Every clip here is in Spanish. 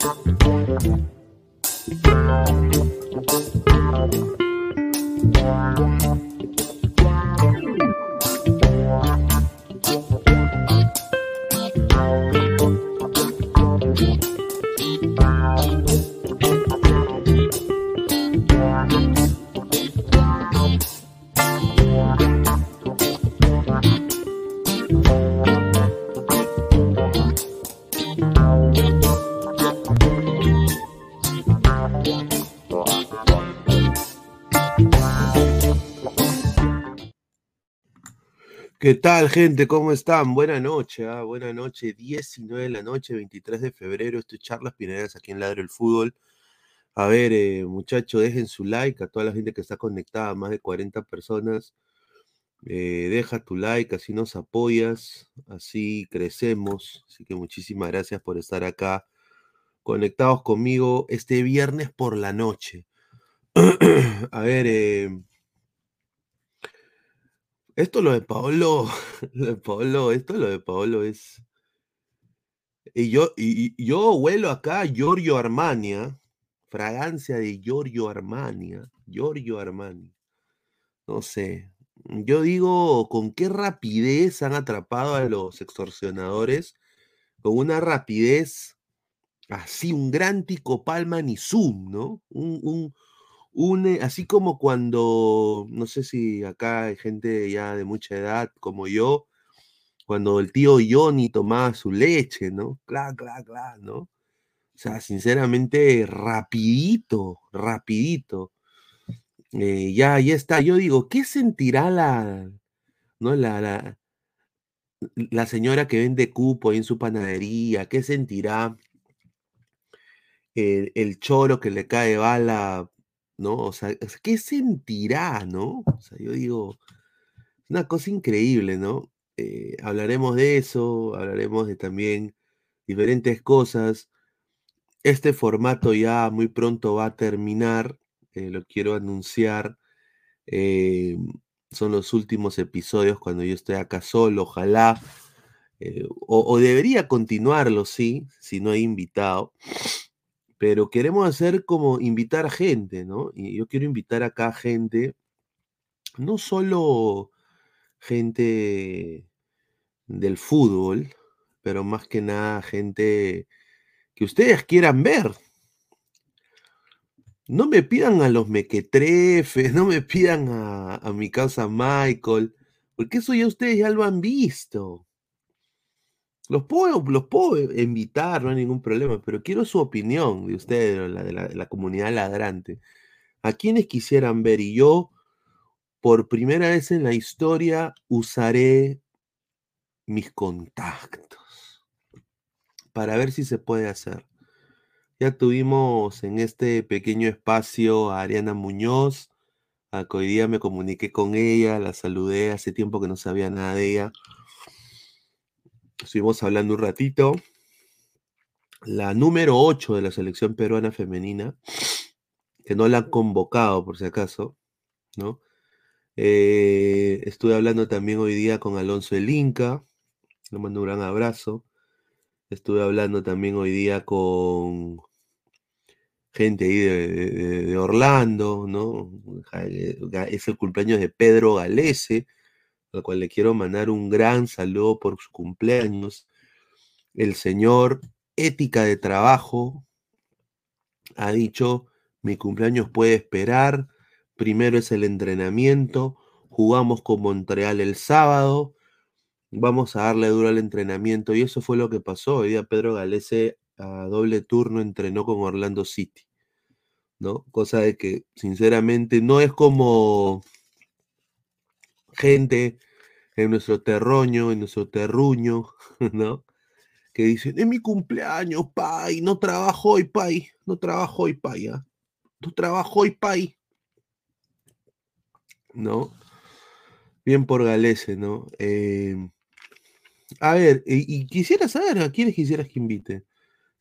Thank you. ¿Qué tal, gente? ¿Cómo están? Buena noche, ¿ah? buena noche, 19 de la noche, 23 de febrero. Estoy Charlas Pinedas aquí en Ladro el Fútbol. A ver, eh, muchachos, dejen su like a toda la gente que está conectada, más de 40 personas. Eh, deja tu like, así nos apoyas, así crecemos. Así que muchísimas gracias por estar acá conectados conmigo este viernes por la noche. a ver, eh, esto lo de Paolo, lo de Paolo, esto lo de Paolo es. Y yo, y, yo huelo acá Giorgio Armania, fragancia de Giorgio Armania, Giorgio Armani. No sé. Yo digo, ¿con qué rapidez han atrapado a los extorsionadores? Con una rapidez así, un gran Tico Palman y Zoom, ¿no? un, une, así como cuando, no sé si acá hay gente ya de mucha edad como yo, cuando el tío Johnny tomaba su leche, ¿no? Claro, claro, claro, ¿no? O sea, sinceramente, rapidito, rapidito. Eh, ya, ya está. Yo digo, ¿qué sentirá la, ¿no? La, la, la señora que vende cupo ahí en su panadería? ¿Qué sentirá el, el choro que le cae bala ¿no? O sea, ¿qué sentirá, no? O sea, yo digo, una cosa increíble, ¿no? Eh, hablaremos de eso, hablaremos de también diferentes cosas. Este formato ya muy pronto va a terminar, eh, lo quiero anunciar. Eh, son los últimos episodios cuando yo estoy acá solo, ojalá. o, o, debería continuarlo, sí, si no he invitado pero queremos hacer como invitar a gente, ¿no? Y yo quiero invitar acá gente, no solo gente del fútbol, pero más que nada gente que ustedes quieran ver. No me pidan a los mequetrefes, no me pidan a, a mi causa Michael, porque eso ya ustedes ya lo han visto. Los puedo, los puedo invitar, no hay ningún problema, pero quiero su opinión de ustedes, la de la, comunidad ladrante. A quienes quisieran ver, y yo, por primera vez en la historia, usaré mis contactos para ver si se puede hacer. Ya tuvimos en este pequeño espacio a Ariana Muñoz, a que hoy día me comuniqué con ella, la saludé, hace tiempo que no sabía nada de ella. Estuvimos hablando un ratito. La número 8 de la selección peruana femenina, que no la han convocado por si acaso, ¿no? Eh, estuve hablando también hoy día con Alonso El Inca, le mando un gran abrazo. Estuve hablando también hoy día con gente ahí de, de Orlando, ¿no? Es el cumpleaños de Pedro Galese, al cual le quiero mandar un gran saludo por su cumpleaños. El señor Ética de Trabajo ha dicho, mi cumpleaños puede esperar, primero es el entrenamiento, jugamos con Montreal el sábado, vamos a darle duro al entrenamiento y eso fue lo que pasó. Hoy día Pedro Galese a doble turno entrenó con Orlando City, ¿no? Cosa de que sinceramente no es como gente en nuestro terroño, en nuestro terruño, ¿no? Que dicen, es mi cumpleaños, pay, no trabajo hoy, pay, no trabajo hoy, pay, ¿ah? no trabajo hoy, pay. ¿No? Bien por Galese, ¿no? Em, a ver, y, quisiera saber a quiénes quisieras que invite.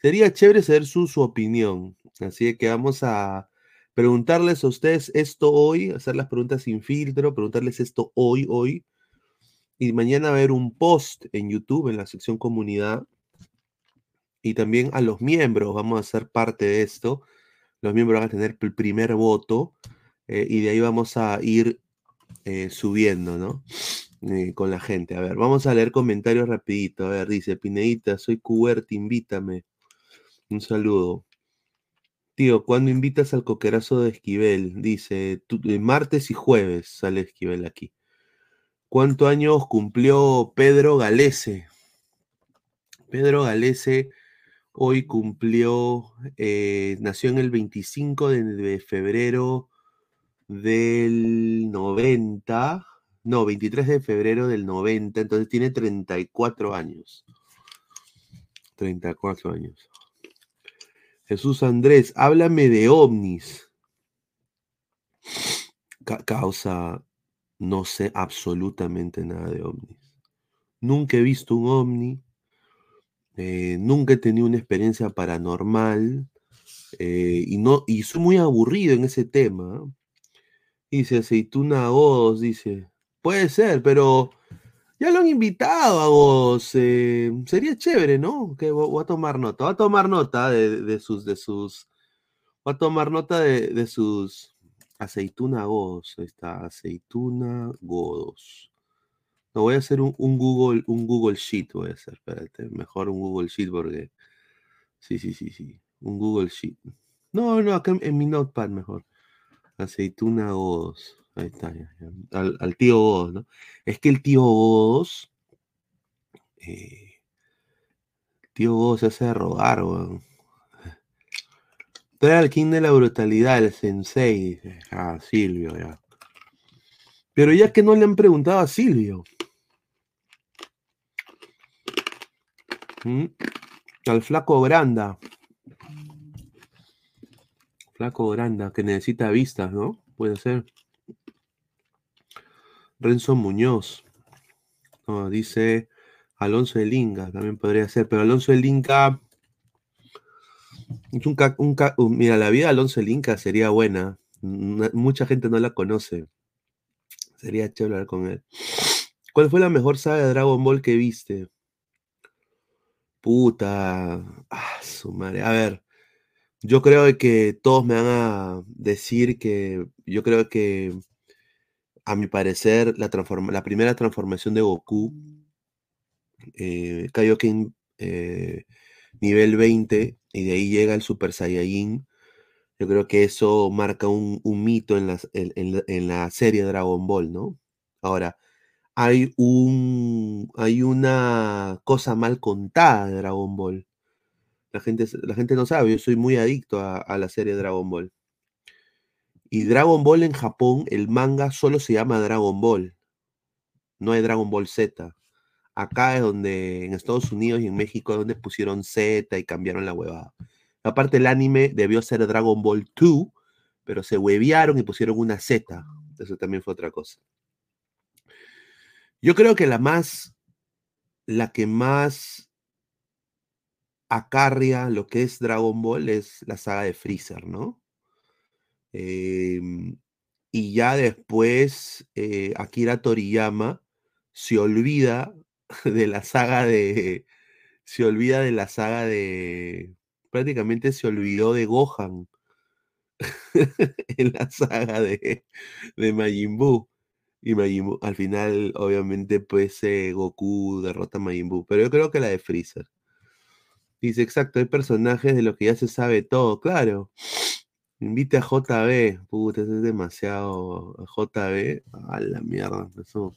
Sería chévere saber su, su opinión. Así que vamos a, preguntarles a ustedes esto hoy, hacer las preguntas sin filtro, preguntarles esto hoy, hoy. Y mañana ver un post en YouTube, en la sección comunidad, y también a los miembros, vamos a ser parte de esto. Los miembros van a tener el primer voto eh, y de ahí vamos a ir eh, subiendo, ¿no? Eh, con la gente. A ver, vamos a leer comentarios rapidito. A ver, dice Pineita, soy Cubert, invítame. Un saludo. Tío, ¿cuándo invitas al coquerazo de Esquivel? Dice, martes y jueves sale Esquivel aquí. ¿Cuántos años cumplió Pedro Galese? Pedro Galese hoy cumplió, eh, nació en el 25 de, febrero del 90, no, 23 de febrero del 90, entonces tiene 34 años. 34 años. Jesús Andrés, háblame de ovnis. causa, no sé absolutamente nada de ovnis. Nunca he visto un ovni. Eh, nunca he tenido una experiencia paranormal. Eh, y, no, y soy muy aburrido en ese tema. Dice Aceituna Odos, dice. Puede ser, pero ya lo han invitado a vos. Eh, sería chévere, ¿no? Que voy a tomar nota. Voy a tomar nota de, sus, de sus. Voy a tomar nota de, sus. Aceituna Godos. Ahí está. Aceituna Godos. No, voy a hacer un, Google, un Google Sheet. Voy a hacer. Espérate. Mejor un Google Sheet porque. Sí, sí, sí, sí. Un Google Sheet. No, no, acá en, mi notepad mejor. Aceituna Godos. Ahí está, Al, tío Godos, ¿no? Es que el tío Godos. Eh, tío Godos se hace rogar, weón. Trae al king de la brutalidad, el sensei. Ah, Silvio, ya. Pero ya que no le han preguntado a Silvio. ¿Mm? Al flaco Granda. Flaco Granda, que necesita vistas, ¿no? Puede ser. Renzo Muñoz. dice Alonso del Inca, también podría ser, pero Alonso del Inca. mira, la vida de Alonso del Inca sería buena. Mucha gente no la conoce. Sería chévere hablar con él. ¿Cuál fue la mejor saga de Dragon Ball que viste? Puta. Ah, su madre. A ver. Yo creo que todos me van a decir que. Yo creo que a mi parecer, la, la primera transformación de Goku, eh, Kaioken eh, nivel 20, y de ahí llega el Super Saiyajin, yo creo que eso marca un, mito en la, en, la, serie Dragon Ball, ¿no? Ahora, hay, un, hay una cosa mal contada de Dragon Ball. La gente, la gente no sabe, yo soy muy adicto a, a la serie Dragon Ball. Y Dragon Ball en Japón, el manga solo se llama Dragon Ball. No hay Dragon Ball Z. Acá es donde, en Estados Unidos y en México, donde pusieron Z y cambiaron la huevada. Aparte, el anime debió ser Dragon Ball 2, pero se hueviaron y pusieron una Z. Eso también fue otra cosa. Yo creo que la más, la que más acarria lo que es Dragon Ball es la saga de Freezer, ¿no? Em, y ya después eh, Akira Toriyama se olvida de la saga de. Se olvida de la saga de. Prácticamente se olvidó de Gohan en la saga de, de Majin Buu. Y Majin al final, obviamente, pues eh, Goku derrota a Majin Buu. Pero yo creo que la de Freezer. Dice, exacto, hay personajes de los que ya se sabe todo, claro. Invite a JB. Puta, es demasiado. JB. A la mierda. Eso.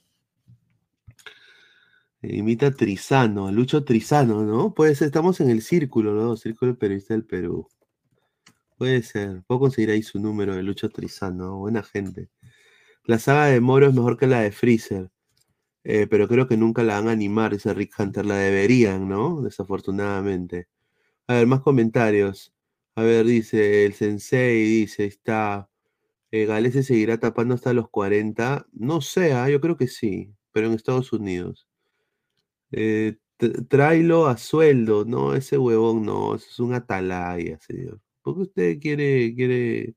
Invita a Trizano, Lucho Trizano, ¿no? Puede ser, estamos en el círculo, ¿no? Círculo Periodista del Perú. Puede ser. Puedo conseguir ahí su número de Lucho Trizano, buena gente. La saga de Moro es mejor que la de Freezer. Eh, pero creo que nunca la van a animar, ese Rick Hunter. La deberían, ¿no? Desafortunadamente. A ver, más comentarios. A ver, dice el sensei, dice, está, eh, Galese seguirá tapando hasta los 40. No sé, ah, yo creo que sí, pero en Estados Unidos. Eh, tráelo a sueldo, no, ese huevón no, eso es un atalaya, señor. ¿Por qué usted quiere, quiere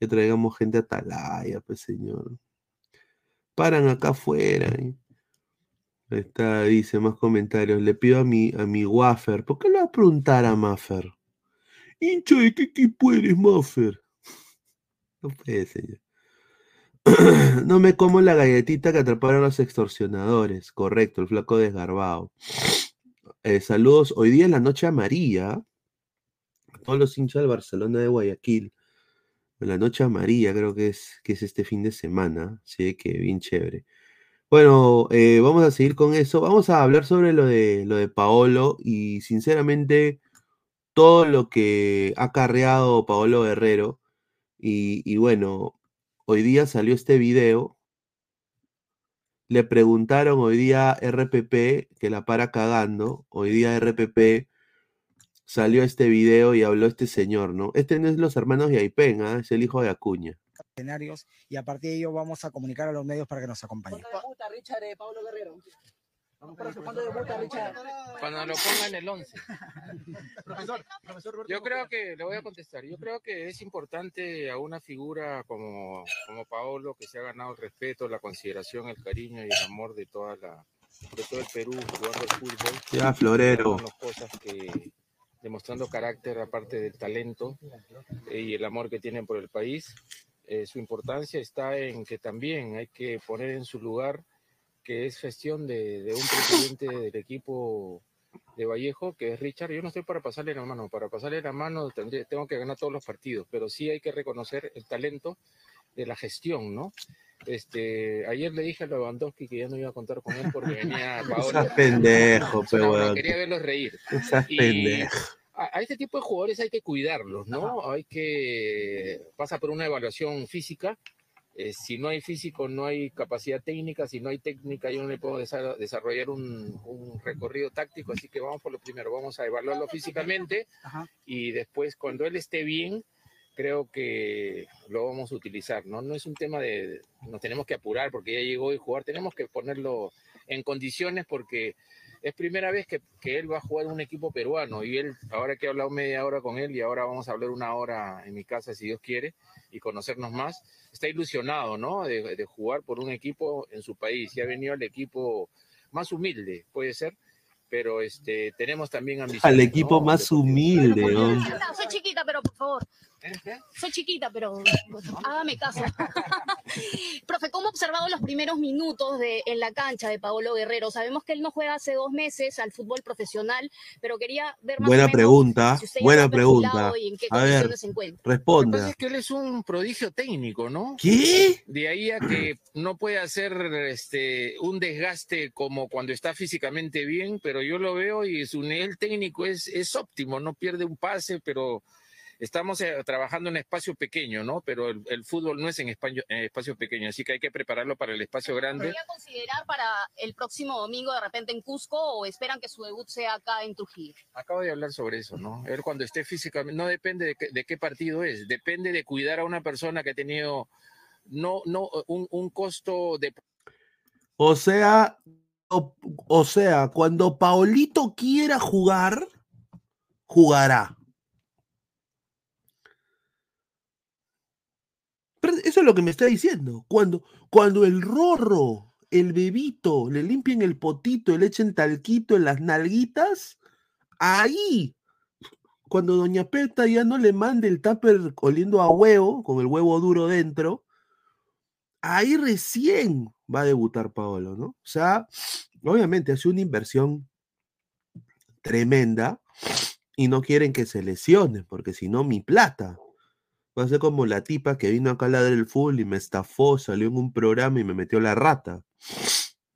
que traigamos gente atalaya, pues, señor? Paran acá afuera. ¿eh? Está, dice más comentarios. Le pido a mi, a mi Waffer. ¿Por qué le va a preguntar a Maffer? Hincha de qué equipo eres, Maffer. No puede, señor. no me como la galletita que atraparon los extorsionadores. Correcto, el flaco desgarbado. Eh, saludos. Hoy día es la noche amarilla. A todos los hinchas del Barcelona de Guayaquil. La noche amarilla creo que es, que es este fin de semana. Sí, que bien chévere. Bueno, eh, vamos a seguir con eso. Vamos a hablar sobre lo de, lo de Paolo y sinceramente todo lo que ha carreado Paolo Guerrero. Y, y bueno, hoy día salió este video. Le preguntaron hoy día RPP, que la para cagando. Hoy día RPP salió este video y habló este señor, ¿no? Este no es los hermanos de Aipen, ¿ah? es el hijo de Acuña. Y a partir de ello vamos a comunicar a los medios para que nos acompañen. Cuando lo ponga en el 11. profesor, profesor Yo creo que, le voy a contestar, yo creo que es importante a una figura como, como Paolo, que se ha ganado el respeto, la consideración, el cariño y el amor de toda la de todo el Perú jugando el fútbol. Ya, Florero. Cosas que, demostrando carácter aparte del talento eh, y el amor que tienen por el país. Eh, su importancia está en que también hay que poner en su lugar que es gestión de, un presidente del equipo de Vallejo, que es Richard. Yo no estoy para pasarle la mano, para pasarle la mano tengo que ganar todos los partidos, pero sí hay que reconocer el talento de la gestión, ¿no? Este, ayer le dije a Lewandowski que ya no iba a contar con él porque venía Paolo. pendejo, pero Quería verlos reír. pendejo. A, este tipo de jugadores hay que cuidarlos, ¿no? Hay que pasa por una evaluación física eh, si no hay físico, no hay capacidad técnica, si no hay técnica, yo no le puedo desarrollar un, recorrido táctico, así que vamos por lo primero, vamos a evaluarlo físicamente y después cuando él esté bien, creo que lo vamos a utilizar, ¿no? No es un tema de, nos tenemos que apurar porque ya llegó y jugar, tenemos que ponerlo en condiciones porque es primera vez que, que, él va a jugar un equipo peruano y él, ahora que he hablado media hora con él y ahora vamos a hablar una hora en mi casa si Dios quiere y conocernos más, está ilusionado, ¿no? De, de jugar por un equipo en su país y ha venido al equipo más humilde, puede ser, pero este tenemos también ambición. Al equipo más humilde, ¿no? Soy chiquita, pero por favor. Soy chiquita, pero hágame caso. Profe, ¿cómo ha observado los primeros minutos de, en la cancha de Paolo Guerrero? Sabemos que él no juega hace dos meses al fútbol profesional, pero quería ver más Buena pregunta, buena pregunta. a ver, se responda. Lo que es que él es un prodigio técnico, ¿no? ¿Qué? De ahí a que no puede hacer este, un desgaste como cuando está físicamente bien, pero yo lo veo y su nivel técnico es, es óptimo, no pierde un pase, pero estamos eh, trabajando en espacio pequeño, ¿no? Pero el, fútbol no es en espacio, espacio pequeño, así que hay que prepararlo para el espacio grande. ¿Podría considerar para el próximo domingo de repente en Cusco o esperan que su debut sea acá en Trujillo? Acabo de hablar sobre eso, ¿no? Él cuando esté físicamente, no depende de, qué partido es, depende de cuidar a una persona que ha tenido no, no, un, un costo de... O sea, o sea, cuando Paolito quiera jugar, jugará. Eso es lo que me está diciendo. Cuando, cuando el rorro, el bebito, le limpien el potito, le echen talquito en las nalguitas, ahí, cuando Doña Peta ya no le mande el tupper oliendo a huevo, con el huevo duro dentro, ahí recién va a debutar Paolo, ¿no? O sea, obviamente hace una inversión tremenda y no quieren que se lesione, porque si no, mi plata. Va a ser como la tipa que vino acá a ladrar el full y me estafó, salió en un programa y me metió la rata.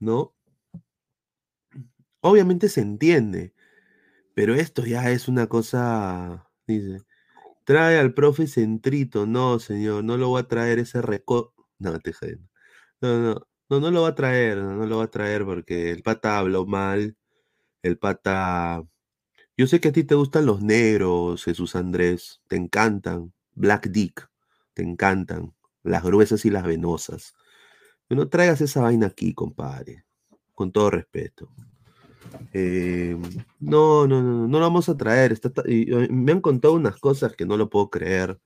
¿No? Obviamente se entiende, pero esto ya es una cosa, dice, trae al profe Centrito, no, señor, no lo voy a traer ese reco... No, te No, no, no, no lo va a traer, no, no lo va a traer porque el pata habló mal, el pata... Yo sé que a ti te gustan los negros, Jesús Andrés, te encantan, Black Dick, te encantan, las gruesas y las venosas. no traigas esa vaina aquí, compadre, con todo respeto. Eh, no, no, no, no lo vamos a traer. me han contado unas cosas que no lo puedo creer.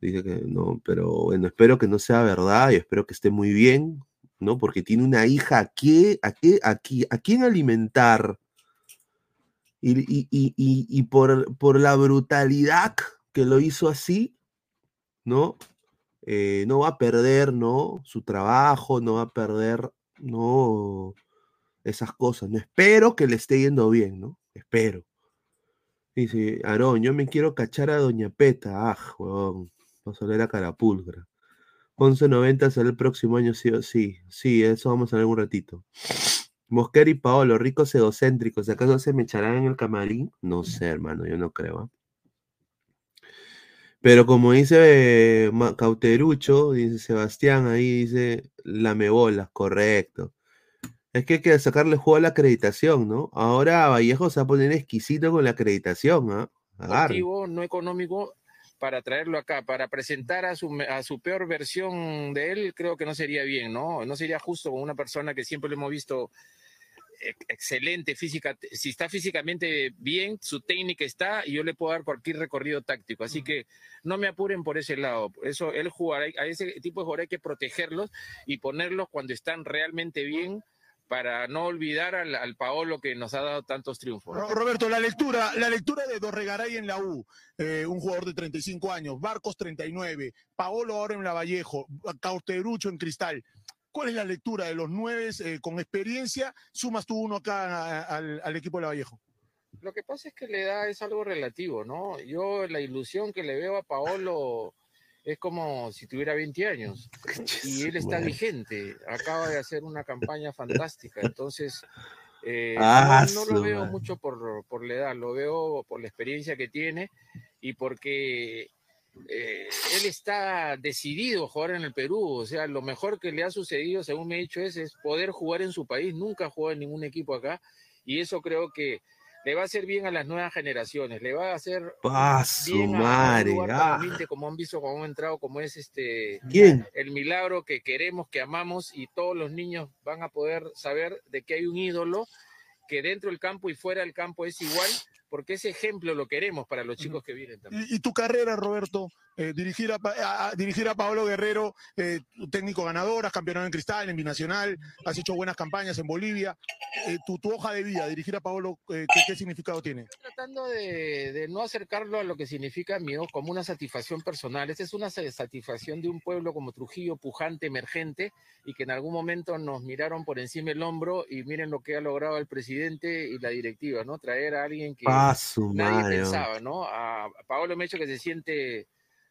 Dice que no, pero bueno, espero que no sea verdad y espero que esté muy bien. ¿no? Porque tiene una hija a a qué, a quién alimentar. Y, por la brutalidad que lo hizo así, ¿no? Eh, no va a perder, ¿no? Su trabajo, no va a perder, ¿no? Esas cosas, ¿no? Espero que le esté yendo bien, ¿no? Espero. Dice, Aarón, yo me quiero cachar a Doña Peta. Ah, huevón. Vamos a leer a Carapulcra. 11.90 será el próximo año, sí o sí. Sí, eso vamos a ver un ratito. Mosquera y Paolo, ricos egocéntricos. ¿Acaso se me echarán en el camarín? No sé, hermano, yo no creo. ¿ah? Pero como dice eh, Cauterucho, dice Sebastián, ahí dice lamebolas, correcto. Es que hay que sacarle juego a la acreditación, ¿no? Ahora Vallejo se va a poner exquisito con la acreditación, ¿ah? No económico, para traerlo acá, para presentar a su, a su peor versión de él, creo que no sería bien, ¿no? No sería justo con una persona que siempre lo hemos visto excelente física, si está físicamente bien, su técnica está y yo le puedo dar cualquier recorrido táctico, así que no me apuren por ese lado, por eso él jugará, a ese tipo de jugadores hay que protegerlos y ponerlos cuando están realmente bien para no olvidar al, al Paolo que nos ha dado tantos triunfos. Ro- Roberto, la lectura, la lectura de Dorregaray en la U, eh, un jugador de 35 años, Barcos 39, Paolo ahora en la Vallejo, Cauterucho en Cristal. ¿Cuál es la lectura de los nueve eh, con experiencia? Sumas tú uno acá a- al, al equipo de la Vallejo. Lo que pasa es que la edad es algo relativo, ¿no? Yo la ilusión que le veo a Paolo es como si tuviera 20 años y él está vigente, acaba de hacer una campaña fantástica, entonces eh, Ah, no, no lo veo mucho por, por la edad, lo veo por la experiencia que tiene y porque eh, él está decidido a jugar en el Perú, o sea, lo mejor que le ha sucedido, según me ha dicho, es, es poder jugar en su país, nunca jugado en ningún equipo acá y eso creo que le va a hacer bien a las nuevas generaciones, le va a hacer ¡Ah, bien a, madre! ¡Ah! como han visto, como han entrado, como es este ¿Quién? el milagro que queremos, que amamos y todos los niños van a poder saber de que hay un ídolo que dentro del campo y fuera del campo es igual, porque ese ejemplo lo queremos para los chicos que vienen también. Y, y tu carrera, Roberto, eh, dirigir, a, a- a- dirigir a Pablo Guerrero, eh, técnico ganador, has campeonado en Cristal, en Binacional, has hecho buenas campañas en Bolivia. Eh, tu, tu hoja de vida, dirigir a Pablo, eh, ¿qué, qué significado tiene? tratando de, de no acercarlo a lo que significa mío como una satisfacción personal. Esta es una sa- satisfacción de un pueblo como Trujillo, pujante, emergente, y que en algún momento nos miraron por encima del hombro y miren lo que ha logrado el presidente y la directiva, ¿no? Traer a alguien que ¡Ah, su nadie madre! pensaba, ¿no? A, a Paolo Mecho que se siente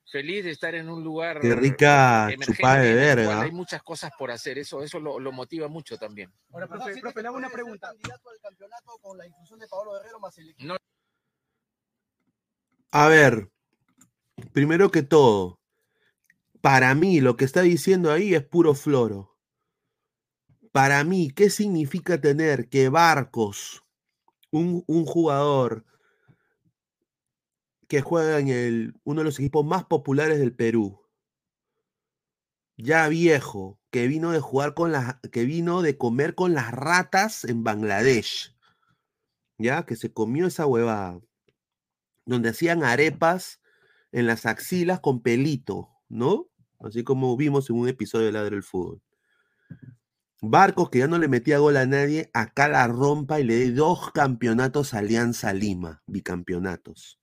feliz de estar en un lugar Qué rica emergente chupada de verga. hay muchas cosas por hacer, eso, eso lo, lo motiva mucho también. Ahora, profe, profe, le hago una pregunta. candidato al campeonato con la inclusión de Pablo Guerrero más el equipo. No, A ver, primero que todo, para mí lo que está diciendo ahí es puro floro. Para mí, ¿qué significa tener que Barcos, un, jugador que juega en el, uno de los equipos más populares del Perú, ya viejo, que vino de jugar con las, que vino de comer con las ratas en Bangladesh, ya que se comió esa huevada, donde hacían arepas en las axilas con pelito, ¿no? Así como vimos en un episodio de Ladre el Fútbol. Barcos que ya no le metía gol a nadie, acá la rompa y le dé dos campeonatos a Alianza Lima, bicampeonatos.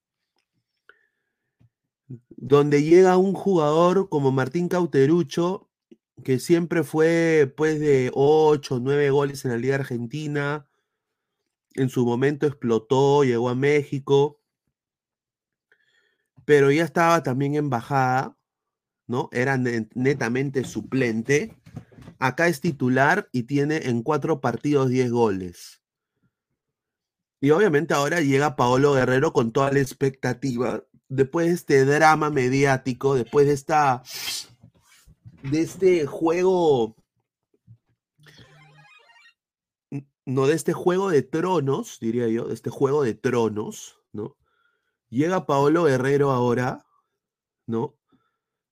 Donde llega un jugador como Martín Cauterucho, que siempre fue pues de 8, 9 goles en la Liga Argentina. En su momento explotó, llegó a México, pero ya estaba también en bajada, ¿no? Era ne- netamente suplente. Acá es titular y tiene en cuatro partidos 10 goles. Y obviamente ahora llega Paolo Guerrero con toda la expectativa. Después de este drama mediático, después de esta. de este juego. No, de este juego de tronos, diría yo, de este juego de tronos, ¿no? Llega Paolo Guerrero ahora, ¿no?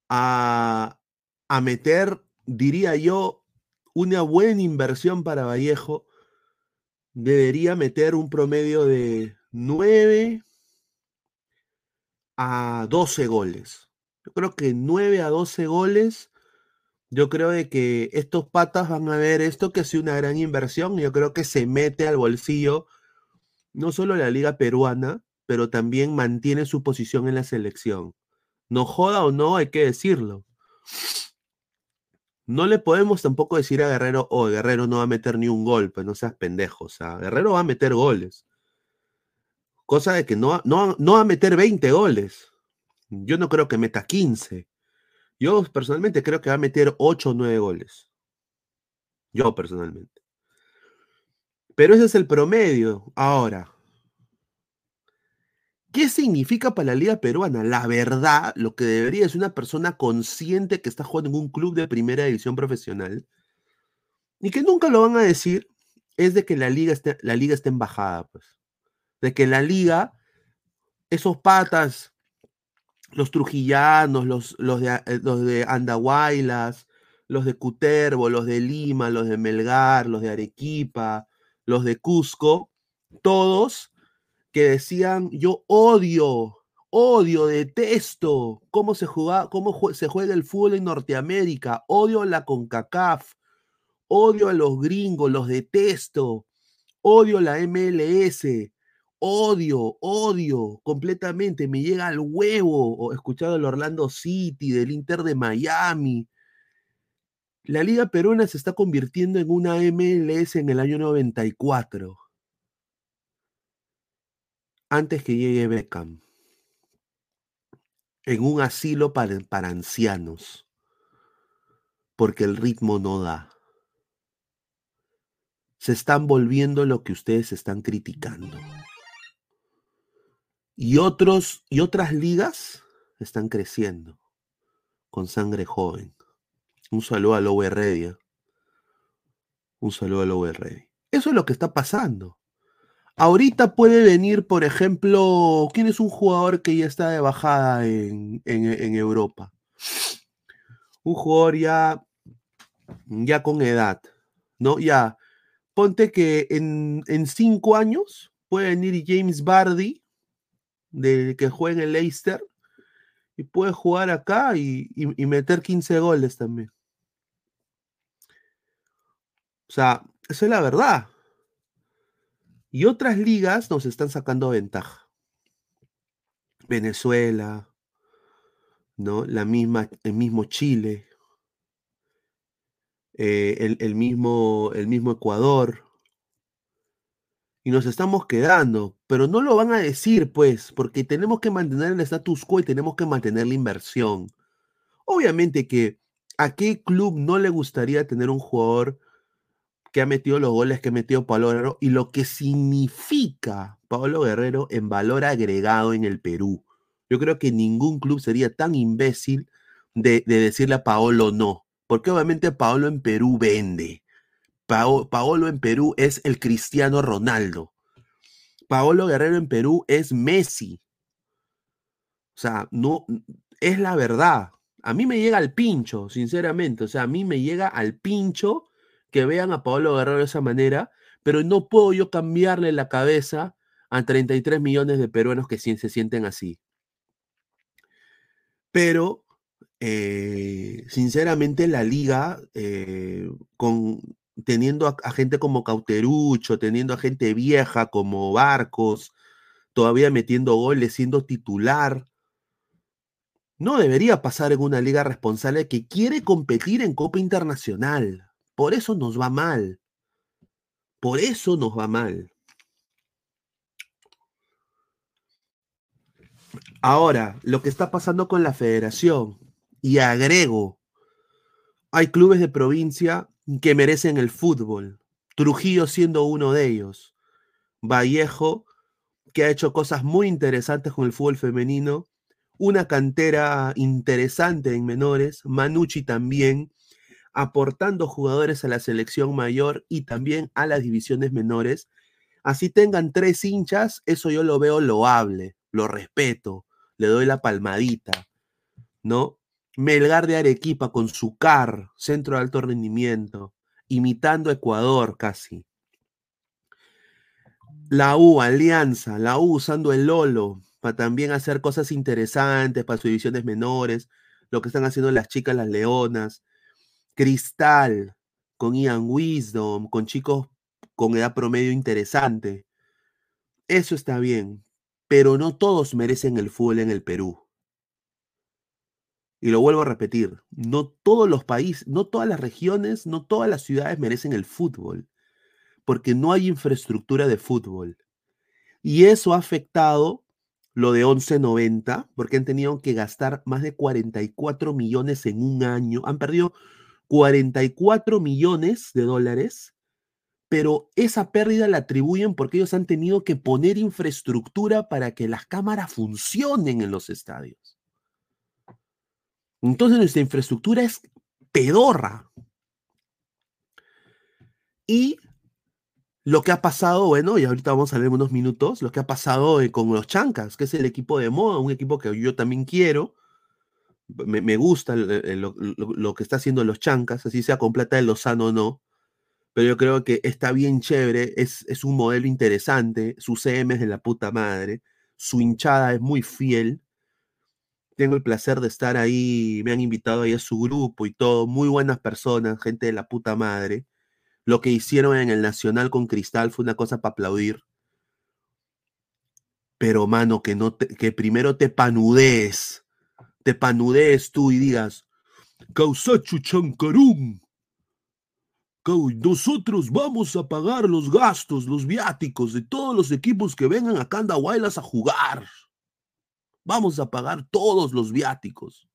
A, a meter, diría yo, una buena inversión para Vallejo. Debería meter un promedio de 9 a 12 goles. Yo creo que 9 a 12 goles Yo creo de que estos patas van a ver esto que sido una gran inversión. Yo creo que se mete al bolsillo no solo la liga peruana, pero también mantiene su posición en la selección. No joda o no, hay que decirlo. No le podemos tampoco decir a Guerrero, oh, Guerrero no va a meter ni un gol, pues no seas pendejo. O sea, Guerrero va a meter goles. Cosa de que no, no, no va a meter 20 goles. Yo no creo que meta 15. Yo personalmente creo que va a meter 8 o 9 goles. Yo personalmente. Pero ese es el promedio. Ahora, ¿Qué significa para la Liga Peruana? La verdad, lo que debería es una persona consciente que está jugando en un club de primera división profesional y que nunca lo van a decir, es de que la liga esté, la liga está en bajada, pues. De que la liga, esos patas, los trujillanos, los, los, de, eh, los de Andahuaylas, los de Cutervo, los de Lima, los de Melgar, los de Arequipa, los de Cusco, todos que decían, yo odio, odio, detesto cómo se juega, cómo se juega el fútbol en Norteamérica, odio la CONCACAF, odio a los gringos, los detesto, odio la MLS, odio, odio completamente, me llega al huevo escuchado el Orlando City, del Inter de Miami. La Liga Peruana se está convirtiendo en una MLS en el año 94 antes que llegue Beckham, en un asilo para, ancianos, porque el ritmo no da. Se están volviendo lo que ustedes están criticando. Y otros y otras ligas están creciendo con sangre joven. Un saludo a Lowe Heredia. Un saludo a Lowe. Eso es lo que está pasando. Ahorita puede venir, por ejemplo, ¿quién es un jugador que ya está de bajada en, Europa? Un jugador ya, ya con edad, ¿no? Ya, ponte que en, cinco años puede venir James Bardi, de, que juega en el Leicester, y puede jugar acá y, y meter 15 goles también. O sea, esa es la verdad. Y otras ligas nos están sacando ventaja. Venezuela, ¿no? La misma, el mismo Chile, eh, el, mismo, el mismo Ecuador. Y nos estamos quedando, pero no lo van a decir, pues, porque tenemos que mantener el status quo y tenemos que mantener la inversión. Obviamente que a qué club no le gustaría tener un jugador que ha metido los goles que ha metido Pablo Guerrero y lo que significa Pablo Guerrero en valor agregado en el Perú. Yo creo que ningún club sería tan imbécil de, decirle a Paolo no, porque obviamente Paolo en Perú vende. Paolo en Perú es el Cristiano Ronaldo. Paolo Guerrero en Perú es Messi. O sea, no es la verdad. A mí me llega al pincho, sinceramente. O sea, a mí me llega al pincho que vean a Pablo Guerrero de esa manera, pero no puedo yo cambiarle la cabeza a 33 millones de peruanos que se sienten así. Pero, eh, sinceramente, la liga, eh, con, teniendo a, gente como Cauterucho, teniendo a gente vieja como Barcos, todavía metiendo goles, siendo titular, no debería pasar en una liga responsable que quiere competir en Copa Internacional. Por eso nos va mal. Por eso nos va mal. Ahora, lo que está pasando con la federación, y agrego, hay clubes de provincia que merecen el fútbol, Trujillo siendo uno de ellos, Vallejo, que ha hecho cosas muy interesantes con el fútbol femenino, una cantera interesante en menores, Manucci también, aportando jugadores a la selección mayor y también a las divisiones menores. Así tengan tres hinchas, eso yo lo veo loable, lo respeto, le doy la palmadita, ¿no? Melgar de Arequipa con su CAR, centro de alto rendimiento, imitando Ecuador casi. La U, Alianza, la U usando el Lolo para también hacer cosas interesantes para sus divisiones menores, lo que están haciendo las chicas, las leonas, Cristal, con Ian Wisdom, con chicos con edad promedio interesante. Eso está bien, pero no todos merecen el fútbol en el Perú. Y lo vuelvo a repetir, no todos los países, no todas las regiones, no todas las ciudades merecen el fútbol, porque no hay infraestructura de fútbol. Y eso ha afectado lo de 1190, porque han tenido que gastar más de 44 millones en un año, han perdido 44 millones de dólares, pero esa pérdida la atribuyen porque ellos han tenido que poner infraestructura para que las cámaras funcionen en los estadios. Entonces nuestra infraestructura es pedorra. Y lo que ha pasado, bueno, y ahorita vamos a ver unos minutos, lo que ha pasado eh, con los Chancas, que es el equipo de moda, un equipo que yo también quiero. Me, gusta lo, que está haciendo los Chancas, así sea con plata de Lozano o no. Pero yo creo que está bien chévere, es, es un modelo interesante, su CM es de la puta madre, su hinchada es muy fiel, tengo el placer de estar ahí, me han invitado ahí a su grupo y todo, muy buenas personas, gente de la puta madre. Lo que hicieron en el Nacional con Cristal fue una cosa para aplaudir. Pero, mano, que, no que primero te panudees, te panudees tú y digas, Causachu Chancarum, nosotros vamos a pagar los gastos, los viáticos de todos los equipos que vengan a Candahuaylas a jugar. Vamos a pagar todos los viáticos.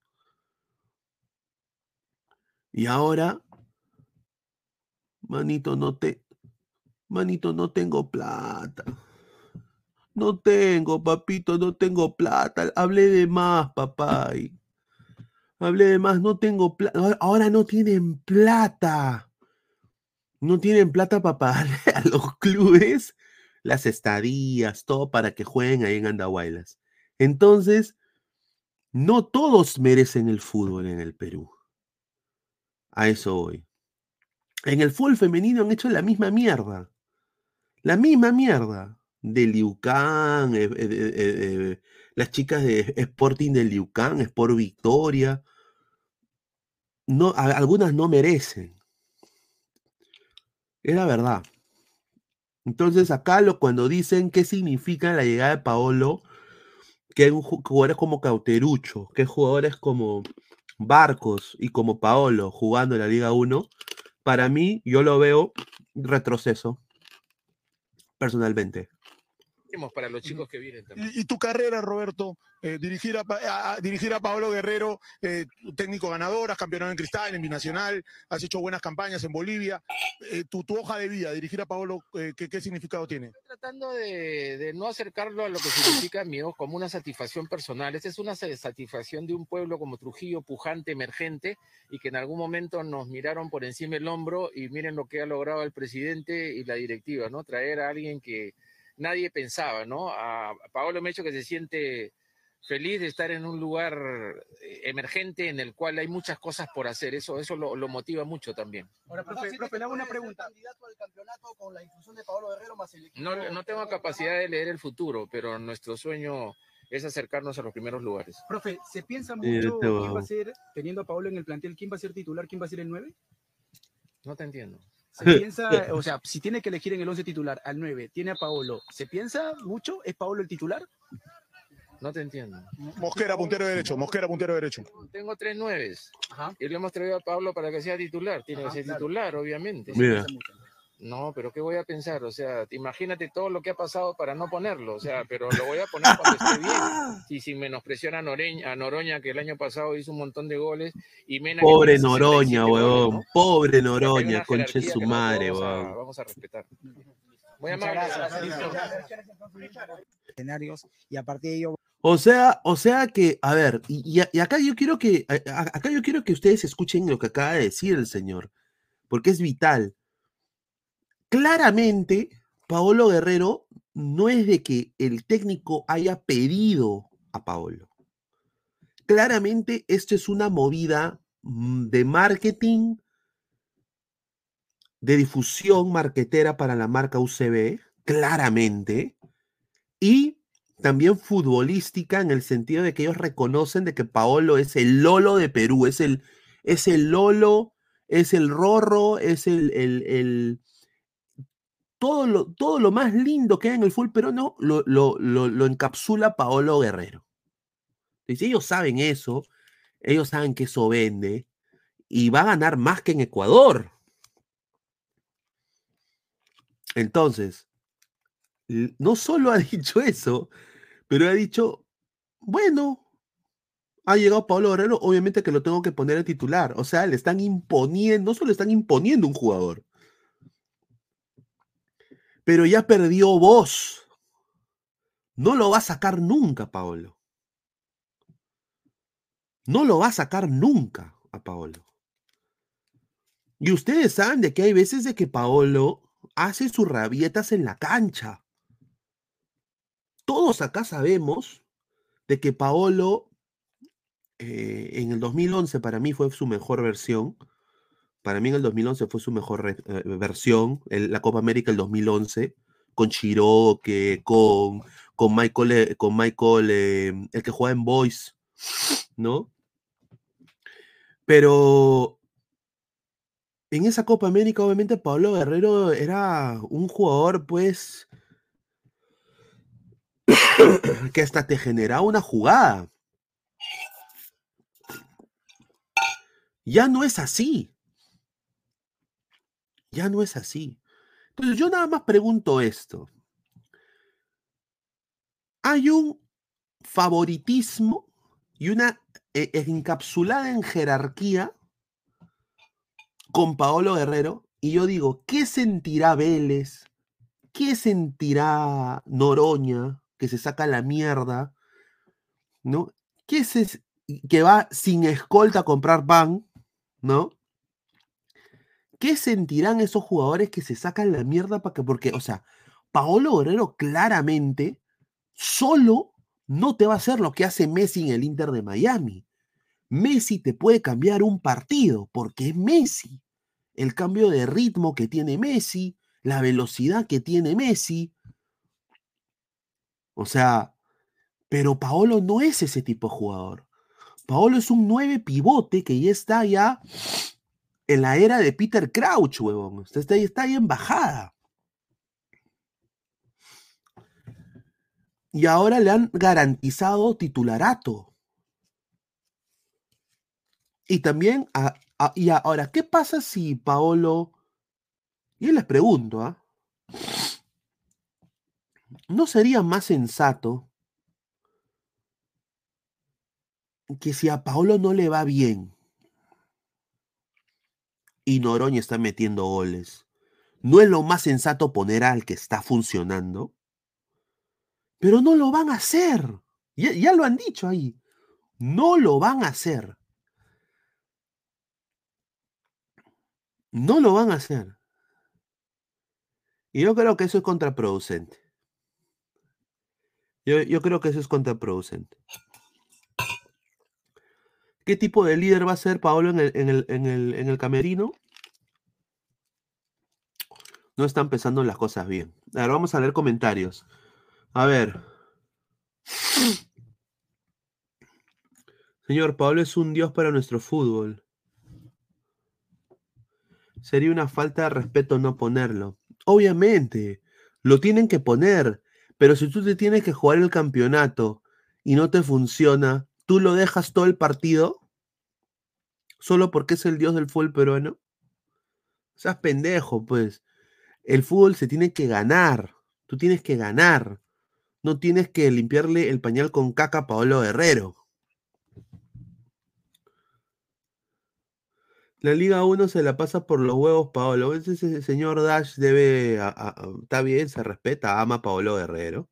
Y ahora, manito, no te, manito, no tengo plata. No tengo, papito, no tengo plata. Hablé de más, papá. Hablé de más, no tengo plata. Ahora no tienen plata. No tienen plata para pagarle a los clubes las estadías, todo para que jueguen ahí en Andahuaylas. Entonces, no todos merecen el fútbol en el Perú. A eso voy. En el fútbol femenino han hecho la misma mierda. La misma mierda. De Liucán, eh, eh, eh, las chicas de Sporting de Liucán, Sport Victoria. No, algunas no merecen. Es la verdad. Entonces, acá lo, cuando dicen qué significa la llegada de Paolo, que hay jugadores como Cauterucho, que hay jugadores como Barcos y como Paolo jugando en la Liga 1, para mí yo lo veo retroceso, personalmente para los chicos que vienen también. Y, tu carrera, Roberto, eh, dirigir, a, dirigir a Pablo Guerrero, eh, técnico ganador, has campeonado en Cristal, en Binacional, has hecho buenas campañas en Bolivia. Eh, tu, tu, hoja de vida, dirigir a Pablo, ¿qué, ¿qué, significado tiene? Estoy tratando de, de, no acercarlo a lo que significa mío como una satisfacción personal. Esta es una satisfacción de un pueblo como Trujillo, pujante, emergente, y que en algún momento nos miraron por encima del hombro y miren lo que ha logrado el presidente y la directiva, ¿no? Traer a alguien que nadie pensaba, ¿no? A Paolo Mecho que se siente feliz de estar en un lugar eh, emergente en el cual hay muchas cosas por hacer. Eso, eso lo, motiva mucho también. Ahora, profe, profe le hago una pregunta. no, no tengo capacidad de leer el futuro, pero nuestro sueño es acercarnos a los primeros lugares. Profe, ¿se piensa mucho quién va a ser, teniendo a Paolo en el plantel, quién va a ser titular, quién va a ser el 9? No te entiendo. Se piensa, o sea, si tiene que elegir en el 11 titular al 9, tiene a Paolo, ¿se piensa mucho? ¿Es Paolo el titular? No te entiendo. Mosquera, puntero derecho. Mosquera, puntero derecho. Tengo tres nueves. Y le hemos traído a Pablo para que sea titular. Tiene que ser titular, obviamente. Mira. No, pero ¿qué voy a pensar? O sea, imagínate todo lo que ha pasado para no ponerlo. O sea, pero lo voy a poner cuando esté bien. Y sin menospreciar a, Noreña, a Noroña, que el año pasado hizo un montón de goles. Y Pobre Noroña, weón. Pobre Noroña, conche su madre, weón. Vamos a respetar. Muy amable. Escenarios y a partir de ello o sea, o sea que, a ver, y, y, acá yo quiero que, acá yo quiero que ustedes escuchen lo que acaba de decir el señor, porque es vital claramente Paolo Guerrero no es de que el técnico haya pedido a Paolo. Claramente esto es una movida mm, de marketing, de difusión marquetera para la marca UCB, claramente, y también futbolística en el sentido de que ellos reconocen de que Paolo es el Lolo de Perú, es el, es el Lolo es el rorro, es el, el, el- todo, lo, todo lo más lindo que hay en el fútbol peruano lo, lo, lo, lo encapsula Paolo Guerrero. Dice, ellos saben eso, ellos saben que eso vende y va a ganar más que en Ecuador. Entonces, no solo ha dicho eso, pero ha dicho, bueno, ha llegado Pablo Guerrero, obviamente que lo tengo que poner a titular. O sea, le están imponiendo, no solo le están imponiendo un jugador, pero ya perdió voz. No lo va a sacar nunca, Paolo. No lo va a sacar nunca a Paolo. Y ustedes saben de que hay veces de que Paolo hace sus rabietas en la cancha. Todos acá sabemos de que Paolo eh, en el 2011 para mí fue su mejor versión. Para mí en el 2011 fue su mejor eh, versión. la Copa América el 2011 con Chiroque, con, con Michael, eh, con Michael eh, el que juega en Boys, ¿no? Pero en esa Copa América, obviamente, Pablo Guerrero era un jugador, pues, que hasta te generaba una jugada. Ya no es así. Ya no es así. Entonces, yo nada más pregunto esto. Hay un favoritismo y una eh, encapsulada en jerarquía con Paolo Guerrero. Y yo digo, ¿qué sentirá Vélez? ¿Qué sentirá Noroña, que se saca la mierda? ¿No? ¿Qué se, que va sin escolta a comprar pan? ¿No? ¿Qué sentirán esos jugadores que se sacan la mierda para que, porque, o sea, Paolo Guerrero claramente solo no te va a hacer lo que hace Messi en el Inter de Miami. Messi te puede cambiar un partido porque es Messi. El cambio de ritmo que tiene Messi, la velocidad que tiene Messi. O sea, pero Paolo no es ese tipo de jugador. Paolo es un 9 pivote que ya está ya en la era de Peter Crouch, huevón. Está, está, ahí en bajada. Y ahora le han garantizado titularato. Y también, a- y ahora, ¿qué pasa si Paolo, y les pregunto, ¿ah? ¿no sería más sensato que si a Paolo no le va bien y Noroña está metiendo goles, ¿no es lo más sensato poner al que está funcionando? Pero no lo van a hacer. Ya, ya lo han dicho ahí. No lo van a hacer. No lo van a hacer. Y yo creo que eso es contraproducente. Yo, yo creo que eso es contraproducente. ¿Qué tipo de líder va a ser Paolo en el, en el, en el, en el camerino? No están empezando las cosas bien. Ahora vamos a leer comentarios. A ver. Señor, Pablo es un dios para nuestro fútbol. Sería una falta de respeto no ponerlo. Obviamente, lo tienen que poner, pero si tú te tienes que jugar el campeonato y no te funciona, ¿tú lo dejas todo el partido? ¿Solo porque es el dios del fútbol peruano? Seas pendejo, pues. El fútbol se tiene que ganar. Tú tienes que ganar. No tienes que limpiarle el pañal con caca a Paolo Guerrero. La Liga 1 se la pasa por los huevos, Paolo. Ese, ese señor Dash debe. a- está bien, se respeta, ama a Paolo Guerrero.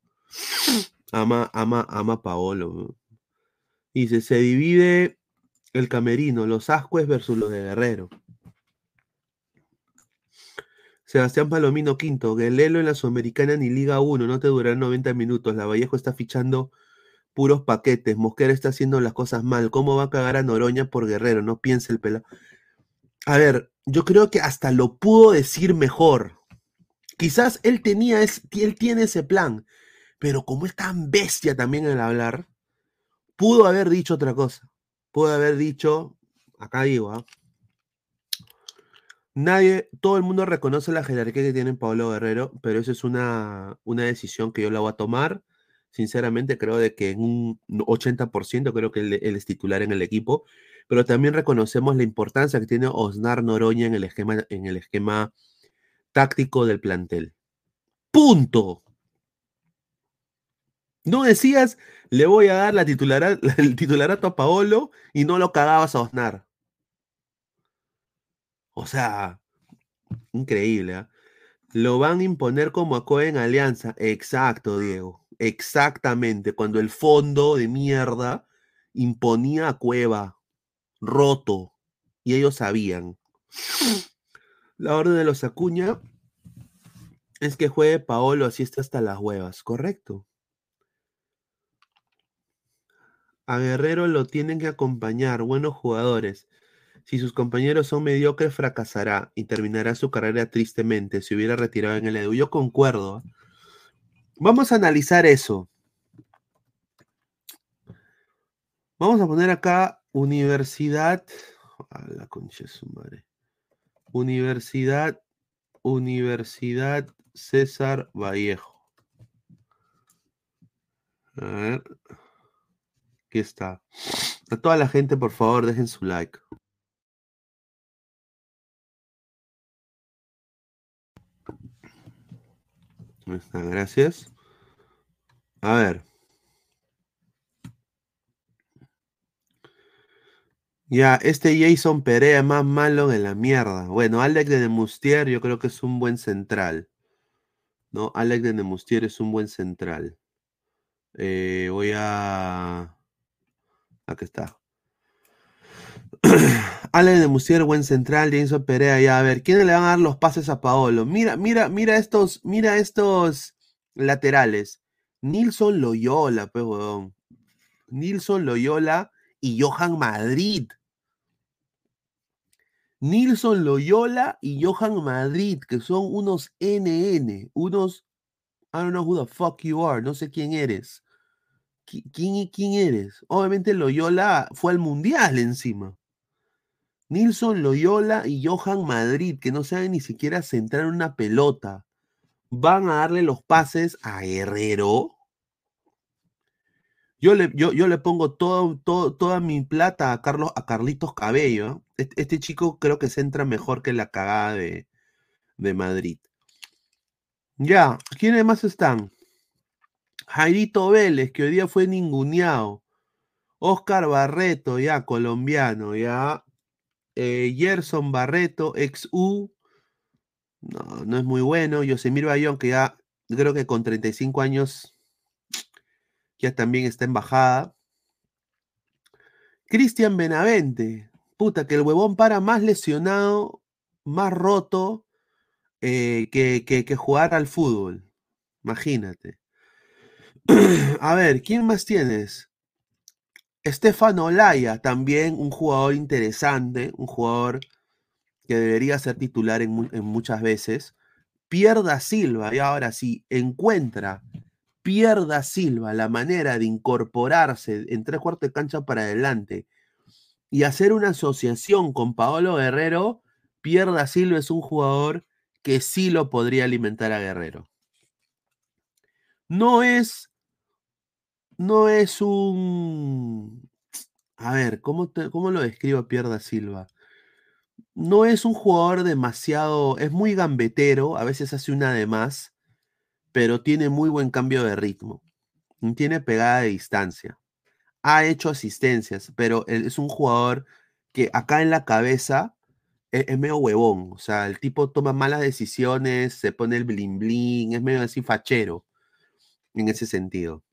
Ama, ama, ama a Paolo. Dice: se divide el camerino, los Ascues versus los de Guerrero. Sebastián Palomino Quinto, Guelelo en la Sudamericana ni Liga 1, no te durará 90 minutos. La Vallejo está fichando puros paquetes. Mosquera está haciendo las cosas mal. ¿Cómo va a cagar a Noroña por Guerrero? No piense el pelado. A ver, yo creo que hasta lo pudo decir mejor. Quizás él tenía, es- él tiene ese plan, pero como es tan bestia también al hablar, pudo haber dicho otra cosa. Pudo haber dicho, acá digo, ¿ah? Nadie, todo el mundo reconoce la jerarquía que tiene Pablo Guerrero, pero eso es una, una decisión que yo la voy a tomar. Sinceramente, creo de que en un 80% creo que él, él es titular en el equipo, pero también reconocemos la importancia que tiene Osnar Noroña en el esquema, en el esquema táctico del plantel. Punto. No decías, le voy a dar la titulara- el titularato a Paolo y no lo cagabas a Osnar. O sea, increíble. ¿ah? Lo van a imponer como a Cohen Alianza. Exacto, Diego. Exactamente. Cuando el fondo de mierda imponía a Cueva roto y ellos sabían. La orden de los Acuña es que juegue Paolo así está hasta las huevas, correcto. A Guerrero lo tienen que acompañar buenos jugadores. Si sus compañeros son mediocres, fracasará y terminará su carrera tristemente. Si hubiera retirado en el Edu. Yo concuerdo. ¿eh? Vamos a analizar eso. Vamos a poner acá Universidad. A la concha de su madre. Universidad. Universidad César Vallejo. A ver. Está. A toda la gente, por favor, dejen su like. Ahí gracias. A ver. Ya, este Jason Perea más malo en la mierda. Bueno, Alex de Nemustier yo creo que es un buen central. ¿No? Alex de Nemustier es un buen central. Eh, voy a... Aquí está. Alex de Musier, buen central, Jason Perea, ya a ver, ¿quiénes le van a dar los pases a Paolo? Mira, mira, mira estos, mira estos laterales. Nilson Loyola, pues, weón. Nilson Loyola y Johan Madrid. Nilson Loyola y Johan Madrid, que son unos NN, unos I don't know who the fuck you are, no sé quién eres. ¿Qui- ¿Quién, quién eres? Obviamente Loyola fue al mundial encima. Nilson Loyola y Johan Madrid, que no saben ni siquiera centrar una pelota, van a darle los pases a Guerrero. Yo le, yo, yo le pongo toda mi plata a Carlos, a Carlitos Cabello. ¿eh? Este, este chico creo que centra mejor que la cagada de, de Madrid. Ya, ¿quiénes más están? Jairito Vélez, que hoy día fue ninguneado. Oscar Barreto, ya, colombiano, ya. Eh, Gerson Barreto, ex U. No, no es muy bueno. Yosemir Bayón, que ya creo que con 35 años ya también está en bajada. Cristian Benavente. Puta, que el huevón para más lesionado, más roto eh, que, que, que jugar al fútbol. Imagínate. A ver, ¿quién más tienes? Estefano Olaya, también un jugador interesante, un jugador que debería ser titular en, mu- en muchas veces. Pierda Silva, y ahora sí, encuentra Pierda Silva la manera de incorporarse en tres cuartos de cancha para adelante y hacer una asociación con Paolo Guerrero, Pierda Silva es un jugador que sí lo podría alimentar a Guerrero. No es, no es un, a ver, ¿cómo, te- cómo lo describo Pierda Silva? No es un jugador demasiado, es muy gambetero, a veces hace una de más, pero tiene muy buen cambio de ritmo. Tiene pegada de distancia. Ha hecho asistencias, pero él es un jugador que acá en la cabeza es, es medio huevón. O sea, el tipo toma malas decisiones, se pone el blin blin, es medio así fachero en ese sentido.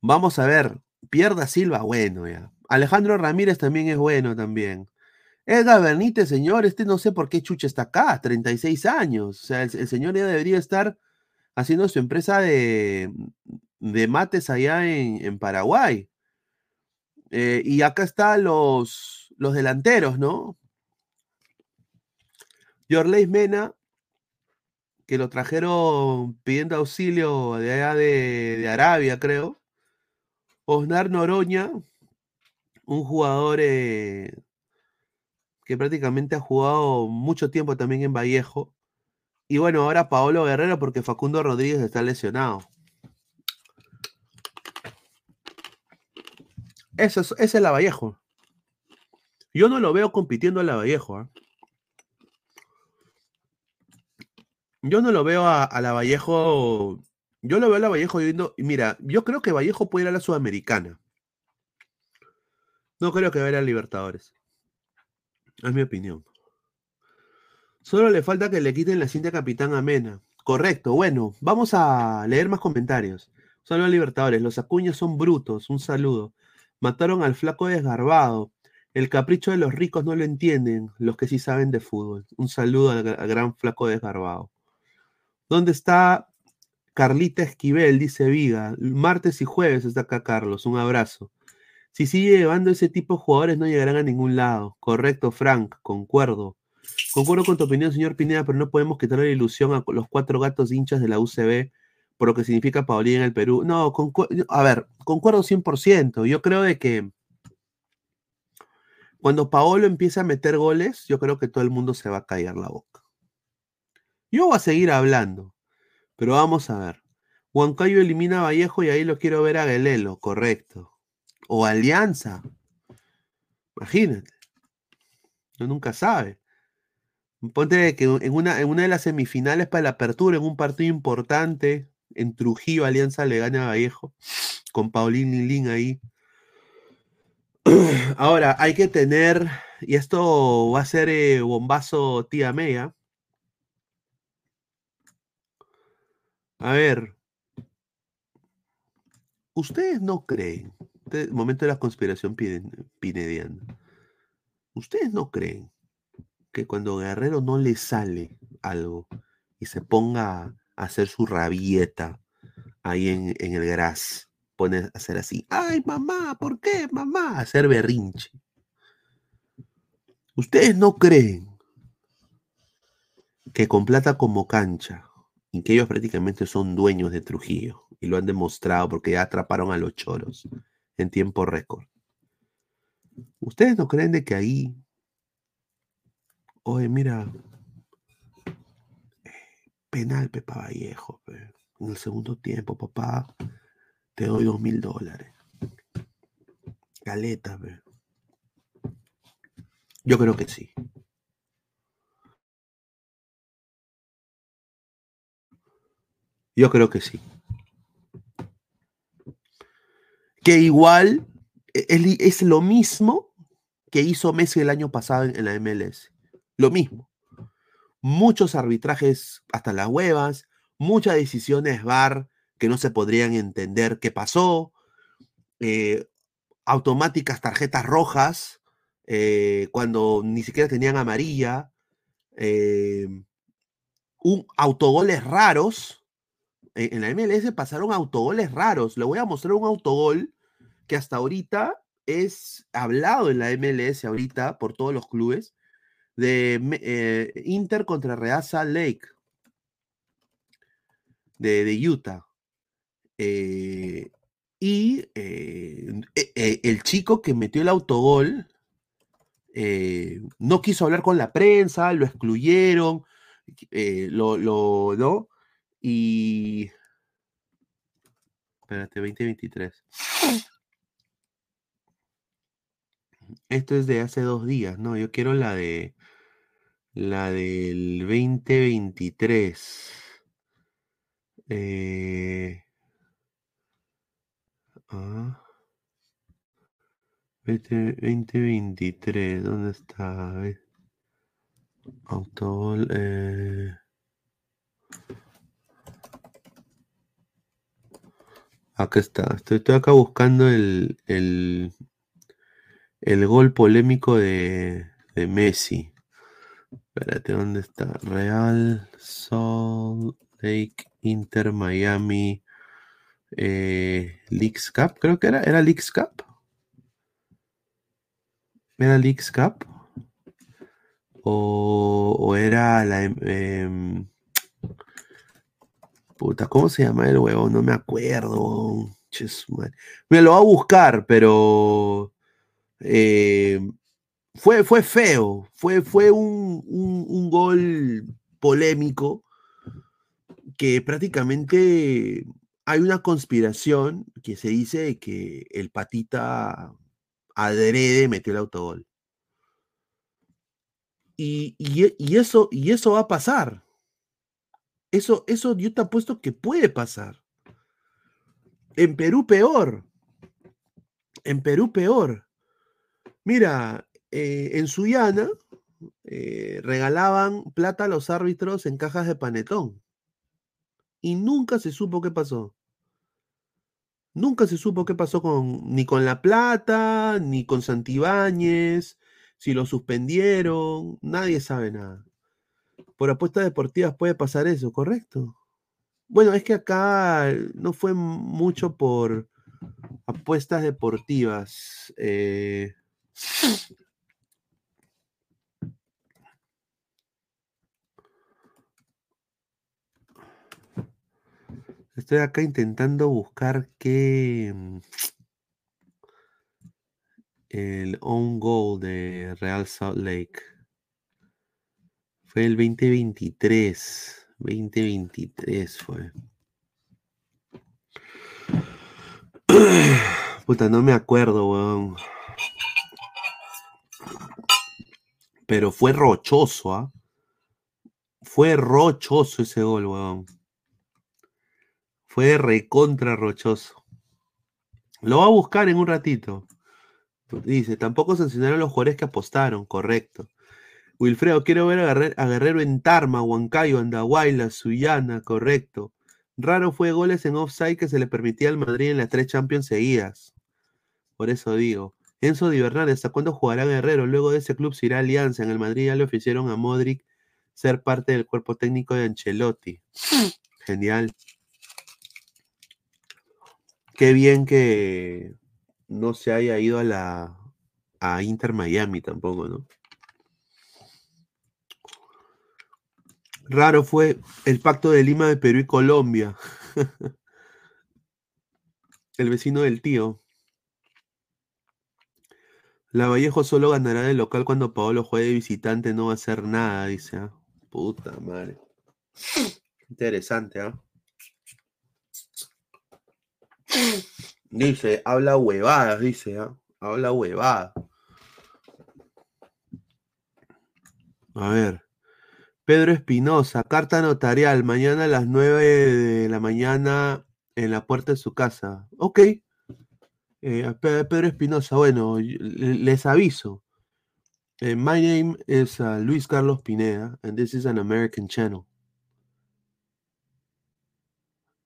Vamos a ver, Pierda Silva, bueno ya. Alejandro Ramírez también es bueno también. Edgar Benítez, señor, este no sé por qué Chucha está acá, 36 años. O sea, el, señor ya debería estar haciendo su empresa de, de mates allá en, en Paraguay. Eh, y acá están los, los delanteros, ¿no? Yorleis Mena, que lo trajeron pidiendo auxilio de allá de Arabia, creo. Osnar Noroña, un jugador eh, que prácticamente ha jugado mucho tiempo también en Vallejo. Y bueno, ahora Paolo Guerrero porque Facundo Rodríguez está lesionado. Eso es, esa es la Vallejo. Yo no lo veo compitiendo a la Vallejo. ¿ah? Yo no lo veo a, a la Vallejo. Yo lo veo a Vallejo yendo. Mira, yo creo que Vallejo puede ir a la Sudamericana. No creo que vaya a Libertadores. Es mi opinión. Solo le falta que le quiten la cinta Capitán Amena. Correcto, bueno, vamos a leer más comentarios. Solo a Libertadores, los acuñas son brutos, un saludo. Mataron al flaco desgarbado. El capricho de los ricos no lo entienden, los que sí saben de fútbol. Un saludo al, al gran flaco desgarbado. ¿Dónde está Carlita Esquivel? Dice Viga. Martes y jueves está acá Carlos. Un abrazo. Si sigue llevando ese tipo de jugadores, no llegarán a ningún lado. Correcto, Frank, concuerdo. Concuerdo con tu opinión, señor Pineda, pero no podemos quitarle la ilusión a los cuatro gatos hinchas de la UCB por lo que significa Paulina en el Perú. No, a ver, concuerdo 100%. Yo creo de que cuando Paolo empieza a meter goles, yo creo que todo el mundo se va a callar la boca. Yo voy a seguir hablando, pero vamos a ver. Huancayo elimina a Vallejo y ahí lo quiero ver a Guelelo, correcto. O Alianza. Imagínate. Uno nunca sabe. Ponte que en una, de las semifinales para la apertura, en un partido importante, en Trujillo, Alianza le gana a Vallejo, con Paulín Lin ahí. Ahora, hay que tener, y esto va a ser eh, bombazo tía Mea. A ver, ustedes no creen, momento de la conspiración pine- pinediana, ustedes no creen que cuando Guerrero no le sale algo y se ponga a hacer su rabieta ahí en, en el gras, pone a hacer así, ay mamá, ¿por qué mamá? A hacer berrinche. ¿Ustedes no creen que con plata como cancha, y que ellos prácticamente son dueños de Trujillo, y lo han demostrado porque ya atraparon a los choros en tiempo récord? ¿Ustedes no creen de que ahí Oye, mira. Penal, Pepa Vallejo. pe. En el segundo tiempo, papá. Te doy dos mil dólares. Galeta, pe. Yo creo que sí. Yo creo que sí. Que igual e- es, lo mismo que hizo Messi el año pasado en, en la MLS. Lo mismo. Muchos arbitrajes hasta las huevas, muchas decisiones VAR que no se podrían entender qué pasó, eh, automáticas tarjetas rojas eh, cuando ni siquiera tenían amarilla, eh, un, autogoles raros. Eh, en la MLS pasaron autogoles raros. Le voy a mostrar un autogol que hasta ahorita es hablado en la MLS ahorita por todos los clubes de eh, Inter contra Real Salt Lake de, Utah. Eh, y e- e- el chico que metió el autogol no quiso hablar con la prensa, lo excluyeron, lo, lo, ¿no? Y... Espérate, 2023. Esto es de hace dos días, ¿no? Yo quiero la de... La del 2023. Eh, ah, 20 2023, ¿dónde está? A ver. Autogol. eh, Acá está. Estoy, acá buscando el, el, el gol polémico de, de Messi. Espérate, ¿dónde está? Real Salt Lake Inter Miami eh, Leagues Cup, creo que era. ¿Era Leagues Cup? ¿Era Leagues Cup? ¿O, era la... em, puta, ¿cómo se llama el huevo? No me acuerdo. Me lo va a buscar, pero... eh, fue, fue feo, fue, fue un, un, gol polémico que prácticamente hay una conspiración que se dice que el patita adrede metió el autogol. Y- y eso, y eso va a pasar. Eso, eso yo te apuesto que puede pasar. En Perú peor. En Perú peor. Mira, eh, en Sullana eh, regalaban plata a los árbitros en cajas de panetón. Y nunca se supo qué pasó. Nunca se supo qué pasó con, ni con La Plata, ni con Santibáñez, si lo suspendieron, nadie sabe nada. Por apuestas deportivas puede pasar eso, ¿correcto? Bueno, es que acá no fue mucho por apuestas deportivas. eh, Estoy acá intentando buscar qué. mm, El own goal de Real Salt Lake. El 2023. 2023 fue. Puta, no me acuerdo, weón. Pero fue rochoso, ¿ah? Fue rochoso ese gol, weón. Fue recontra rochoso. Lo va a buscar en un ratito. Dice, tampoco sancionaron los jugadores que apostaron, correcto. Wilfredo, quiero ver a Guerrero, en Tarma, Huancayo, Andahuayla, Suyana, correcto. Raro fue goles en offside que se le permitía al Madrid en las tres Champions seguidas. Por eso digo. Enzo Di Bernal, ¿hasta cuándo jugará Guerrero? Luego de ese club se irá a Alianza. En el Madrid ya le ofrecieron a Modric ser parte del cuerpo técnico de Ancelotti. Genial. Qué bien que no se haya ido a la a Inter Miami tampoco, ¿no? Raro fue el pacto de Lima de Perú y Colombia. el vecino del tío. La Vallejo solo ganará de local cuando Paolo juegue de visitante, no va a hacer nada, dice. ¿ah? Puta madre. Interesante, ¿ah? Dice, habla huevadas, dice, ¿ah? Habla huevadas. A ver. Pedro Espinosa, carta notarial, mañana a las 9 de la mañana en la puerta de su casa. Ok. Eh, Pedro Espinosa, bueno, les aviso. Eh, my name is uh, Luis Carlos Pineda, and this is an American channel.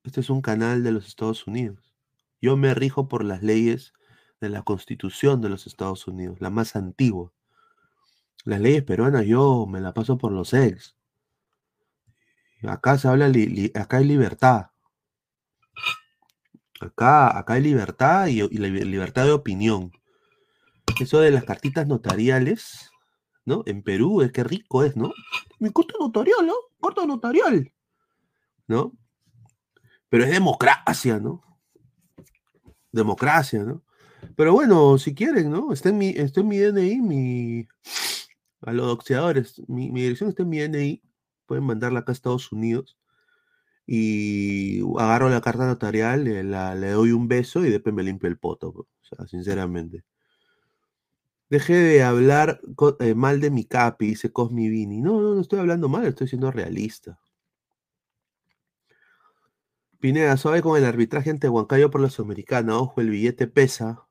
Este es un canal de los Estados Unidos. Yo me rijo por las leyes de la Constitución de los Estados Unidos, la más antigua. Las leyes peruanas yo me la paso por los ex. Acá se habla, acá hay libertad. Acá, acá hay libertad y, libertad de opinión. Eso de las cartitas notariales, ¿no? En Perú, es que rico es, ¿no? Mi carta notarial, ¿no? Carta notarial, ¿no? Pero es democracia, ¿no? Democracia, ¿no? Pero bueno, si quieren, ¿no? Está en mi, está en mi DNI, mi, a los doxeadores, mi, dirección está en mi DNI, pueden mandarla acá a Estados Unidos y agarro la carta notarial, le, la- le doy un beso y después me limpio el poto, o sea, sinceramente. Deje de hablar eh, mal de mi capi, dice Cosmi Vini. No, no, no estoy hablando mal, estoy siendo realista. Pineda, suave con el arbitraje ante Huancayo por la Sudamericana. Ojo, el billete pesa.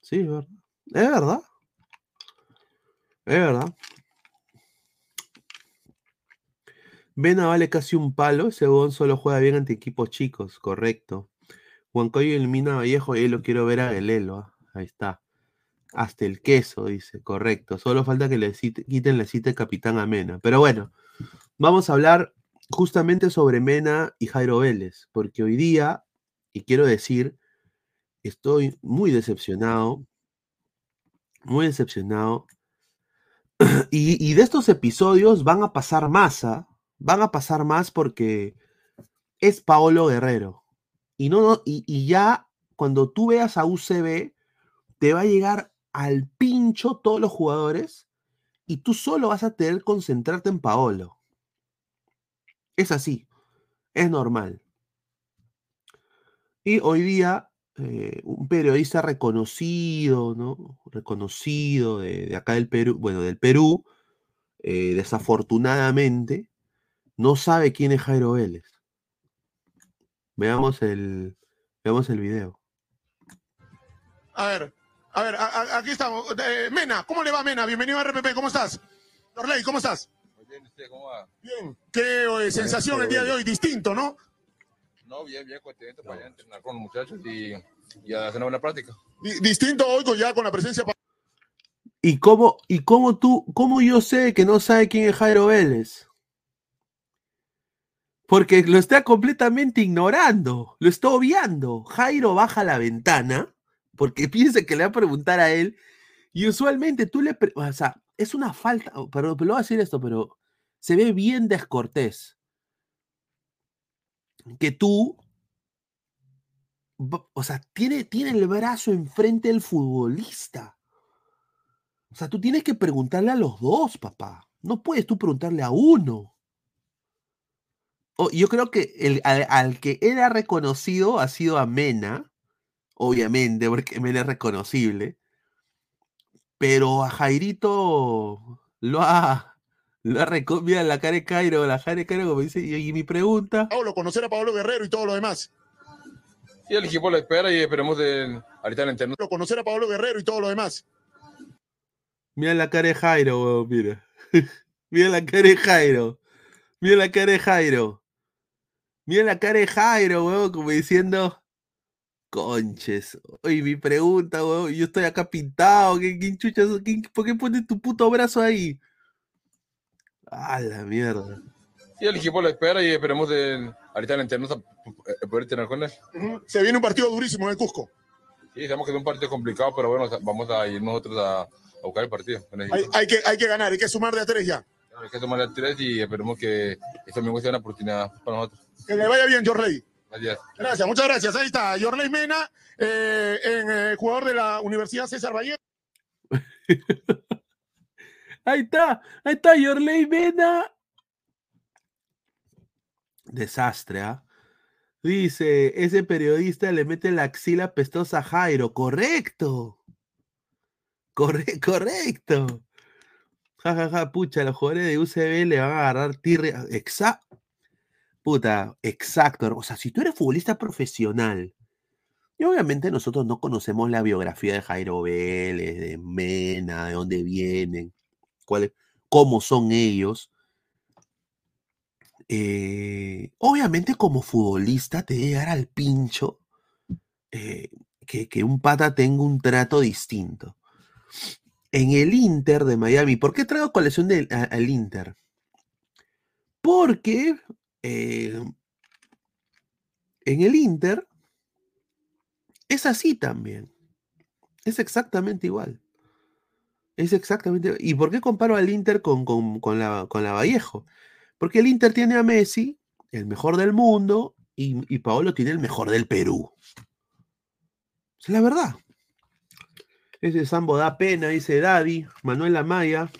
Sí, es verdad. Es verdad. Es verdad. Vena vale casi un palo. Ese huevón solo juega bien ante equipos chicos. Correcto. Huancayo elimina a Vallejo y ahí lo quiero ver a Gelelo. ah. Ahí está. Hasta el queso, dice. Correcto. Solo falta que le quiten la cita de Capitán a Mena. Pero bueno, vamos a hablar justamente sobre Mena y Jairo Vélez. Porque hoy día, y quiero decir, estoy muy decepcionado. Muy decepcionado. Y, y de estos episodios van a pasar más, ¿ah? Van a pasar más porque es Paolo Guerrero. Y, no, no, y, y ya cuando tú veas a UCB, te va a llegar al pincho todos los jugadores y tú solo vas a tener que concentrarte en Paolo. Es así, es normal. Y hoy día, eh, un periodista reconocido, ¿no? Reconocido de, de acá del Perú, bueno, del Perú, eh, desafortunadamente, no sabe quién es Jairo Vélez. Veamos el, veamos el video. A ver, a ver, a- a- aquí estamos. Eh, Mena, ¿cómo le va Mena? Bienvenido a RPP, ¿cómo estás? Orley, ¿cómo estás? Muy bien, ¿usted cómo va? Bien. Qué eh, sensación el día de hoy, distinto, ¿no? No, bien, bien, contento para allá entrenar con los muchachos y, y a hacer una buena práctica. Di- distinto hoy con, ya con la presencia. ¿Y cómo, y cómo tú, cómo yo sé que no sabe quién es Jairo Vélez? Porque lo está completamente ignorando, lo está obviando. Jairo baja la ventana porque piensa que le va a preguntar a él y usualmente tú le, o sea, es una falta, pero, pero lo voy a decir esto, pero se ve bien descortés que tú, o sea, tiene, tiene el brazo enfrente del futbolista. O sea, tú tienes que preguntarle a los dos, papá. No puedes tú preguntarle a uno. Yo creo que el, al, al que él ha reconocido ha sido a Mena, obviamente, porque Mena es reconocible. Pero a Jairito lo ha, lo ha Mira la cara de Cairo, la cara de Cairo, como dice, y, y mi pregunta. Paolo, conocer a Pablo Guerrero y todo lo demás. Y el equipo lo espera y esperemos de, ahorita en el interno. Conocer a Pablo Guerrero y todo lo demás. Mira la cara de Jairo, weón, mira. mira la cara de Jairo. Mira la cara de Jairo. Mira la cara de Jairo, weón, como diciendo. Conches. Oye, mi pregunta, weón. Yo estoy acá pintado. ¿Qué, chuchas? quién- ¿Por qué pones tu puto brazo ahí? A la mierda. Y el equipo lo espera y esperemos de, ahorita en el interno eh, poder entrenar con él. Se viene un partido durísimo en el Cusco. Sí, sabemos que es un partido complicado, pero bueno, vamos a ir nosotros a, a buscar el partido. Hay, hay que, hay que ganar, hay que sumar de a tres ya. Hay que tomar el tres y esperemos que este domingo sea una oportunidad para nosotros. Que le vaya bien, Jorley. Gracias. Gracias, muchas gracias. Ahí está, Jorley Mena, eh, en, eh, jugador de la Universidad César Vallejo. Ahí está, ahí está Yorley Mena. Desastre, ¿ah? Dice, ese periodista le mete la axila pestosa a Jairo. Correcto. Corre- correcto. Ja, ja, ja, pucha, los jugadores de UCB le van a agarrar tirria. Exacto. Puta, exacto. O sea, si tú eres futbolista profesional, y obviamente nosotros no conocemos la biografía de Jairo Vélez, de Mena, de dónde vienen, cuáles, cómo son ellos. Eh, obviamente como futbolista te debe llegar al pincho eh, que, que un pata tenga un trato distinto. En el Inter de Miami, ¿por qué traigo colección del al Inter? Porque eh, en el Inter es así también. Es exactamente igual. Es exactamente. ¿Y por qué comparo al Inter con, con- con la, con la Vallejo? Porque el Inter tiene a Messi, el mejor del mundo, y, y Paolo tiene el mejor del Perú. Es la verdad. Ese Sambo da pena, dice Daddy, Manuel Amaya.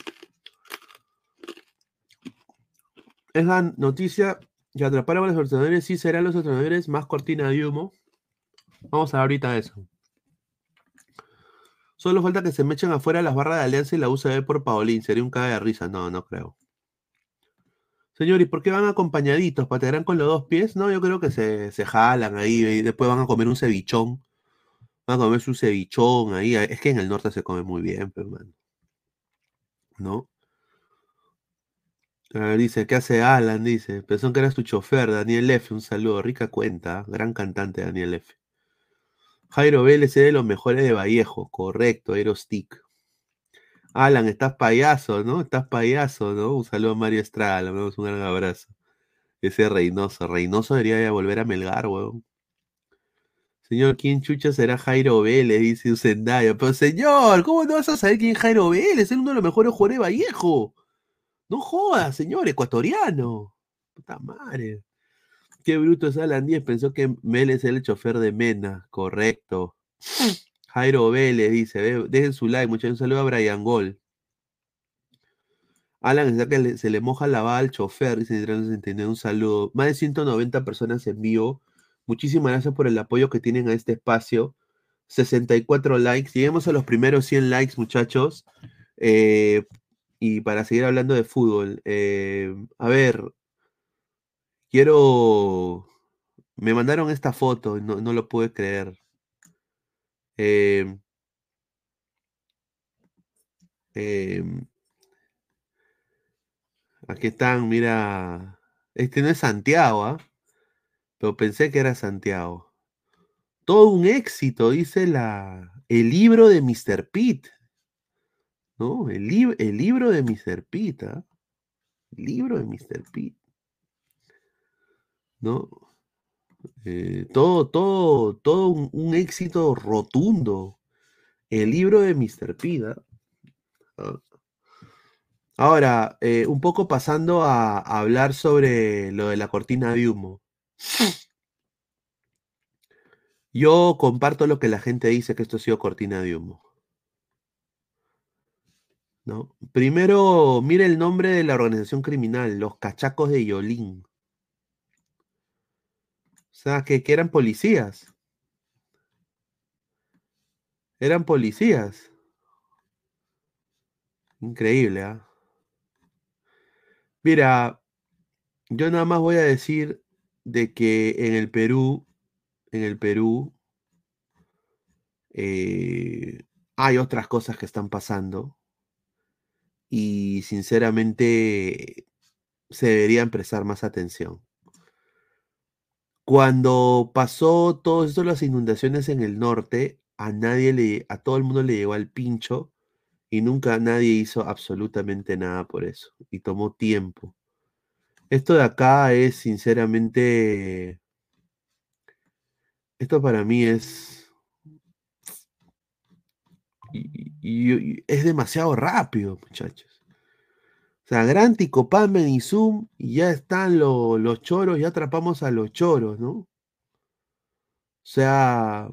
Es la noticia que atraparon a los entrenadores, sí serán los entrenadores más cortina de humo. Vamos a ver ahorita eso. Solo falta que se me echen afuera las barras de Alianza y la UCB por Paulín. Sería un caga de risa. No, no creo. Señor, ¿y por qué van acompañaditos? ¿Patearán con los dos pies? No, yo creo que se, se jalan ahí y después van a comer un cevichón. Van a comer su cevichón ahí. Es que en el norte se come muy bien, pero hermano. ¿No? A ver, dice, ¿qué hace Alan? Dice, pensó que eras tu chofer, Daniel F. Un saludo, rica cuenta, gran cantante Daniel F. Jairo Vélez es de los mejores de Vallejo, correcto, Aerostick. Alan, estás payaso, ¿no? Estás payaso, ¿no? Un saludo a Mario Estrada, le damos un gran abrazo. Ese Reynoso, Reynoso debería volver a Melgar, weón. Señor, ¿quién chucha será Jairo Vélez? Dice Usendaya. Pero señor, ¿cómo no vas a saber quién es Jairo Vélez? Es uno de los mejores jugadores de Vallejo. No jodas, señor, ecuatoriano. Puta madre. Qué bruto es Alan 10. Pensó que Vélez era el chofer de Mena. Correcto. Jairo Vélez dice, "Ve- dejen su like, muchachos. Un saludo a Brian Gol. Alan, que le- se le moja la baba al chofer, dice Adrián 69, un saludo. Más de 190 personas en vivo. Muchísimas gracias por el apoyo que tienen a este espacio. 64 likes. Lleguemos a los primeros 100 likes, muchachos. Eh, y para seguir hablando de fútbol. eh, a ver, quiero... Me mandaron esta foto, no, no lo pude creer. Eh, em, aquí están, mira. Este no es Santiago, ¿ah? Pero pensé que era Santiago. Todo un éxito, dice la, el libro de Mr. Pitt. ¿No? El, el libro de Mr. Pitt, ¿ah? El libro de Mr. Pitt. ¿No? Eh, todo, todo, todo un, éxito rotundo. El libro de Mr. Pitt. ¿ah? Ah. Ahora, eh, un poco pasando a, a hablar sobre lo de la cortina de humo. Yo comparto lo que la gente dice que esto ha sido cortina de humo. ¿No? Primero, mire el nombre de la organización criminal, los cachacos de Yolín. O sea, que, eran policías. Eran policías. Increíble, ¿ah? Mira, yo nada más voy a decir de que en el Perú, en el Perú, eh, hay otras cosas que están pasando y sinceramente se deberían prestar más atención. Cuando pasó todo esto, las inundaciones en el norte, a nadie le, a todo el mundo le llegó al pincho y nunca nadie hizo absolutamente nada por eso y tomó tiempo. Esto de acá es sinceramente, esto para mí es, y- es demasiado rápido, muchachos. O sea, Granti, Copamen y Zoom, y ya están lo- los choros, ya atrapamos a los choros, ¿no? O sea,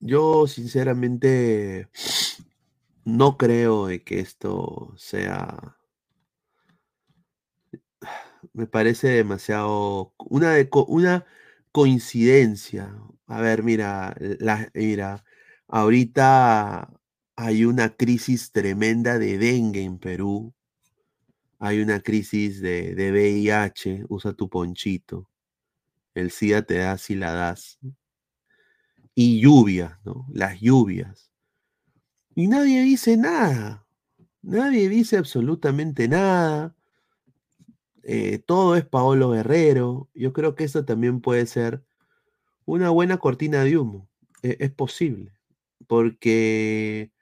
yo sinceramente no creo de que esto sea, me parece demasiado, una, de una coincidencia. A ver, mira, la, mira, ahorita hay una crisis tremenda de dengue en Perú. Hay una crisis de, de VIH, usa tu ponchito. El SIDA te da si la das. Y lluvias, ¿no? Las lluvias. Y nadie dice nada. Nadie dice absolutamente nada. Eh, todo es Paolo Guerrero. Yo creo que eso también puede ser una buena cortina de humo. E- es posible. Porque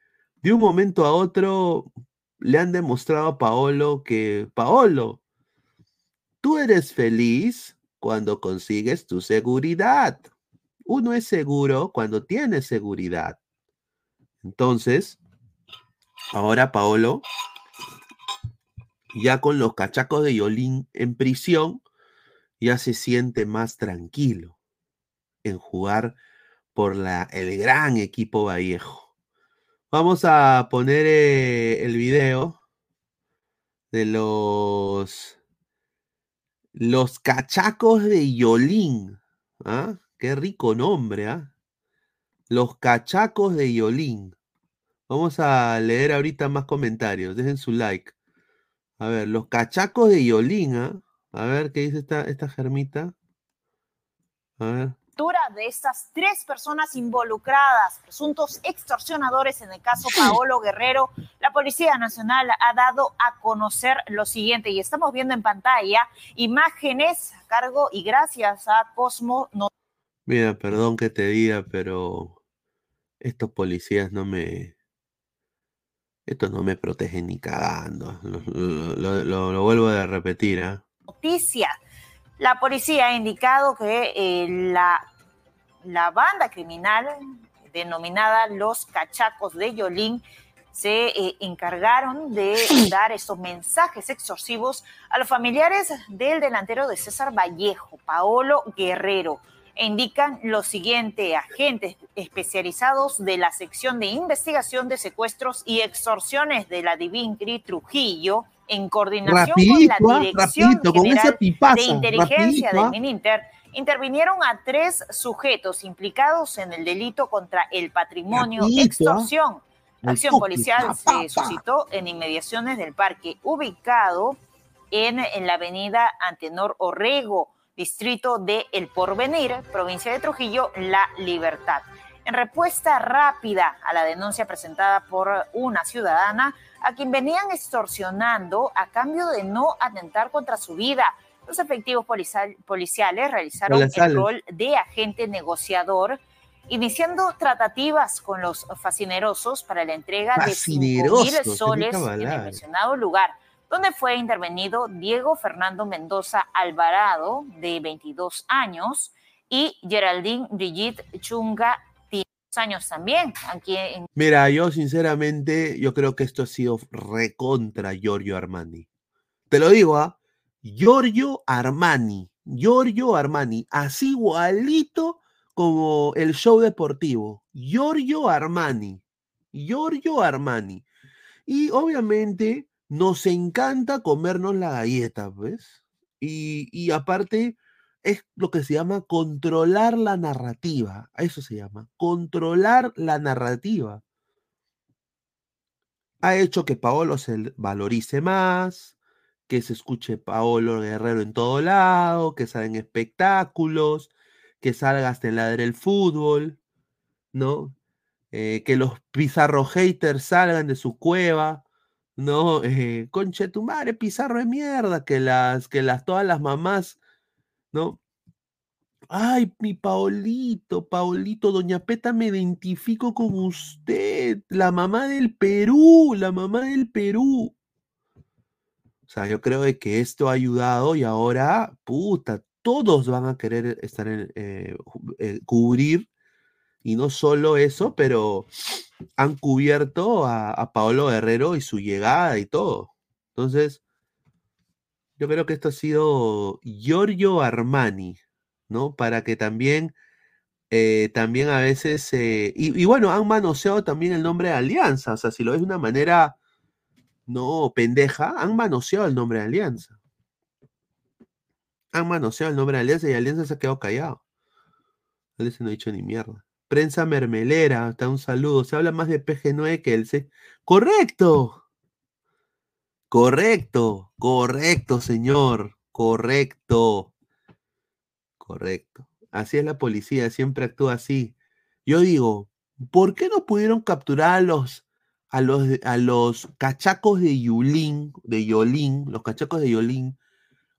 de un momento a otro le han demostrado a Paolo que, Paolo, tú eres feliz cuando consigues tu seguridad. Uno es seguro cuando tiene seguridad. Entonces, ahora Paolo, ya con los cachacos de Yolín en prisión, ya se siente más tranquilo en jugar por la, el gran equipo Vallejo. Vamos a poner eh, el video de los los cachacos de Yolín. ¿ah? Qué rico nombre, ¿ah? Los cachacos de Yolín. Vamos a leer ahorita más comentarios. Dejen su like. A ver, los cachacos de Yolín, ¿ah? A ver, ¿qué dice esta, esta germita? A ver. Captura de estas tres personas involucradas, presuntos extorsionadores en el caso Paolo Guerrero, la Policía Nacional ha dado a conocer lo siguiente y estamos viendo en pantalla imágenes a cargo y gracias a Cosmo. Mira, perdón que te diga, pero estos policías no me. Estos no me protegen ni cagando. Lo, lo- lo- lo vuelvo a repetir, ¿ah? noticia. La policía ha indicado que eh, la, la banda criminal denominada Los Cachacos de Yolín se eh, encargaron de dar estos mensajes extorsivos a los familiares del delantero de César Vallejo, Paolo Guerrero. e indican lo siguiente, agentes especializados de la sección de investigación de secuestros y extorsiones de la Divincri Trujillo, en coordinación Rapidito, con ah, la Dirección rapidito, con esa General de Inteligencia rapidito, ah. del Mininter, intervinieron a tres sujetos implicados en el delito contra el patrimonio, ah. extorsión. La acción policial se suscitó en inmediaciones del parque, ubicado en, en la avenida Antenor Orrego, distrito de El Porvenir, provincia de Trujillo, La Libertad. En respuesta rápida a la denuncia presentada por una ciudadana a quien venían extorsionando a cambio de no atentar contra su vida, los efectivos policial- policiales realizaron el rol de agente negociador, iniciando tratativas con los fascinerosos para la entrega de 5 mil soles en el mencionado lugar, donde fue intervenido Diego Fernando Mendoza Alvarado, de 22 años, y Geraldine Brigitte Chunga, de 22 años también, aquí en Mira, yo sinceramente, yo creo que esto ha sido recontra Giorgio Armani. Te lo digo, ¿ah? Giorgio Armani. Giorgio Armani. Así igualito como el show deportivo. Giorgio Armani. Giorgio Armani. Y obviamente nos encanta comernos la galleta, ¿ves? Y, y aparte es lo que se llama controlar la narrativa. Eso se llama. Controlar la narrativa. Ha hecho que Paolo se valorice más, que se escuche Paolo Guerrero en todo lado, que salgan espectáculos, que salga hasta en ladre el fútbol, ¿no? Eh, que los Pizarro haters salgan de su cueva, ¿no? Eh, conche tu madre, Pizarro de mierda, que las, que las, todas las mamás, ¿no? Ay, mi Paolito, Paolito, Doña Peta, me identifico con usted, la mamá del Perú, la mamá del Perú. O sea, yo creo de que esto ha ayudado y ahora, puta, todos van a querer estar en, eh, eh, cubrir, y no solo eso, pero han cubierto a, a Paolo Guerrero y su llegada y todo. Entonces, yo creo que esto ha sido Giorgio Armani, ¿no? Para que también, eh, también a veces, eh, y, bueno, han manoseado también el nombre de Alianza, o sea, si lo ves de una manera no pendeja, han manoseado el nombre de Alianza. Han manoseado el nombre de Alianza y Alianza se ha quedado callado. Alianza no ha dicho ni mierda. Prensa mermelera, hasta un saludo. Se habla más de PG9 que el C. ¡Correcto! Correcto, correcto, señor. Correcto. Correcto. Así es la policía, siempre actúa así. Yo digo, ¿por qué no pudieron capturar a los a los a los cachacos de Yulín, de Yolín, los cachacos de Yolín,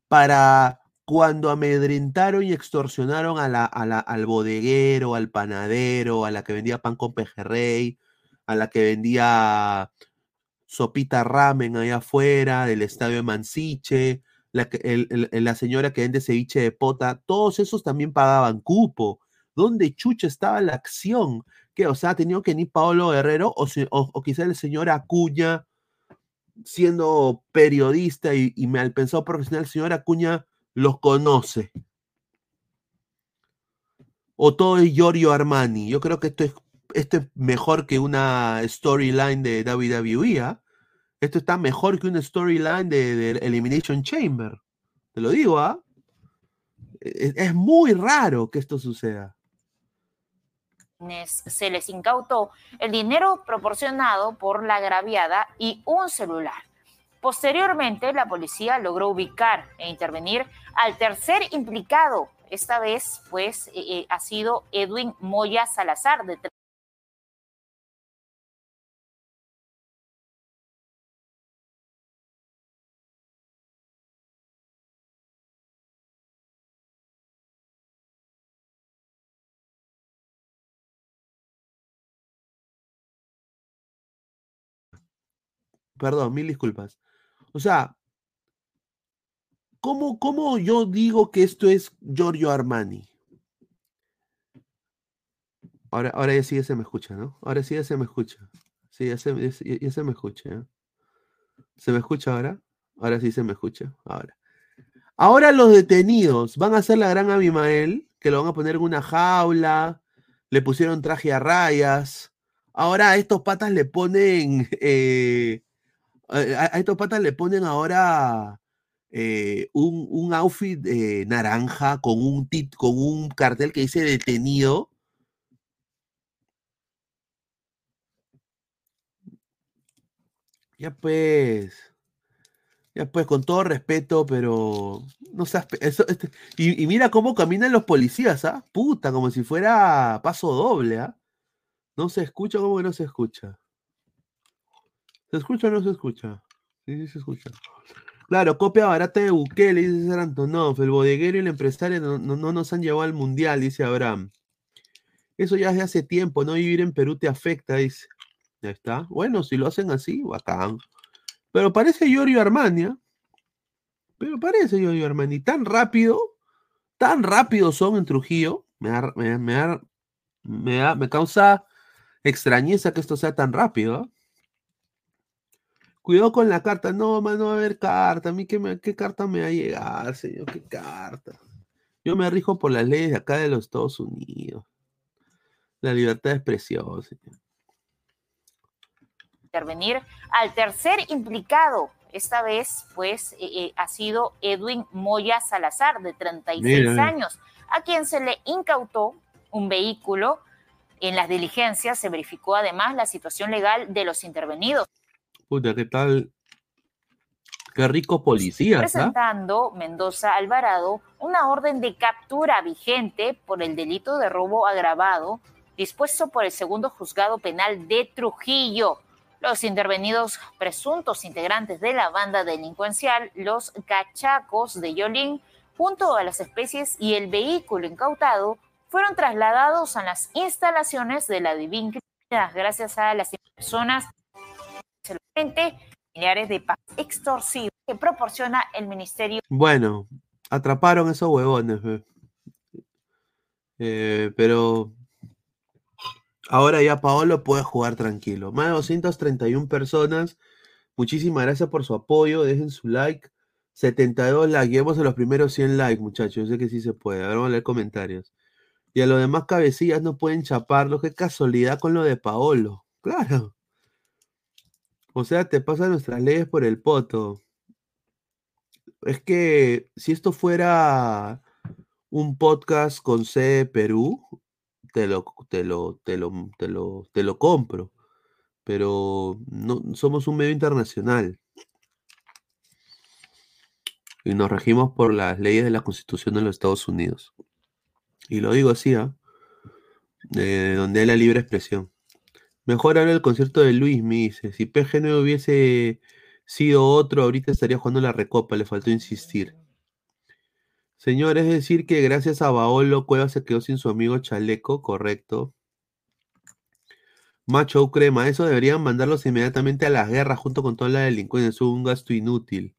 para cuando amedrentaron y extorsionaron a la, al bodeguero, al panadero, a la que vendía pan con pejerrey, a la que vendía sopita ramen allá afuera del estadio de Mansiche, la, que- la señora que vende ceviche de pota, todos esos también pagaban cupo. ¿Dónde chucha estaba la acción? ¿Qué? O sea, ha tenido que ni Paolo Guerrero o, o, o quizá el señor Acuña, siendo periodista y, y mal pensado profesional, el señor Acuña los conoce. O todo es Giorgio Armani. Yo creo que esto es, esto es mejor que una storyline de WWE. ¿ah? Esto está mejor que una storyline de, Elimination Chamber. Te lo digo, ¿ah? Es, es muy raro que esto suceda. se les incautó el dinero proporcionado por la agraviada y un celular. Posteriormente, la policía logró ubicar e intervenir al tercer implicado. Esta vez, pues, eh, ha sido Edwin Moya Salazar, de Perdón, mil disculpas. O sea, ¿cómo, cómo yo digo que esto es Giorgio Armani? Ahora, ahora sí ya se me escucha, ¿no? Ahora sí ya se me escucha. Sí, ya se, se- me escucha. ¿eh? ¿Se me escucha ahora? Ahora sí se me escucha. Ahora. Ahora los detenidos van a ser la gran Abimael, que lo van a poner en una jaula, le pusieron traje a rayas. Ahora a estos patas le ponen, eh, a, a estos patas le ponen ahora eh, un, un outfit eh, naranja con un, tit- con un cartel que dice detenido. Ya pues, ya pues, con todo respeto, pero no seas, eso, este- y, y mira cómo caminan los policías, ¿ah? Puta, como si fuera paso doble, ¿ah? No se escucha, ¿cómo que no se escucha? ¿Se escucha o no se escucha? Sí, sí se escucha. Claro, copia barata de Bukele, dice César Antonov. El bodeguero y el empresario no, no- no nos han llevado al mundial, dice Abraham. Eso ya es de hace tiempo, no vivir en Perú te afecta, dice. Ya está. Bueno, si lo hacen así, bacán. Pero parece Giorgio Armani, ¿ah? Pero parece Giorgio Armani. Tan rápido, tan rápido son en Trujillo. Me, da- me, me, da- me, da- me causa extrañeza que esto sea tan rápido. ¿ah? Cuidado con la carta. No, man, no va a haber carta. A mí, ¿qué, me- qué carta me va a llegar, señor? ¿Qué carta? Yo me rijo por las leyes de acá de los Estados Unidos. La libertad de expresión, señor. intervenir al tercer implicado. Esta vez, pues, eh, eh, ha sido Edwin Moya Salazar, de 36 Mira, mira. años, a quien se le incautó un vehículo. En las diligencias se verificó además la situación legal de los intervenidos, Puta, ¿qué tal? Qué ricos policías, ¿ah? presentando Mendoza Alvarado una orden de captura vigente por el delito de robo agravado dispuesto por el segundo juzgado penal de Trujillo. Los intervenidos presuntos integrantes de la banda delincuencial, los cachacos de Yolín, junto a las especies y el vehículo incautado, fueron trasladados a las instalaciones de la Divin gracias a las personas familiares de que proporciona el Ministerio Bueno, atraparon esos huevones, ve. Eh, pero ahora ya Paolo puede jugar tranquilo. Más de 231 personas. Muchísimas gracias por su apoyo. Dejen su like. 72 likes. Llevamos a los primeros 100 likes, muchachos. Yo sé que sí se puede. Ahora vamos a leer comentarios. Y a los demás cabecillas no pueden chaparlo. Qué casualidad con lo de Paolo. Claro. O sea, te pasan nuestras leyes por el poto. Es que si esto fuera un podcast con C Perú, te lo, te lo, te lo, te lo, te lo compro. Pero no somos un medio internacional. Y nos regimos por las leyes de la Constitución de los Estados Unidos. Y lo digo así, ¿ah? Donde hay la libre expresión. Mejor ahora el concierto de Luis, me dice. Si PG no hubiese sido otro, ahorita estaría jugando la recopa, le faltó insistir. Señor, es decir que gracias a Baolo Cueva se quedó sin su amigo Chaleco, correcto. Macho crema, eso deberían mandarlos inmediatamente a las guerras junto con toda la delincuencia, es un gasto inútil.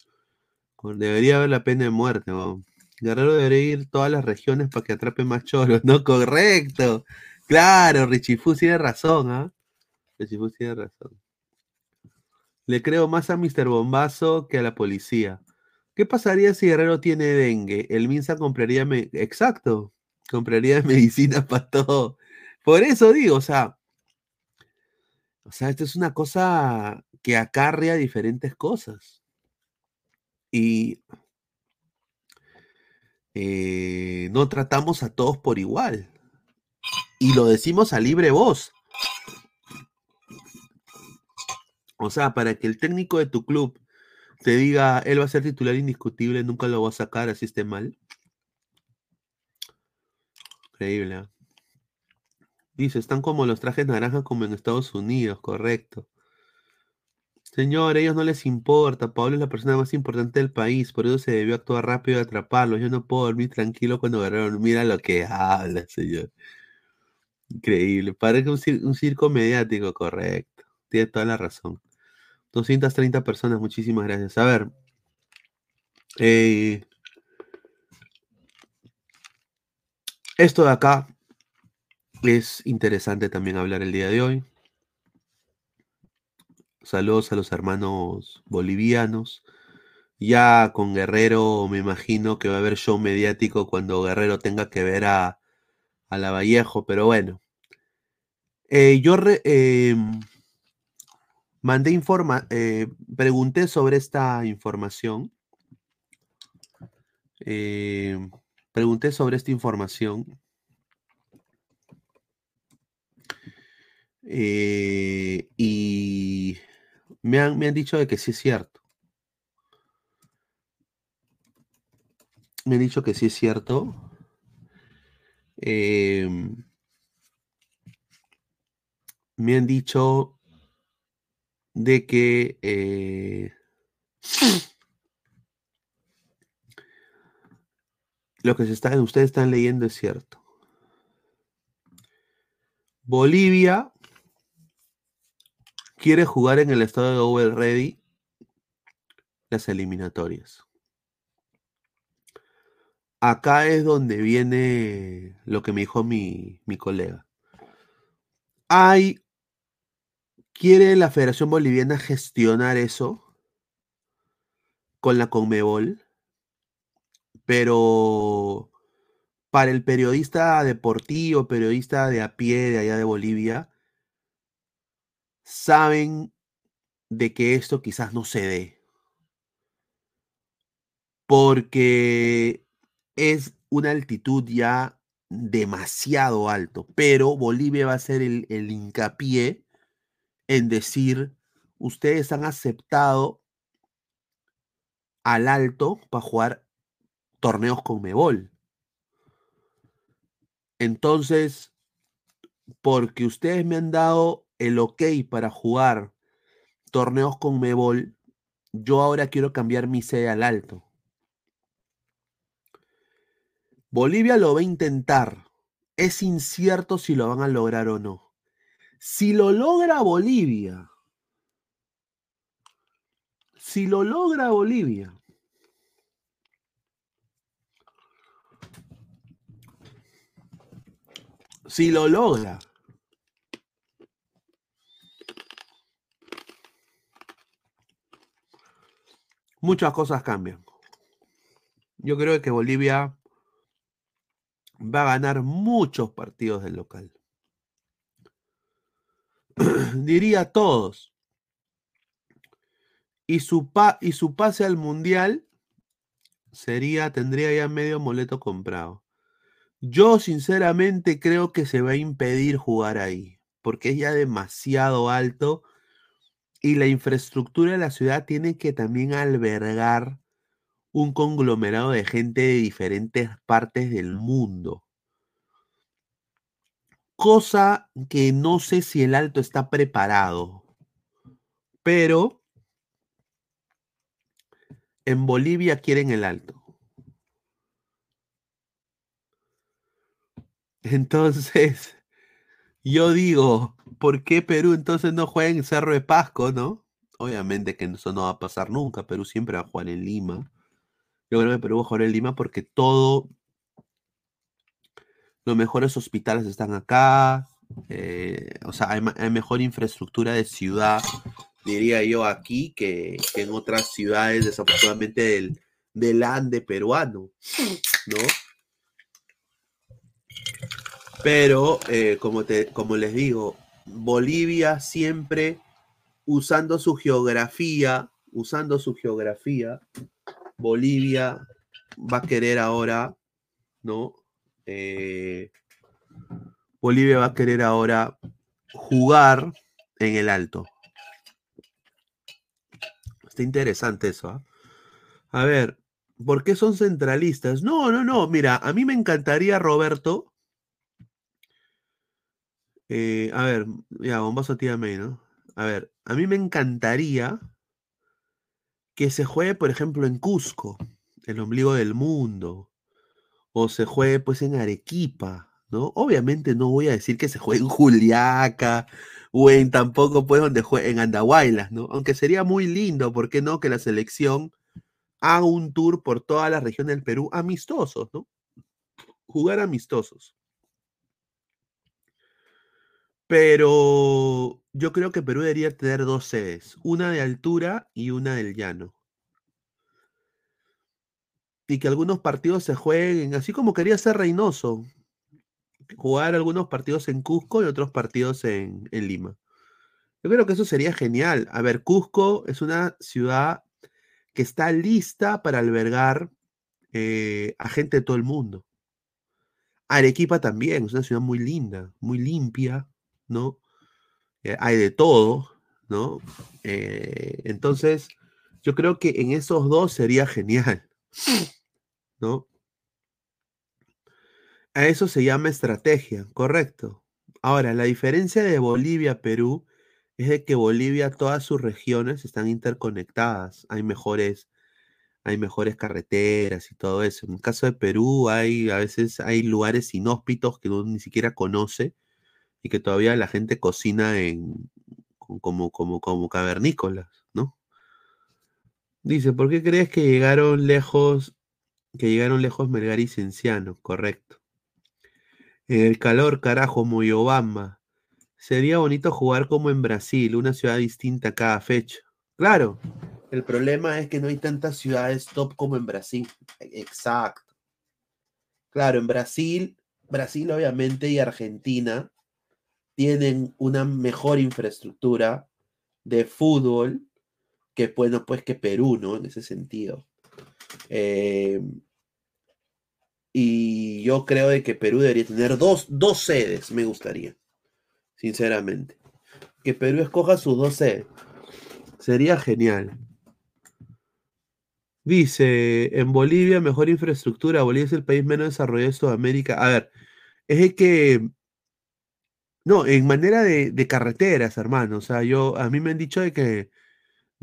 Debería haber la pena de muerte, weón. Guerrero debería ir todas las regiones para que atrape más ¿no? Correcto. Claro, Richifu tiene razón, ¿ah? Richifu tiene razón. Le creo más a Mr. Bombazo que a la policía. ¿Qué pasaría si Guerrero tiene dengue? El Minsa compraría... Exacto. Compraría medicina para todo. Por eso digo, o sea... O sea, esto es una cosa que acarrea diferentes cosas. Y eh, no tratamos a todos por igual. Y lo decimos a libre voz. O sea, para que el técnico de tu club te diga, él va a ser titular indiscutible, nunca lo va a sacar, así esté mal. Increíble. ¿ah? Dice, están como los trajes naranjas como en Estados Unidos, correcto. Señor, a ellos no les importa. Pablo es la persona más importante del país, por eso se debió actuar rápido y atraparlo. Yo no puedo dormir tranquilo cuando Guerrero mira lo que habla, señor. Increíble. Parece un circo mediático, correcto. Tiene toda la razón. 230 personas, muchísimas gracias. A ver. eh, esto de acá es interesante también hablar el día de hoy. Saludos a los hermanos bolivianos Ya con Guerrero me imagino que va a haber show mediático cuando Guerrero tenga que ver a, a la Vallejo, pero bueno. Eh, yo re- em, mandé informa, eh, pregunté sobre esta información. Em, pregunté sobre esta información. eh, y me han, me han dicho de que sí es cierto. Me han dicho que sí es cierto. Em, me han dicho de que eh, lo que se está, ustedes están leyendo es cierto. Bolivia quiere jugar en el estado de Over Ready las eliminatorias. Acá es donde viene lo que me dijo mi, mi colega. Hay ¿Quiere la Federación Boliviana gestionar eso con la Conmebol? Pero para el periodista deportivo, periodista de a pie de allá de Bolivia, saben de que esto quizás no se dé. Porque es una altitud ya demasiado alto, pero Bolivia va a ser el, el hincapié en decir, ustedes han aceptado al alto para jugar torneos con Mebol. Entonces, porque ustedes me han dado el ok para jugar torneos con Mebol, yo ahora quiero cambiar mi sede al alto. Bolivia lo va a intentar. Es incierto si lo van a lograr o no. Si lo logra Bolivia, si lo logra Bolivia, si lo logra, muchas cosas cambian. Yo creo que Bolivia va a ganar muchos partidos del local. Diría todos. Y su, pa y su pase al mundial sería, tendría ya medio boleto comprado. Yo sinceramente creo que se va a impedir jugar ahí, porque es ya demasiado alto y la infraestructura de la ciudad tiene que también albergar un conglomerado de gente de diferentes partes del mundo. Cosa que no sé si el alto está preparado, pero en Bolivia quieren el alto. Entonces, yo digo, ¿por qué Perú entonces no juega en Cerro de Pasco, no? Obviamente que eso no va a pasar nunca. Perú siempre va a jugar en Lima. Yo creo que Perú va a jugar en Lima porque todo, los mejores hospitales están acá. eh, o sea, hay, mejor infraestructura de ciudad, diría yo, aquí que, que en otras ciudades, desafortunadamente, del, del Ande peruano, ¿no? Pero, eh, como, te, como les digo, Bolivia siempre usando su geografía, usando su geografía, Bolivia va a querer ahora, ¿no? Eh, Bolivia va a querer ahora jugar en el alto. Está interesante eso, ¿ah? A ver, ¿por qué son centralistas? No, no, no. Mira, a mí me encantaría, Roberto. eh, a ver, ya, bombazo a tía May, ¿no? A ver, a mí me encantaría que se juegue, por ejemplo, en Cusco, el ombligo del mundo, o se juegue pues en Arequipa, ¿no? Obviamente no voy a decir que se juegue en Juliaca o en tampoco pues donde juegue en Andahuaylas, ¿no? Aunque sería muy lindo, ¿por qué no? Que la selección haga un tour por toda la región del Perú amistosos, ¿no? Jugar amistosos. Pero yo creo que Perú debería tener dos sedes, una de altura y una del llano. Y que algunos partidos se jueguen, así como quería hacer Reynoso, jugar algunos partidos en Cusco y otros partidos en, en Lima. Yo creo que eso sería genial. A ver, Cusco es una ciudad que está lista para albergar eh, a gente de todo el mundo. Arequipa también, es una ciudad muy linda, muy limpia, ¿no? Eh, hay de todo, ¿no? Eh, entonces, yo creo que en esos dos sería genial, ¿no? A eso se llama estrategia, correcto. Ahora, la diferencia de Bolivia-Perú es de que Bolivia, todas sus regiones están interconectadas. Hay mejores, hay mejores carreteras y todo eso. En el caso de Perú, hay a veces hay lugares inhóspitos que uno ni siquiera conoce y que todavía la gente cocina en como, como, como cavernícolas. Dice, ¿por qué crees que llegaron lejos, que llegaron lejos Melgar y Cienciano? Correcto. El calor, carajo, muy Obama. Sería bonito jugar como en Brasil, una ciudad distinta cada fecha. Claro, el problema es que no hay tantas ciudades top como en Brasil. Exacto. Claro, en Brasil, Brasil obviamente y Argentina tienen una mejor infraestructura de fútbol que, bueno, pues que Perú, ¿no? En ese sentido. Eh, y yo creo de que Perú debería tener dos, dos sedes, me gustaría sinceramente. Que Perú escoja sus 12. Sería genial. Dice, en Bolivia mejor infraestructura, Bolivia es el país menos desarrollado de Sudamérica. A ver, es que, no, en manera de, carreteras, hermano, o sea, yo, a mí me han dicho de que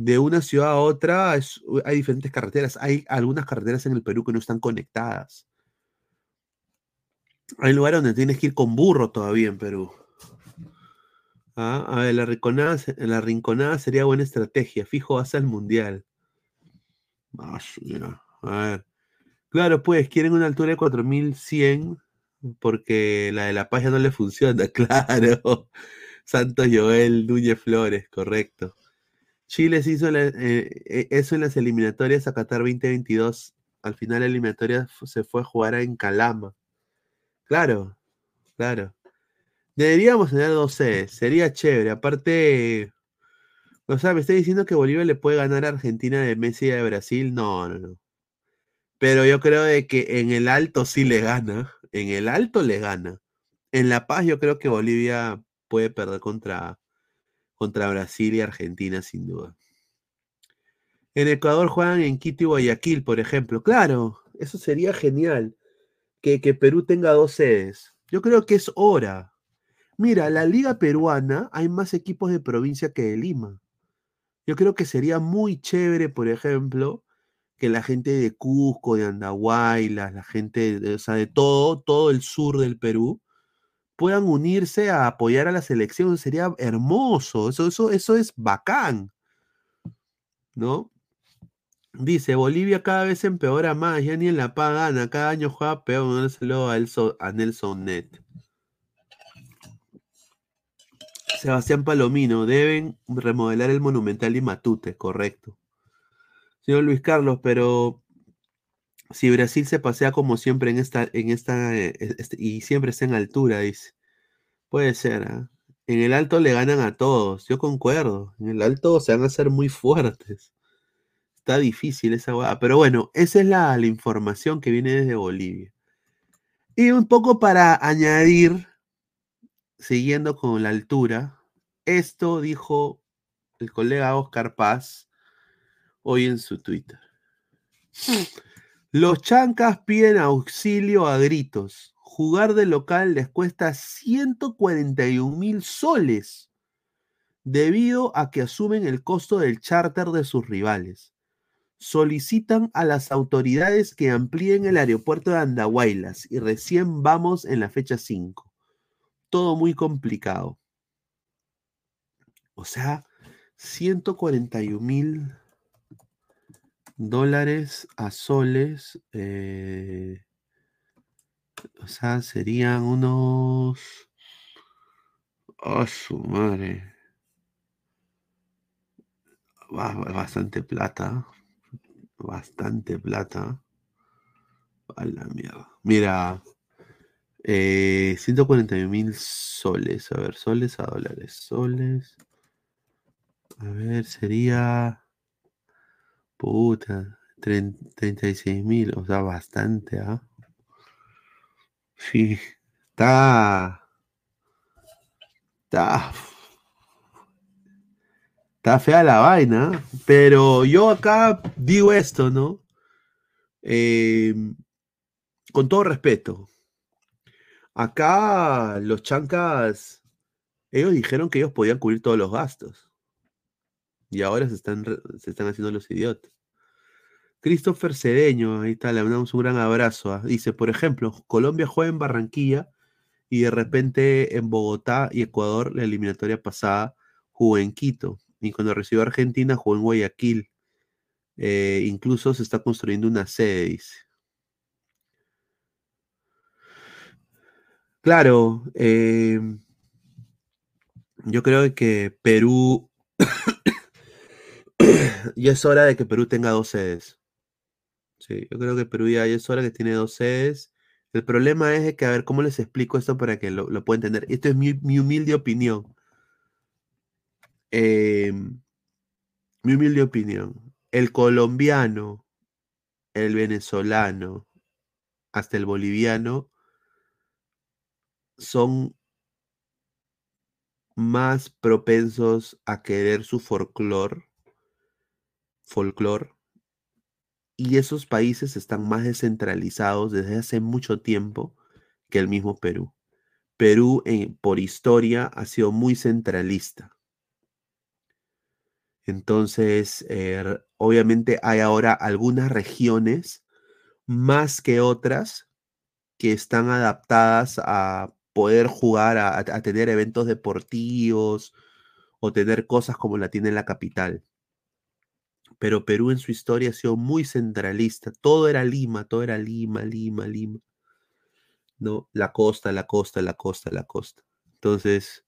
de una ciudad a otra hay diferentes carreteras, hay algunas carreteras en el Perú que no están conectadas. Hay lugares donde tienes que ir con burro todavía en Perú. Ah, a ver, la rinconada, sería buena estrategia. Fijo, vas al mundial. Ah, a ver. Claro, pues quieren una altura de 4100 porque la de La Paz ya no le funciona. Claro. Santos Joel Núñez Flores, correcto. Chile se hizo eh, eh, eso en las eliminatorias a Qatar 2022. Al final la eliminatoria se fue a jugar en Calama. Claro, claro. Deberíamos tener dos sedes, sería chévere. Aparte, o sea, me está diciendo que Bolivia le puede ganar a Argentina de Messi y de Brasil. No, no, no. Pero yo creo de que en el alto sí le gana. En el alto le gana. En La Paz yo creo que Bolivia puede perder contra, contra Brasil y Argentina sin duda. En Ecuador juegan en Quito y Guayaquil, por ejemplo. Claro, eso sería genial. Que, que Perú tenga dos sedes. Yo creo que es hora. Mira, la liga peruana hay más equipos de provincia que de Lima. Yo creo que sería muy chévere, por ejemplo, que la gente de Cusco, de Andahuayla, la gente, de, o sea, de todo, todo el sur del Perú, puedan unirse a apoyar a la selección. Sería hermoso. Eso, eso, eso es bacán. ¿No? Dice, Bolivia cada vez empeora más, ya ni en La Paz gana, cada año juega peor, no a, a Nelson Net. Sebastián Palomino, deben remodelar el Monumental y Matute, correcto. Señor Luis Carlos, pero si Brasil se pasea como siempre en esta, en esta, eh, este, y siempre está en altura, dice. Puede ser, ¿ah? En el alto le ganan a todos, yo concuerdo. En el alto se van a hacer muy fuertes. Está difícil esa hueá. Pero bueno, esa es la, la información que viene desde Bolivia. Y un poco para añadir siguiendo con la altura, esto dijo el colega Oscar Paz hoy en su Twitter. Los chancas piden auxilio a gritos. Jugar de local les cuesta 141 mil soles debido a que asumen el costo del charter de sus rivales. Solicitan a las autoridades que amplíen el aeropuerto de Andahuaylas y recién vamos en la fecha 5 todo muy complicado. O sea, 141 mil dólares a soles. Eh, o sea, serían unos... Oh, su madre. Bastante plata. Bastante plata. A la mierda. Mira, eh, 141 mil soles. A ver, soles a dólares. Soles. A ver, sería. Puta. 36 mil. O sea, bastante, ¿ah? Sí. Está. Está. Está fea la vaina. Pero yo acá digo esto, ¿no? Eh, con todo respeto. Acá los chancas, ellos dijeron que ellos podían cubrir todos los gastos. Y ahora se están, se están haciendo los idiotas. Christopher Cedeño, ahí está, le mandamos un gran abrazo. ah. Dice, por ejemplo, Colombia juega en Barranquilla y de repente en Bogotá y Ecuador la eliminatoria pasada jugó en Quito. Y cuando recibió a Argentina jugó en Guayaquil. Eh, incluso se está construyendo una sede, dice. Claro, eh, yo creo que Perú, ya es hora de que Perú tenga dos sedes. Yo creo que Perú ya, es hora que tiene dos sedes. El problema es que, a ver, ¿cómo les explico esto para que lo, lo puedan entender? Esto es mi, mi humilde opinión. Eh, mi humilde opinión. El colombiano, el venezolano, hasta el boliviano, son más propensos a querer su folclor, folclor, y esos países están más descentralizados desde hace mucho tiempo que el mismo Perú. Perú, eh, por historia, ha sido muy centralista. Entonces, eh, obviamente hay ahora algunas regiones más que otras que están adaptadas a poder jugar, a tener eventos deportivos o tener cosas como la tiene la capital. Pero Perú en su historia ha sido muy centralista. Todo era Lima, todo era Lima, Lima, Lima. ¿No? La costa, la costa, la costa, la costa. Entonces,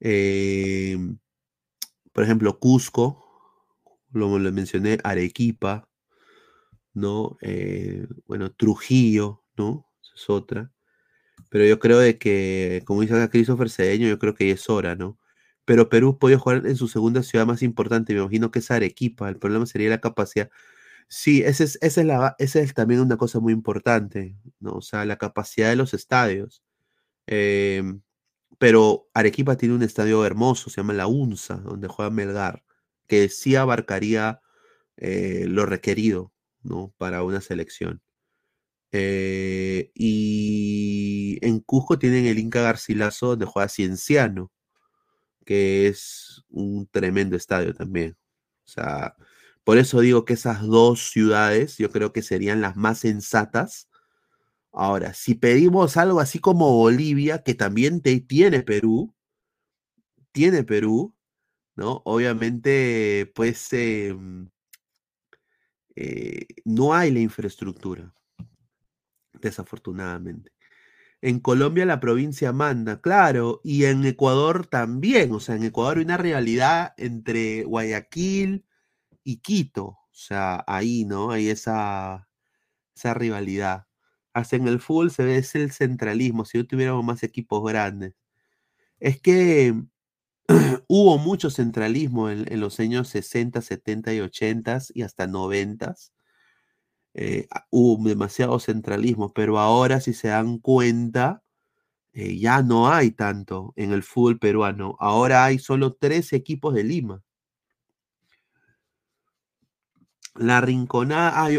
eh, por ejemplo, Cusco, lo, lo mencioné, Arequipa, ¿no? Eh, bueno, Trujillo, ¿no? Esa es otra. Pero yo creo de que, como dice acá Christopher Cedeño, yo creo que es hora, ¿no? Pero Perú podía jugar en su segunda ciudad más importante, me imagino que es Arequipa. El problema sería la capacidad. Sí, esa es, esa es, la, es también una cosa muy importante, ¿no? O sea, la capacidad de los estadios. Em, pero Arequipa tiene un estadio hermoso, se llama La UNSA, donde juega Melgar, que sí abarcaría eh, lo requerido, ¿no? Para una selección. Eh, y en Cusco tienen el Inca Garcilaso, donde juega Cienciano, que es un tremendo estadio también. O sea, por eso digo que esas dos ciudades yo creo que serían las más sensatas. Ahora, si pedimos algo así como Bolivia, que también te- tiene Perú, tiene Perú, ¿no? Obviamente, pues em, eh, no hay la infraestructura, desafortunadamente. En Colombia la provincia manda, claro, y en Ecuador también, o sea, en Ecuador hay una rivalidad entre Guayaquil y Quito, o sea, ahí, ¿no? Hay esa, esa rivalidad. Hasta en el fútbol se ve es el centralismo, si no tuviéramos más equipos grandes. Es que hubo mucho centralismo en, en los años 60, 70 y 80 y hasta 90. Eh, hubo demasiado centralismo, pero ahora si se dan cuenta, eh, ya no hay tanto en el fútbol peruano. Ahora hay solo tres equipos de Lima. La rinconada, ay,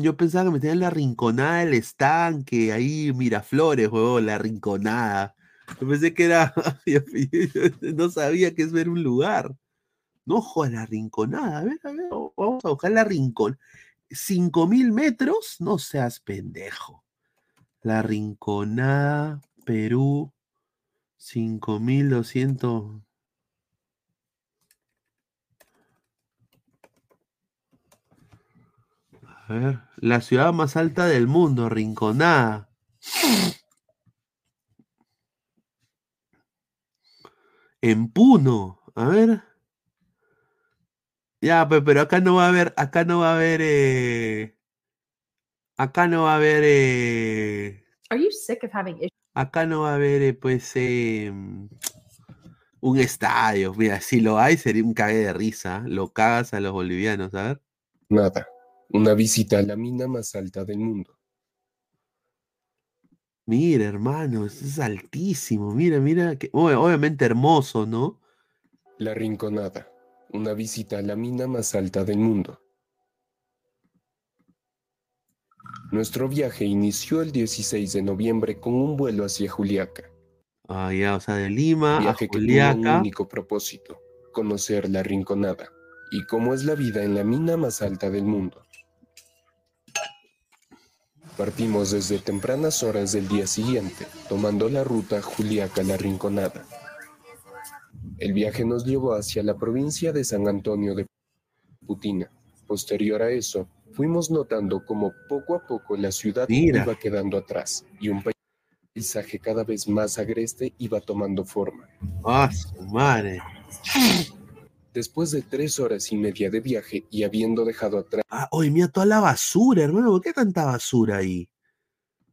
yo pensaba que me tenían la rinconada del estanque, ahí Miraflores, weón, la rinconada. Yo pensé que era, no sabía que eso era un lugar. No, joder, la rinconada, a ver, a ver, vamos a buscar la rincón. ¿Cinco mil metros? No seas pendejo. La rinconada, Perú, cinco mil doscientos. A ver, la ciudad más alta del mundo, Rinconada. En Puno, a ver. Ya, pe- pero acá no va a haber, acá no va a haber, eh, Acá no va a haber. eh, Are you sick of having issues? acá no va a haber, eh, pues, eh, un estadio. Mira, si lo hay, sería un cague de risa. Lo cagas a los bolivianos, a ver. Nada. Una visita a la mina más alta del mundo. Mira, hermano, esto es altísimo. Mira, mira. que- ob- obviamente hermoso, ¿no? La Rinconada. Una visita a la mina más alta del mundo. Nuestro viaje inició el 16 de noviembre con un vuelo hacia Juliaca. Ah, ya, o sea, de Lima a Viaje que tenía un Juliaca. único propósito, conocer la Rinconada y cómo es la vida en la mina más alta del mundo. Partimos desde tempranas horas del día siguiente, tomando la ruta Juliaca-La Rinconada. El viaje nos llevó hacia la provincia de San Antonio de Putina. Posterior a eso, fuimos notando cómo poco a poco la ciudad Mira. iba quedando atrás y un paisaje cada vez más agreste iba tomando forma. Ah, su madre. Después de tres horas y media de viaje y habiendo dejado atrás Ah, oye, mira toda la basura, hermano. ¿Por qué tanta basura ahí?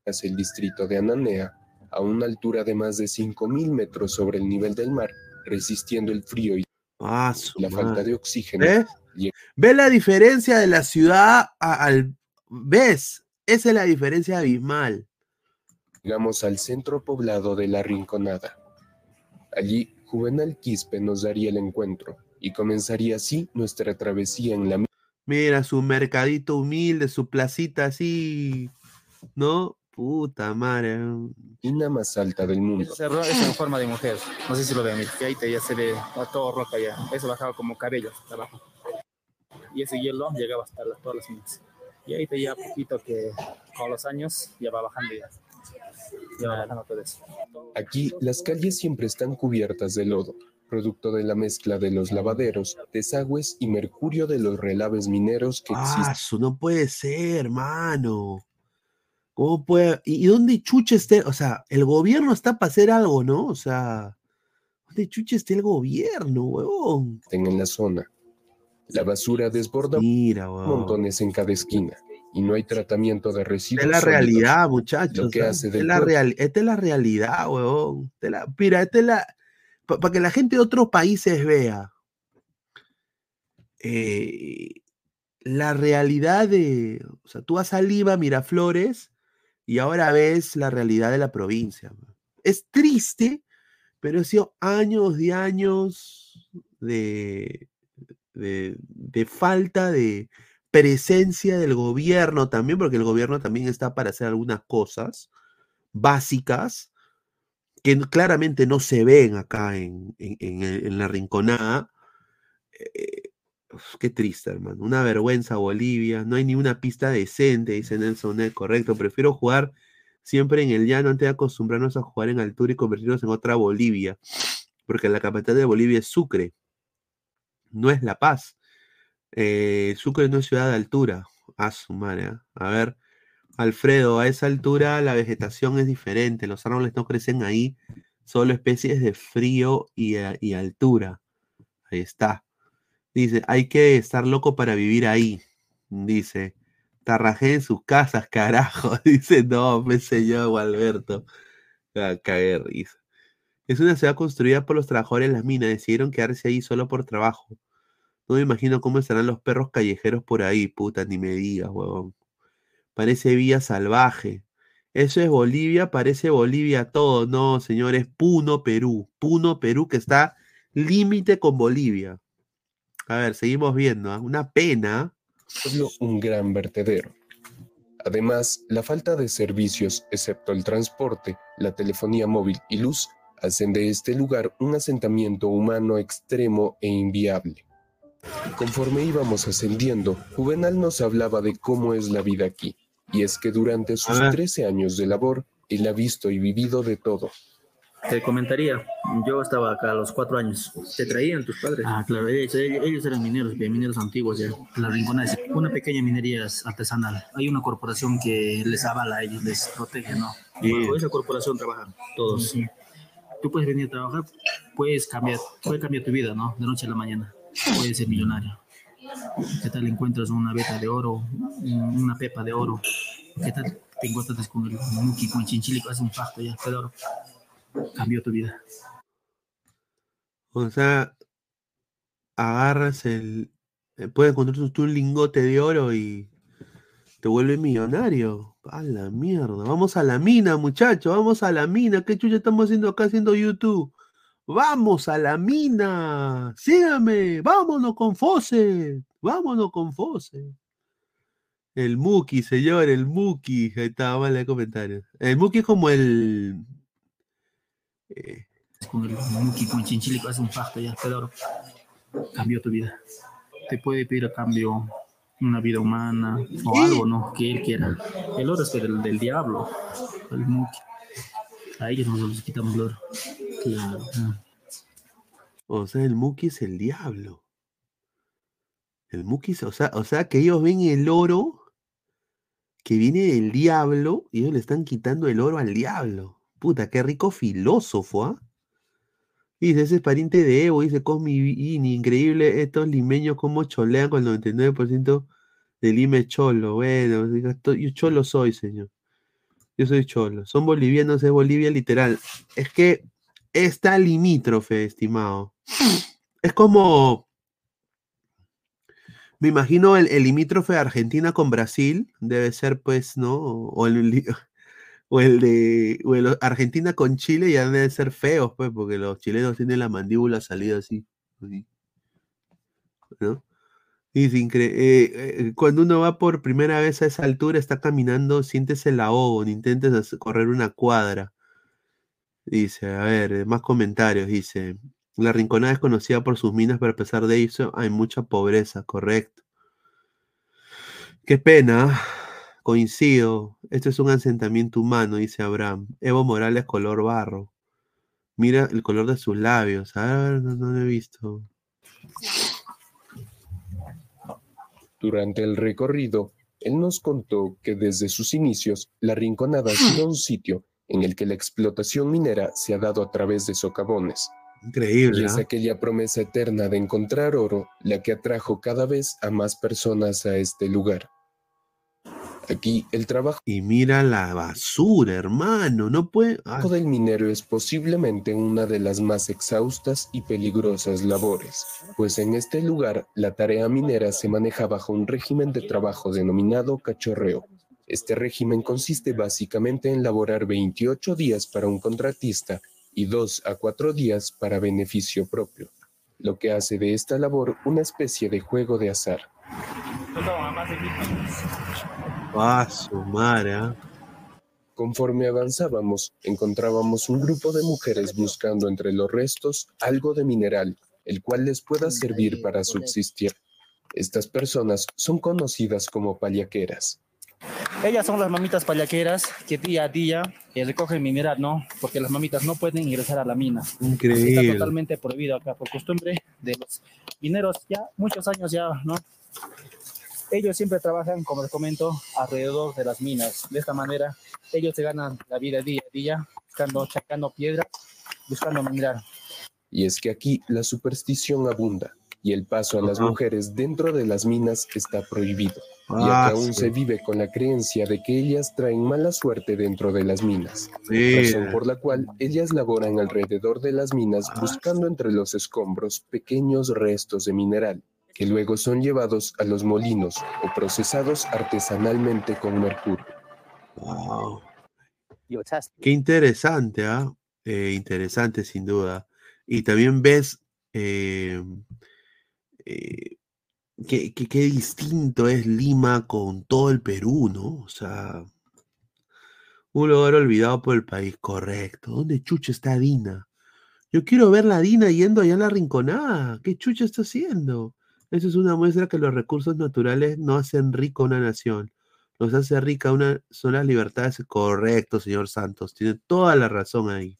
el distrito de Ananea, a una altura de más de 5.000 metros sobre el nivel del mar, resistiendo el frío y Ah, la falta de oxígeno, ¿Ves? ¿Ves la diferencia de la ciudad a- al... ¿Ves? Esa es la diferencia abismal. llegamos al centro poblado de La Rinconada. Allí, Juvenal Quispe nos daría el encuentro y comenzaría así nuestra travesía en la Mira, su mercadito humilde, su placita así, ¿no? Puta madre. mina más alta del mundo. Cerro es en forma de mujer. No sé si lo ven, que ahí te ya se ve a todo roto allá. Eso bajaba como cabello hasta abajo. Y ese hielo llegaba hasta las, todas las minas. Y ahí te ya poquito que con los años ya va bajando ya. Ya va bajando todo eso. Aquí las calles siempre están cubiertas de lodo, producto de la mezcla de los lavaderos, desagües y mercurio de los relaves mineros que Ah, existen. su no puede ser, hermano. ¿Cómo puede? ¿Y dónde chucha esté? O sea, el gobierno está para hacer algo, ¿no? O sea, ¿dónde chucha esté el gobierno, huevón? en la zona. La basura desborda Mira, montones en cada esquina y no hay tratamiento de residuos. Esta es la sólidos, realidad, muchachos. Lo que hace Esta es la, real- esta es la realidad, huevón. Esta es la- mira, esta es la. Para que la gente de otros países vea. eh, la realidad de. O sea, tú vas a Lima, Miraflores, y ahora ves la realidad de la provincia. Es triste, pero ha sido años y años de, de, falta de presencia del gobierno también, porque el gobierno también está para hacer algunas cosas básicas que claramente no se ven acá en, en- la rinconada. Eh, qué triste, hermano. Una vergüenza Bolivia. No hay ni una pista decente, dice Nelson. Correcto. Prefiero jugar siempre en el llano antes de acostumbrarnos a jugar en altura y convertirnos en otra Bolivia. Porque la capital de Bolivia es Sucre. No es La Paz. Eh, Sucre no es ciudad de altura. A su madre. ¿ah? A ver, Alfredo, a esa altura la vegetación es diferente. Los árboles no crecen ahí. Solo especies de frío y, y altura. Ahí está. Dice, hay que estar loco para vivir ahí. Dice, tarrajé en sus casas, carajo. Dice, no, me yo, Alberto. Ah, cagué risa. Es una ciudad construida por los trabajadores de las minas. Decidieron quedarse ahí solo por trabajo. No me imagino cómo estarán los perros callejeros por ahí, puta, ni me digas, huevón. Parece vía salvaje. Eso es Bolivia, parece Bolivia todo. No, señores, Puno, Perú. Puno, Perú, que está límite con Bolivia. A ver, seguimos viendo. ¿ah? Una pena. un gran vertedero. Además, la falta de servicios, excepto el transporte, la telefonía móvil y luz, hacen de este lugar un asentamiento humano extremo e inviable. Conforme íbamos ascendiendo, Juvenal nos hablaba de cómo es la vida aquí, y es que durante sus ver. 13 años de labor, él ha visto y vivido de todo. Te comentaría, yo estaba acá a los cuatro años. ¿Te traían tus padres? Ah, claro, ellos, eran mineros, bien, mineros antiguos ya. La Rinconada es una pequeña minería artesanal. Hay una corporación que les avala a ellos, les protege, ¿no? Y bajo esa corporación trabajan todos. Tú puedes venir a trabajar, puedes cambiar, puede cambiar tu vida, ¿no? De noche a la mañana. Puedes ser millonario. ¿Qué tal encuentras una beta de oro, un- una pepa de oro? ¿Qué tal? Te encuentras con el Muki, con Chinchilico, hace un pacto ya, Pedro. Cambió tu vida. O sea, agarras el. eh, Puedes encontrar tú un lingote de oro y te vuelves millonario. A la mierda. Vamos a la mina, muchachos. Vamos a la mina. ¿Qué chucha estamos haciendo acá haciendo YouTube? Vamos a la mina. Sígame. Vámonos con Fose. Vámonos con Fose. El Muki, señor, el Muki. Ahí está, vale comentarios. El Muki es como el. Eh, Con el Muki, con Chinchilico, hace un pacto ya, Pedro. Cambió tu vida. Te puede pedir a cambio una vida humana o algo, ¿no? Que él quiera. El oro es del, del diablo, el Muki. A ellos nosotros les quitamos el oro. Claro. O sea, el Muki es el diablo. El Muki, o sea, o sea que ellos ven el oro que viene del diablo y ellos le están quitando el oro al diablo. Puta, qué rico filósofo, ¿ah? Dice, ese es pariente de Evo, dice Cosmi increíble estos limeños como cholean con el 99% del lime cholo. Bueno, yo cholo soy, señor. Yo soy cholo. Son bolivianos, es Bolivia literal. Es que está limítrofe, estimado. Es como. Me imagino el, el limítrofe de Argentina con Brasil. Debe ser, pues, ¿no? O el, o el de. O el Argentina con Chile ya deben ser feos, pues, porque los chilenos tienen la mandíbula salida así. así, ¿No? Y eh, eh, cuando uno va por primera vez a esa altura, está caminando, sientes el ahogo, ni intentes correr una cuadra. Dice, a ver, más comentarios. Dice, la Rinconada es conocida por sus minas, pero a pesar de eso hay mucha pobreza, correcto. Qué pena, coincido. Esto es un asentamiento humano, dice Abraham. Evo Morales color barro. Mira el color de sus labios. A ver, no, no lo he visto. Durante el recorrido, él nos contó que desde sus inicios, La Rinconada ha sido un sitio en el que la explotación minera se ha dado a través de socavones. Increíble. Y es ¿ah? aquella promesa eterna de encontrar oro la que atrajo cada vez a más personas a este lugar. Aquí el trabajo Y mira la basura, hermano. No puede. ah, del minero es posiblemente una de las más exhaustas y peligrosas labores, pues en este lugar la tarea minera se maneja bajo un régimen de trabajo denominado cachorreo. Este régimen consiste básicamente en laborar 28 días para un contratista y 2 a 4 días para beneficio propio, lo que hace de esta labor una especie de juego de azar. Ah, su madre, ah. Conforme avanzábamos, encontrábamos un grupo de mujeres buscando entre los restos algo de mineral, el cual les pueda servir para subsistir. Estas personas son conocidas como paliaqueras. Ellas son las mamitas payaqueras que día a día eh, recogen mineral, ¿no? Porque las mamitas no pueden ingresar a la mina. Está Increíble. totalmente prohibido acá por costumbre de los mineros, ya muchos años ya, ¿no? Ellos siempre trabajan, como les comento, alrededor de las minas. De esta manera, ellos se ganan la vida día a día, buscando, sacando piedras, buscando mineral. Y es que aquí la superstición abunda y el paso a las mujeres dentro de las minas está prohibido, ya Ah, que aún sí. se vive con la creencia de que ellas traen mala suerte dentro de las minas, razón por la cual ellas laboran alrededor de las minas Ah, buscando entre los escombros pequeños restos de mineral, que luego son llevados a los molinos o procesados artesanalmente con mercurio. Wow. Qué interesante, ¿ah? Eh, interesante, sin duda. Y también ves eh, eh, qué, qué- qué distinto es Lima con todo el Perú, ¿no? O sea, un lugar olvidado por el país, correcto. ¿Dónde chucha está Dina? Yo quiero ver la Dina yendo allá a la Rinconada. ¿Qué chucha está haciendo? Eso es una muestra que los recursos naturales no hacen rico a una nación. Nos hace rica una, son las libertades. Correcto, señor Santos. Tiene toda la razón ahí.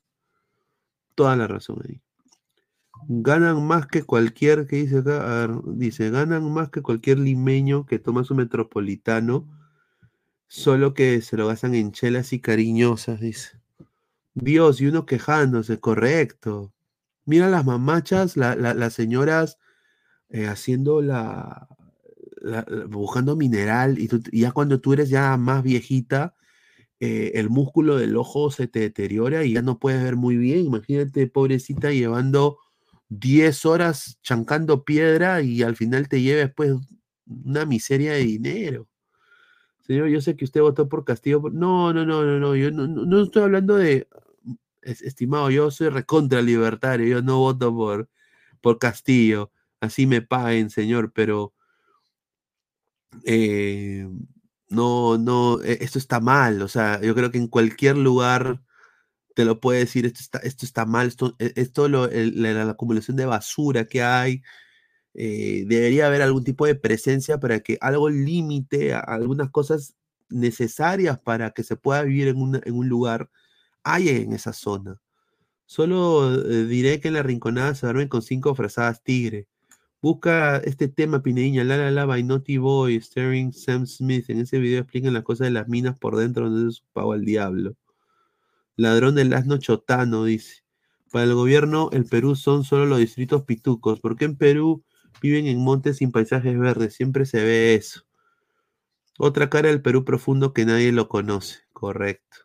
Toda la razón ahí. Ganan más que cualquier, que dice acá? Dice, ganan más que cualquier limeño que toma su metropolitano, solo que se lo gastan en chelas y cariñosas, dice. Dios, y uno quejándose, correcto. Mira las mamachas, la- las señoras eh, haciendo la, buscando mineral y, ya cuando tú eres ya más viejita, eh, el músculo del ojo se te deteriora y ya no puedes ver muy bien. Imagínate, pobrecita, llevando 10 horas chancando piedra y al final te lleva después una miseria de dinero. Señor, yo sé que usted votó por Castillo. No, no, no, no, no. Yo no, estoy hablando de. es- estimado, yo soy recontra libertario. Yo no voto por, por Castillo. Así me paguen, señor, pero. eh, no, no, e- esto está mal. O sea, yo creo que en cualquier lugar te lo puede decir, esto está, esto está mal, esto, e- esto lo, la, la acumulación de basura que hay, eh, debería haber algún tipo de presencia para que algo limite a algunas cosas necesarias para que se pueda vivir en, en un lugar haya en esa zona. Solo eh, diré que en la rinconada se duermen con cinco frazadas tigre. Busca este tema, Pineña, La La La by Naughty Boy, starring Sam Smith. En ese video explican las cosas de las minas por dentro donde se pago al diablo. Ladrón del asno chotano, dice. Para el gobierno, el Perú son solo los distritos pitucos. ¿Por qué en Perú viven en montes sin paisajes verdes? Siempre se ve eso. Otra cara del Perú profundo que nadie lo conoce. Correcto.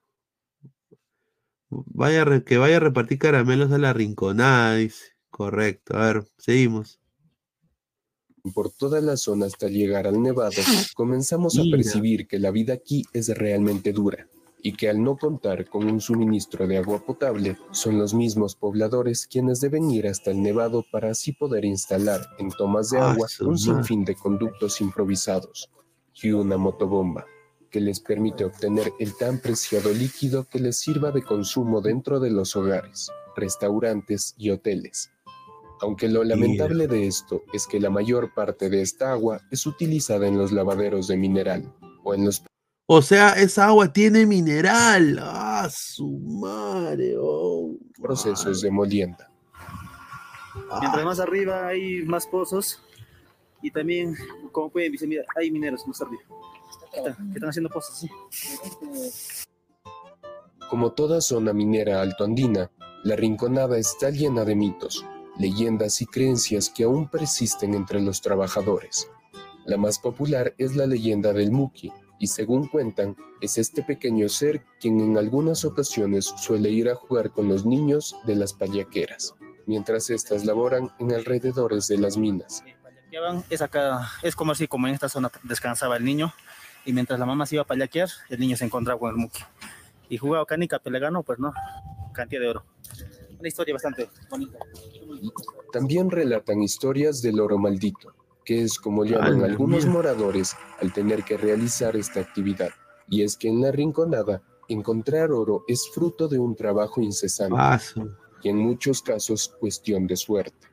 Vaya que vaya a repartir caramelos a la rinconada, dice. Correcto. A ver, seguimos. Por toda la zona hasta llegar al Nevado, comenzamos a percibir que la vida aquí es realmente dura y que al no contar con un suministro de agua potable, son los mismos pobladores quienes deben ir hasta el Nevado para así poder instalar en tomas de Ah, agua un sinfín de conductos improvisados y una motobomba que les permite obtener el tan preciado líquido que les sirva de consumo dentro de los hogares, restaurantes y hoteles. Aunque lo lamentable de esto es que la mayor parte de esta agua es utilizada en los lavaderos de mineral o en los O sea, esa agua tiene mineral. Ah, su madre. oh, procesos de molienda. Mientras más arriba hay más pozos y también, como pueden ver, mira, hay mineros más arriba. Que están, que están haciendo pozos, sí. Como toda zona minera altoandina, la Rinconada está llena de mitos, leyendas y creencias que aún persisten entre los trabajadores. La más popular es la leyenda del Muki, y según cuentan, es este pequeño ser quien en algunas ocasiones suele ir a jugar con los niños de las payaqueras, mientras éstas laboran en alrededores de las minas. Es acá, es como así, como en esta zona descansaba el niño y mientras la mamá se iba a payaquear, el niño se encontraba con el muki. Y jugaba canica, pelegano, pues no, cantidad de oro. Una historia bastante bonita. También relatan historias del oro maldito, que es como llaman algunos moradores al tener que realizar esta actividad. Y es que en la rinconada, encontrar oro es fruto de un trabajo incesante Paso. y en muchos casos cuestión de suerte.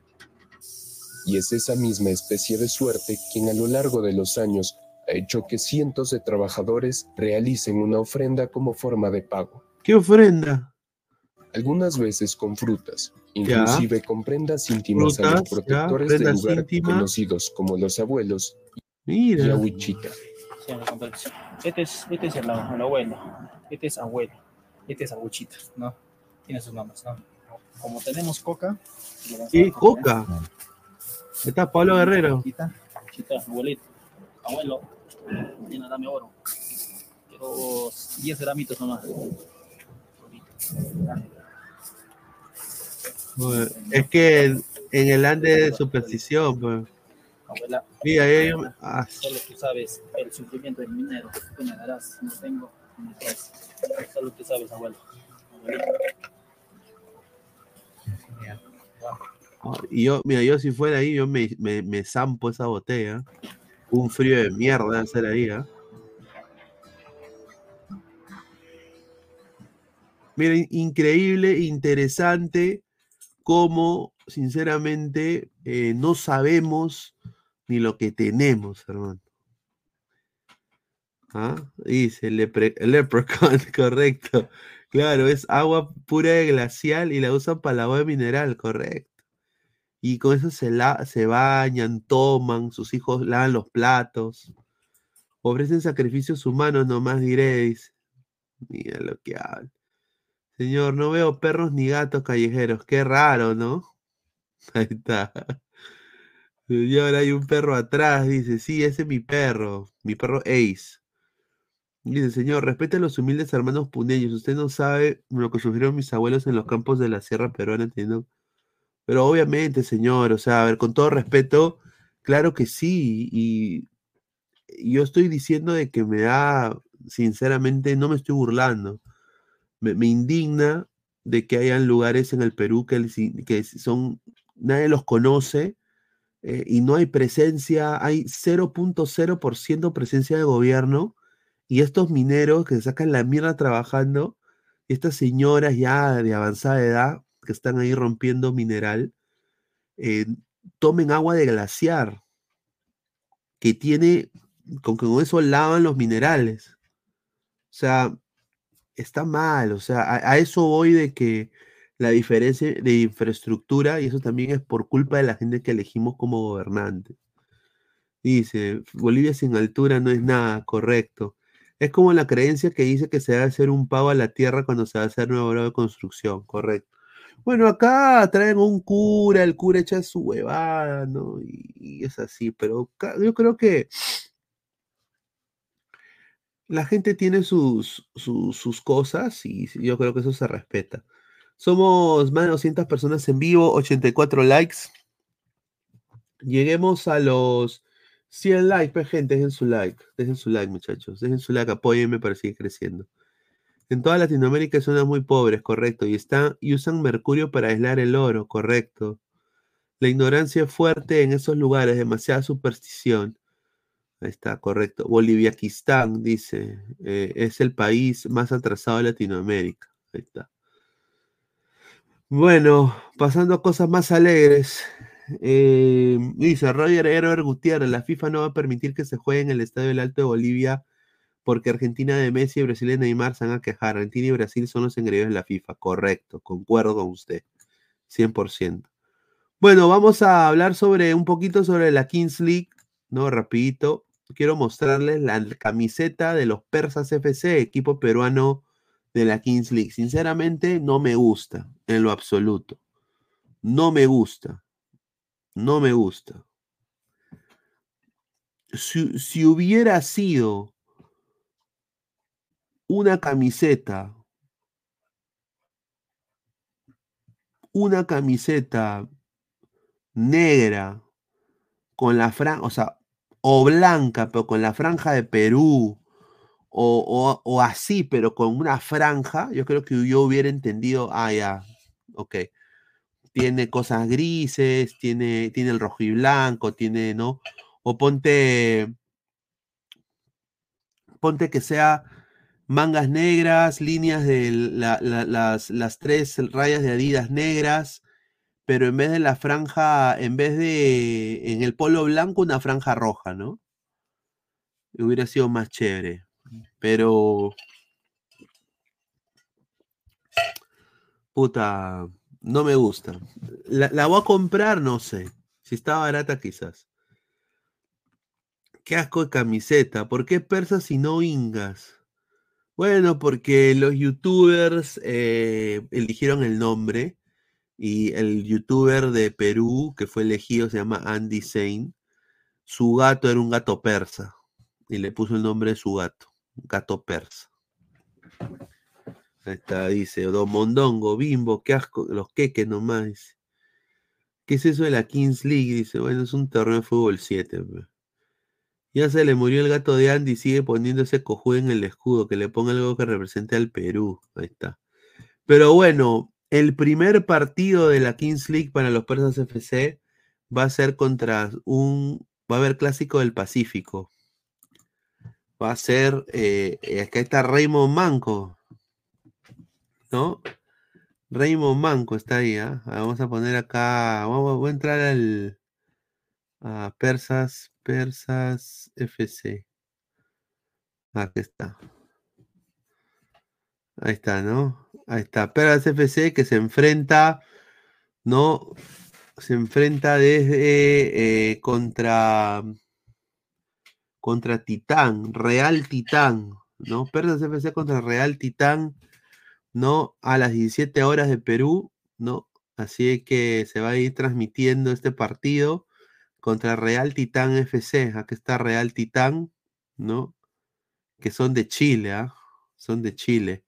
Y es esa misma especie de suerte quien a lo largo de los años ha hecho que cientos de trabajadores realicen una ofrenda como forma de pago. ¿Qué ofrenda? Algunas veces con frutas, inclusive con prendas íntimas a los Frutas, ya, protectores del lugar íntimas. conocidos como los abuelos Mira. y me compré. Este es, este es el, el abuelo, este es abuelo, este es abuchita, ¿no? Tiene sus nombres, ¿no? Como tenemos coca. ¿Qué? ¿Coca? Ahí Está Pablo Guerrero. Abuelita, abuelito, abuelo, tiene dame oro. Quiero 10 gramitos nomás. Es que en, en el ande de superstición, pues. Abuela, Mira, un- ah, solo tú sabes el sufrimiento del minero. Tú me darás, no tengo, no. Solo tú sabes, abuelo. Y yo, mira, yo si fuera ahí, yo me, me, me zampo esa botella. Un frío de mierda hacer ahí, ¿ah? Miren, increíble, interesante, cómo sinceramente eh, no sabemos ni lo que tenemos, hermano. ¿Ah? Dice el lepre- leprechaun, correcto. Claro, es agua pura de glacial y la usan para la agua de mineral, correcto. Y con eso se, la, se bañan, toman, sus hijos lavan los platos. Ofrecen sacrificios humanos, nomás diréis. Mira lo que habla. Señor, no veo perros ni gatos callejeros. Qué raro, ¿no? Ahí está. Señor, hay un perro atrás, dice, sí, ese es mi perro, mi perro Ace. Dice, señor, respete a los humildes hermanos puneños. Usted no sabe lo que sufrieron mis abuelos en los campos de la sierra peruana, teniendo... Pero obviamente, señor, o sea, a ver, con todo respeto, claro que sí. Y, y yo estoy diciendo de que me da, sinceramente, no me estoy burlando. Me, indigna de que hayan lugares en el Perú que, que son, nadie los conoce eh, y no hay presencia, hay 0.0% presencia de gobierno y estos mineros que se sacan la mierda trabajando estas señoras ya de avanzada edad que están ahí rompiendo mineral, eh, tomen agua de glaciar que tiene, con que con eso lavan los minerales. O sea, está mal, o sea, a, a eso voy de que la diferencia de infraestructura, y eso también es por culpa de la gente que elegimos como gobernante. Dice, Bolivia sin altura no es nada, correcto. Es como la creencia que dice que se debe hacer un pago a la tierra cuando se va a hacer grado de construcción, correcto. Bueno, acá traen un cura, el cura echa su huevada, ¿no? Y, es así, pero yo creo que la gente tiene sus, sus, cosas y yo creo que eso se respeta. Somos más de 200 personas en vivo, 84 likes. Lleguemos a los 100 likes, pues, gente, dejen su like, dejen su like, muchachos, dejen su like, apóyenme para seguir creciendo. En toda Latinoamérica hay zonas muy pobres, correcto, y, están, y usan mercurio para aislar el oro, correcto. La ignorancia es fuerte en esos lugares, demasiada superstición. Ahí está, correcto. Boliviaquistán, dice, eh, es el país más atrasado de Latinoamérica. Ahí está. Bueno, pasando a cosas más alegres. eh, dice Roger Herbert Gutiérrez, la FIFA no va a permitir que se juegue en el Estadio del Alto de Bolivia porque Argentina de Messi y Brasil de Neymar se van a quejar. Argentina y Brasil son los engreídos de la FIFA. Correcto, concuerdo con usted. 100%. Bueno, vamos a hablar sobre un poquito sobre la Kings League, ¿no? Rapidito. Quiero mostrarles la camiseta de los Persas FC, equipo peruano de la Kings League. Sinceramente, no me gusta en lo absoluto. No me gusta. No me gusta. Si, si hubiera sido una camiseta, una camiseta negra con la franja, o sea, o blanca, pero con la franja de Perú, o, o- así, pero con una franja, yo creo que yo hubiera entendido, ah, ya, ok. Tiene cosas grises, tiene, tiene el rojo y blanco, tiene, ¿no? O ponte, ponte que sea mangas negras, líneas de la- la- las, las tres rayas de Adidas negras, pero en vez de la franja, en vez de en el polo blanco, una franja roja, ¿no? Hubiera sido más chévere. Pero. Puta, no me gusta. La, la voy a comprar, no sé. Si está barata, quizás. Qué asco de camiseta. ¿Por qué persas y no ingas? Bueno, porque los youtubers eh, eligieron el nombre y el youtuber de Perú que fue elegido se llama Andy Zane. Su gato era un gato persa y le puso el nombre de su gato, gato persa. Ahí está, dice Don Mondongo, Bimbo, qué asco, los queques nomás. ¿Qué es eso de la Kings League? Dice, bueno, es un torneo de fútbol 7. pe. Ya se le murió el gato de Andy y sigue poniendo ese cojudo en el escudo, que le ponga algo que represente al Perú. Ahí está. Pero bueno, el primer partido de la Kings League para los Persas FC va a ser contra un. Va a haber clásico del Pacífico. Va a ser. Eh, eh, acá está Raymond Manco. ¿No? Raymond Manco está ahí. ¿ah? Ah, Vamos a poner acá. Vamos, voy a entrar al. A Persas. Persas FC. Aquí está. Ahí está, ¿no? Ahí está. Persas FC que se enfrenta. ¿No? Se enfrenta desde eh, contra contra Titán, Real Titán, ¿no? Persas FC contra Real Titán, ¿no? A las 17 horas de Perú, ¿no? Así que se va a ir transmitiendo este partido contra Real Titán FC. Aquí está Real Titán, ¿no? Que son de Chile, ¿ah? Son de Chile.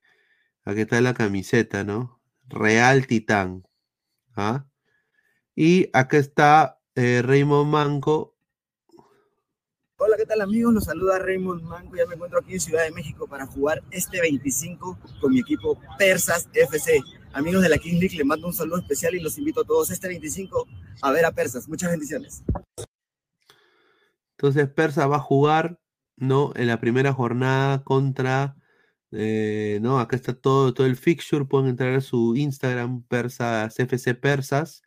Aquí está la camiseta, ¿no? Real Titán. ¿ah? Y acá está eh, Raymond Manco. Hola, ¿qué tal amigos? Los saluda Raymond Manco. Ya me encuentro aquí en Ciudad de México para jugar este 25 con mi equipo Persas FC. Amigos de la King League, les mando un saludo especial y los invito a todos este 25 a ver a Persas. Muchas bendiciones. Entonces Persa va a jugar, ¿no? En la primera jornada contra, eh, ¿no? Acá está todo, todo el fixture. Pueden entrar a su Instagram, Persas, FC Persas.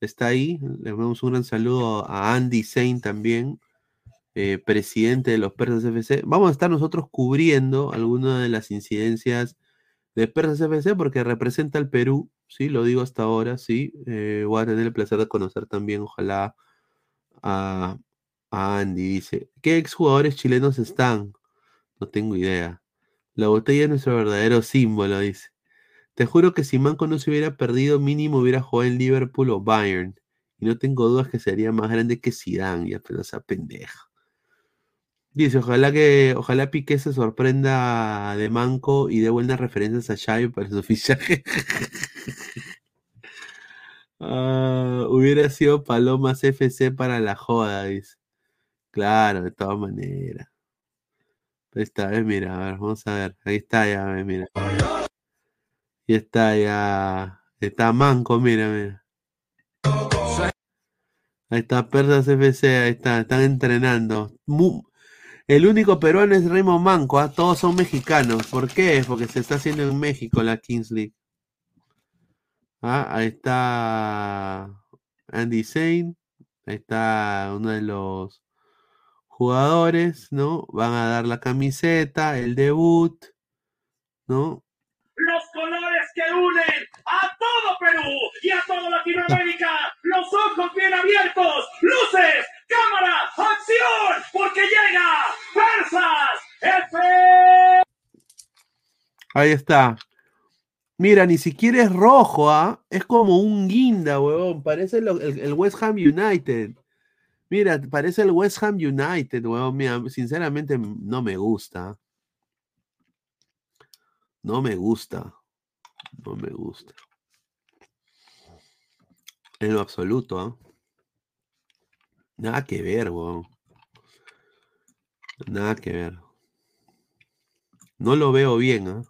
Está ahí. Le damos un gran saludo a Andy Zane también, eh, presidente de los Persas FC. Vamos a estar nosotros cubriendo algunas de las incidencias de Persas FC porque representa al Perú, sí, lo digo hasta ahora, sí. Eh, voy a tener el placer de conocer también, ojalá, a, a Andy. Dice, ¿qué exjugadores chilenos están? No tengo idea. La botella es nuestro verdadero símbolo, dice. Te juro que si Manco no se hubiera perdido, mínimo hubiera jugado en Liverpool o Bayern. Y no tengo dudas que sería más grande que Zidane, ya pero esa pendeja. Dice, ojalá que, ojalá Piqué se sorprenda de Manco y dé buenas referencias a Xavi para su fichaje. Ah, hubiera sido Palomas FC para la joda, dice. Claro, de todas maneras. Ahí está, ves, mira, a ver, vamos a ver. Ahí está ya, ves, mira. Y está ya. Está Manco, mira, mira. Ahí está Persas FC, ahí está, están entrenando. El único peruano es Raymond Manco, ¿ah? todos son mexicanos. ¿Por qué? Porque se está haciendo en México la Kings League. Ah, ahí está Andy Zane, ahí está uno de los jugadores, ¿no? Van a dar la camiseta, el debut, ¿no? los colores que unen a todo Perú y a toda Latinoamérica. Los ojos bien abiertos, luces, cámara, acción, porque llega Persas F. Ahí está. Mira, ni siquiera es rojo, ¿ah? Es como un guinda, huevón. Parece lo- el, el West Ham United. Mira, parece el West Ham United, huevón. Mira, sinceramente no me gusta. No me gusta. No me gusta. En lo absoluto, ¿ah? Nada que ver, huevón. Nada que ver. No lo veo bien, ¿ah?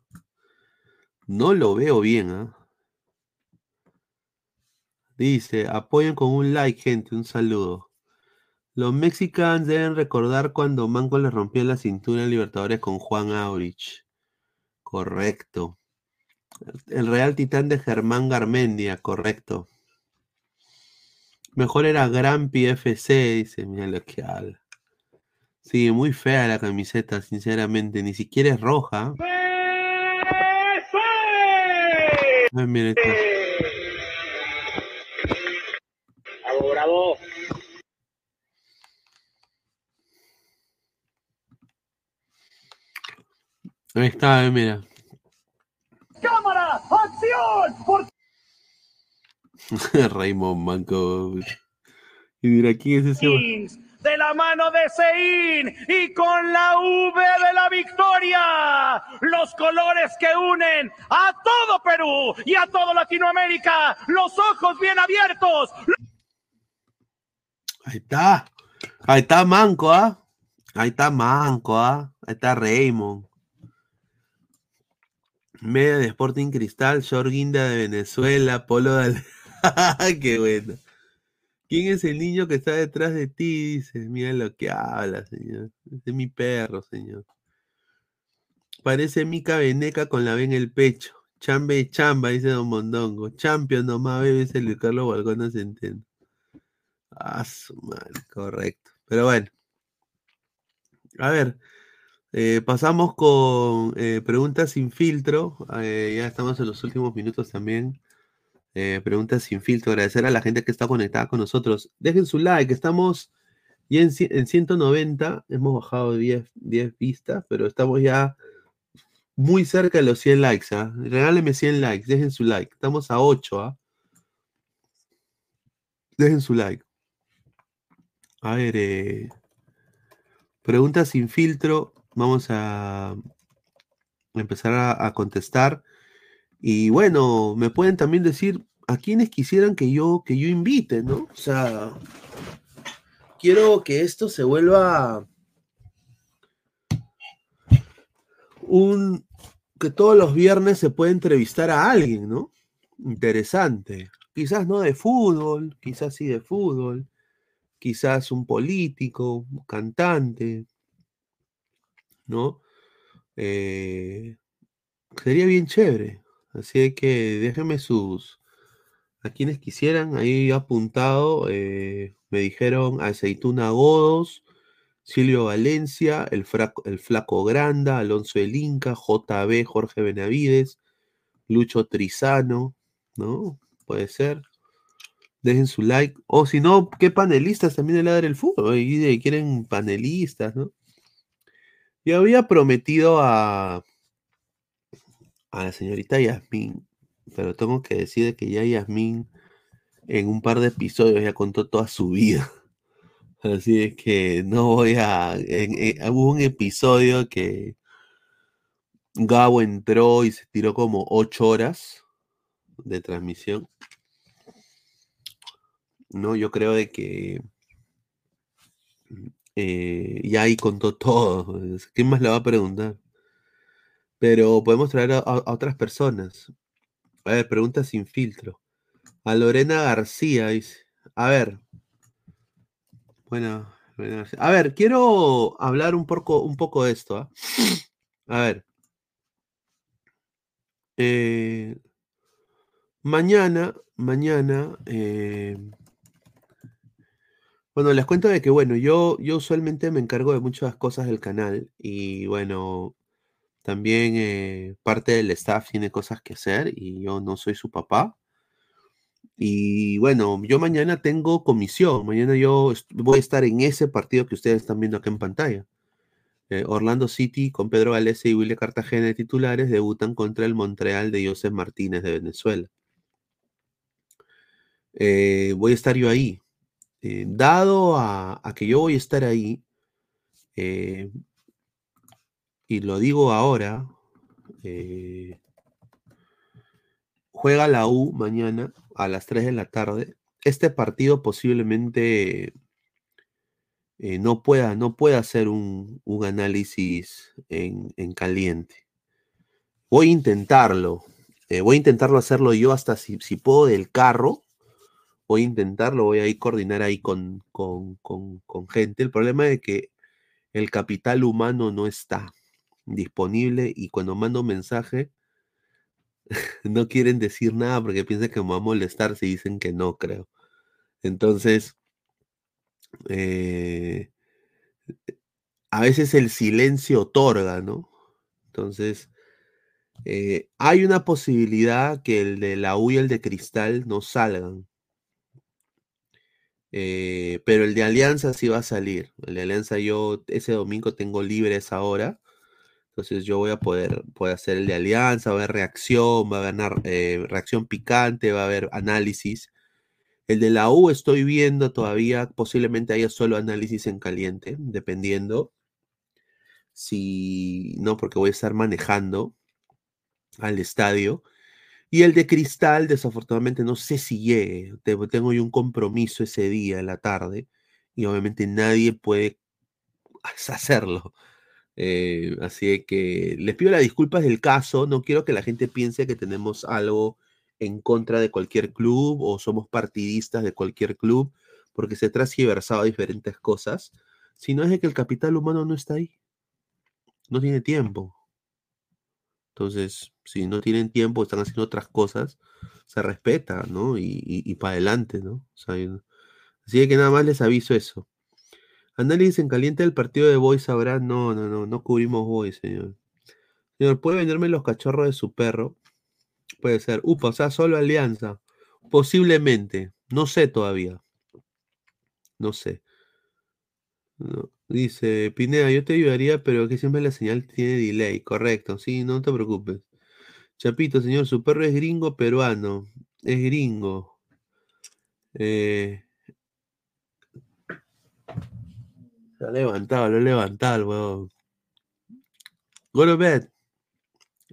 No lo veo bien, ¿ah? Dice, apoyen con un like, gente, un saludo. Los mexicanos deben recordar cuando Manco le rompió la cintura en Libertadores con Juan Aurich. Correcto. El Real Titán de Germán Garmendia, correcto. Mejor era Gran PFC, dice, mira lo que habla. Sí, muy fea la camiseta, sinceramente. Ni siquiera es roja. Ay, mira esto. Bravo, bravo. Ahí está, eh, mira. Cámara, acción, porque Raymond Manco. Y mira, ¿quién es ese? De la mano de Sein y con la V de la victoria. Los colores que unen a todo Perú y a todo Latinoamérica. Los ojos bien abiertos. Ahí está. Ahí está Manco, ¿ah? Ahí está Manco, ¿ah? Ahí está Raymond. Media de Sporting Cristal, short guinda de Venezuela, polo de... ¡Qué bueno! ¿Quién es el niño que está detrás de ti? Dice, mira lo que habla, señor. Es mi perro, señor. Parece Mica Veneca con la V en el pecho. Chambe y chamba, dice Don Mondongo. Champion nomás, bebe, dice Luis Carlos Balcona Centeno. Ah, su madre, correcto. Pero bueno. A ver, eh, pasamos con eh, preguntas sin filtro. Eh, ya estamos en los últimos minutos también. Preguntas sin filtro. Agradecer a la gente que está conectada con nosotros. Dejen su like. Estamos ya en, en 190. Hemos bajado 10, 10 vistas, pero estamos ya muy cerca de los 100 likes. ¿ah? Regálenme 100 likes. Dejen su like. Estamos a 8. ¿ah? Dejen su like. A ver, preguntas sin filtro. Vamos a empezar a, contestar. Y bueno, me pueden también decir a quienes quisieran que yo, que yo invite, ¿no? O sea, quiero que esto se vuelva un que todos los viernes se puede entrevistar a alguien, ¿no? Interesante. Quizás no de fútbol, quizás sí de fútbol, quizás un político, un cantante, ¿no? Eh, sería bien chévere. Así que déjenme sus, a quienes quisieran, ahí apuntado, eh, me dijeron Aceituna Godos, Silvio Valencia, el, el Flaco Granda, Alonso El Inca, JB, Jorge Benavides, Lucho Trizano, ¿no? Puede ser. Dejen su like. O si no, ¿qué panelistas también de Ladre el Fútbol? Y quieren panelistas, ¿no? Yo había prometido a, a la señorita Yasmín, pero tengo que decir que ya Yasmín en un par de episodios ya contó toda su vida. Así es que no voy a... hubo un episodio que Gabo entró y se tiró como ocho horas de transmisión. No, yo creo de que eh, ya ahí contó todo. ¿Quién más le va a preguntar? Pero podemos traer a, otras personas. A ver, preguntas sin filtro. A Lorena García dice. A ver. Bueno, a ver, quiero hablar un poco, un poco de esto. ¿ah? A ver. Eh, mañana, mañana. Eh, bueno, les cuento de que, bueno, yo, yo usualmente me encargo de muchas cosas del canal y, bueno, también eh, parte del staff tiene cosas que hacer y yo no soy su papá. Y bueno, yo mañana tengo comisión. Mañana yo voy a estar en ese partido que ustedes están viendo acá en pantalla. Eh, Orlando City con Pedro Galese y Willy Cartagena de titulares debutan contra el Montreal de José Martínez de Venezuela. Eh, voy a estar yo ahí. Dado a, que yo voy a estar ahí, y lo digo ahora, eh, juega la U mañana a las 3 de la tarde. Este partido posiblemente eh, no, pueda, no pueda hacer un, análisis en, caliente. Voy a intentarlo. Eh, voy a intentarlo hacerlo yo hasta si, puedo del carro. Voy a intentarlo, voy a ir coordinar ahí con, con, con gente. El problema es que el capital humano no está disponible y cuando mando mensaje no quieren decir nada porque piensan que me va a molestar si dicen que no, creo. Entonces, eh, a veces el silencio otorga, ¿no? Entonces, eh, hay una posibilidad que el de la U y el de Cristal no salgan. Eh, pero el de Alianza sí va a salir. El de Alianza yo ese domingo tengo libre esa hora. Entonces yo voy a poder, hacer el de alianza, va a haber reacción, va a haber eh, reacción picante, va a haber análisis. El de la U estoy viendo todavía, posiblemente haya solo análisis en caliente, dependiendo. Si no, porque voy a estar manejando al estadio. Y el de cristal, desafortunadamente, no sé si llegue. Tengo yo un compromiso ese día en la tarde y obviamente nadie puede hacerlo. Eh, así que les pido las disculpas del caso. No quiero que la gente piense que tenemos algo en contra de cualquier club o somos partidistas de cualquier club, porque se transgiversaba diferentes cosas, sino es de que el capital humano no está ahí. No tiene tiempo. Entonces, si no tienen tiempo, están haciendo otras cosas, se respeta, ¿no? Y, para adelante, ¿no? así que nada más les aviso eso. Análisis en caliente del partido de Boys habrá. No, no, no, no cubrimos Boys, señor. Señor, ¿puede venderme los cachorros de su perro? Puede ser. Upa, o sea, solo Alianza. Posiblemente. No sé todavía. No sé. Dice, Pineda, yo te ayudaría, pero que siempre la señal tiene delay. Correcto, sí, no te preocupes. Chapito, señor, su perro es gringo peruano. Es gringo. Eh, he levantado, lo he levantado, el huevón. Go to bed.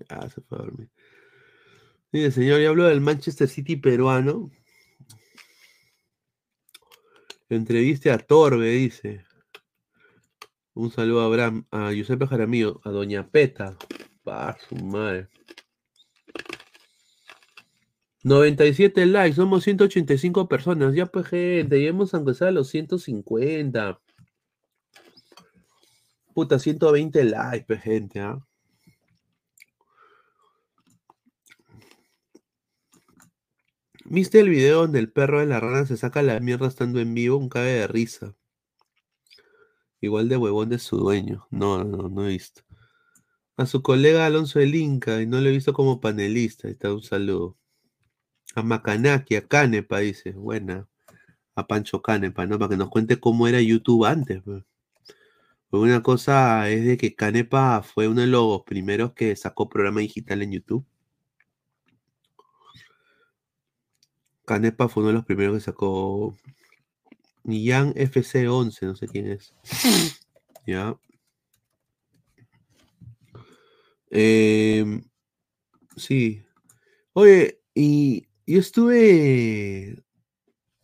Ah, se fue a dormir. Mire, señor, ya habló del Manchester City peruano. Entreviste a Torbe, dice. Un saludo a Abraham, a Giuseppe Jaramillo, a Doña Peta. Pa, su madre. 97 likes, somos 185 personas. Ya pues, gente, hemos aunque sea los 150. Puta, 120 likes, pues, gente, ¿ah? ¿Viste el video donde el perro de la rana se saca la mierda estando en vivo? Un cabe de risa. Igual de huevón de su dueño. No, no, no he visto. A su colega Alonso del Inca, y no lo he visto como panelista. Ahí está, un saludo. A Macanaki, a Canepa, dice. Buena. A Pancho Canepa, ¿no? Para que nos cuente cómo era YouTube antes. pues. Pues una cosa es de que Canepa fue uno de los primeros que sacó programa digital en YouTube. Canepa fue uno de los primeros que sacó Nian FC11, no sé quién es. Ya. Em, sí. Oye, y yo estuve.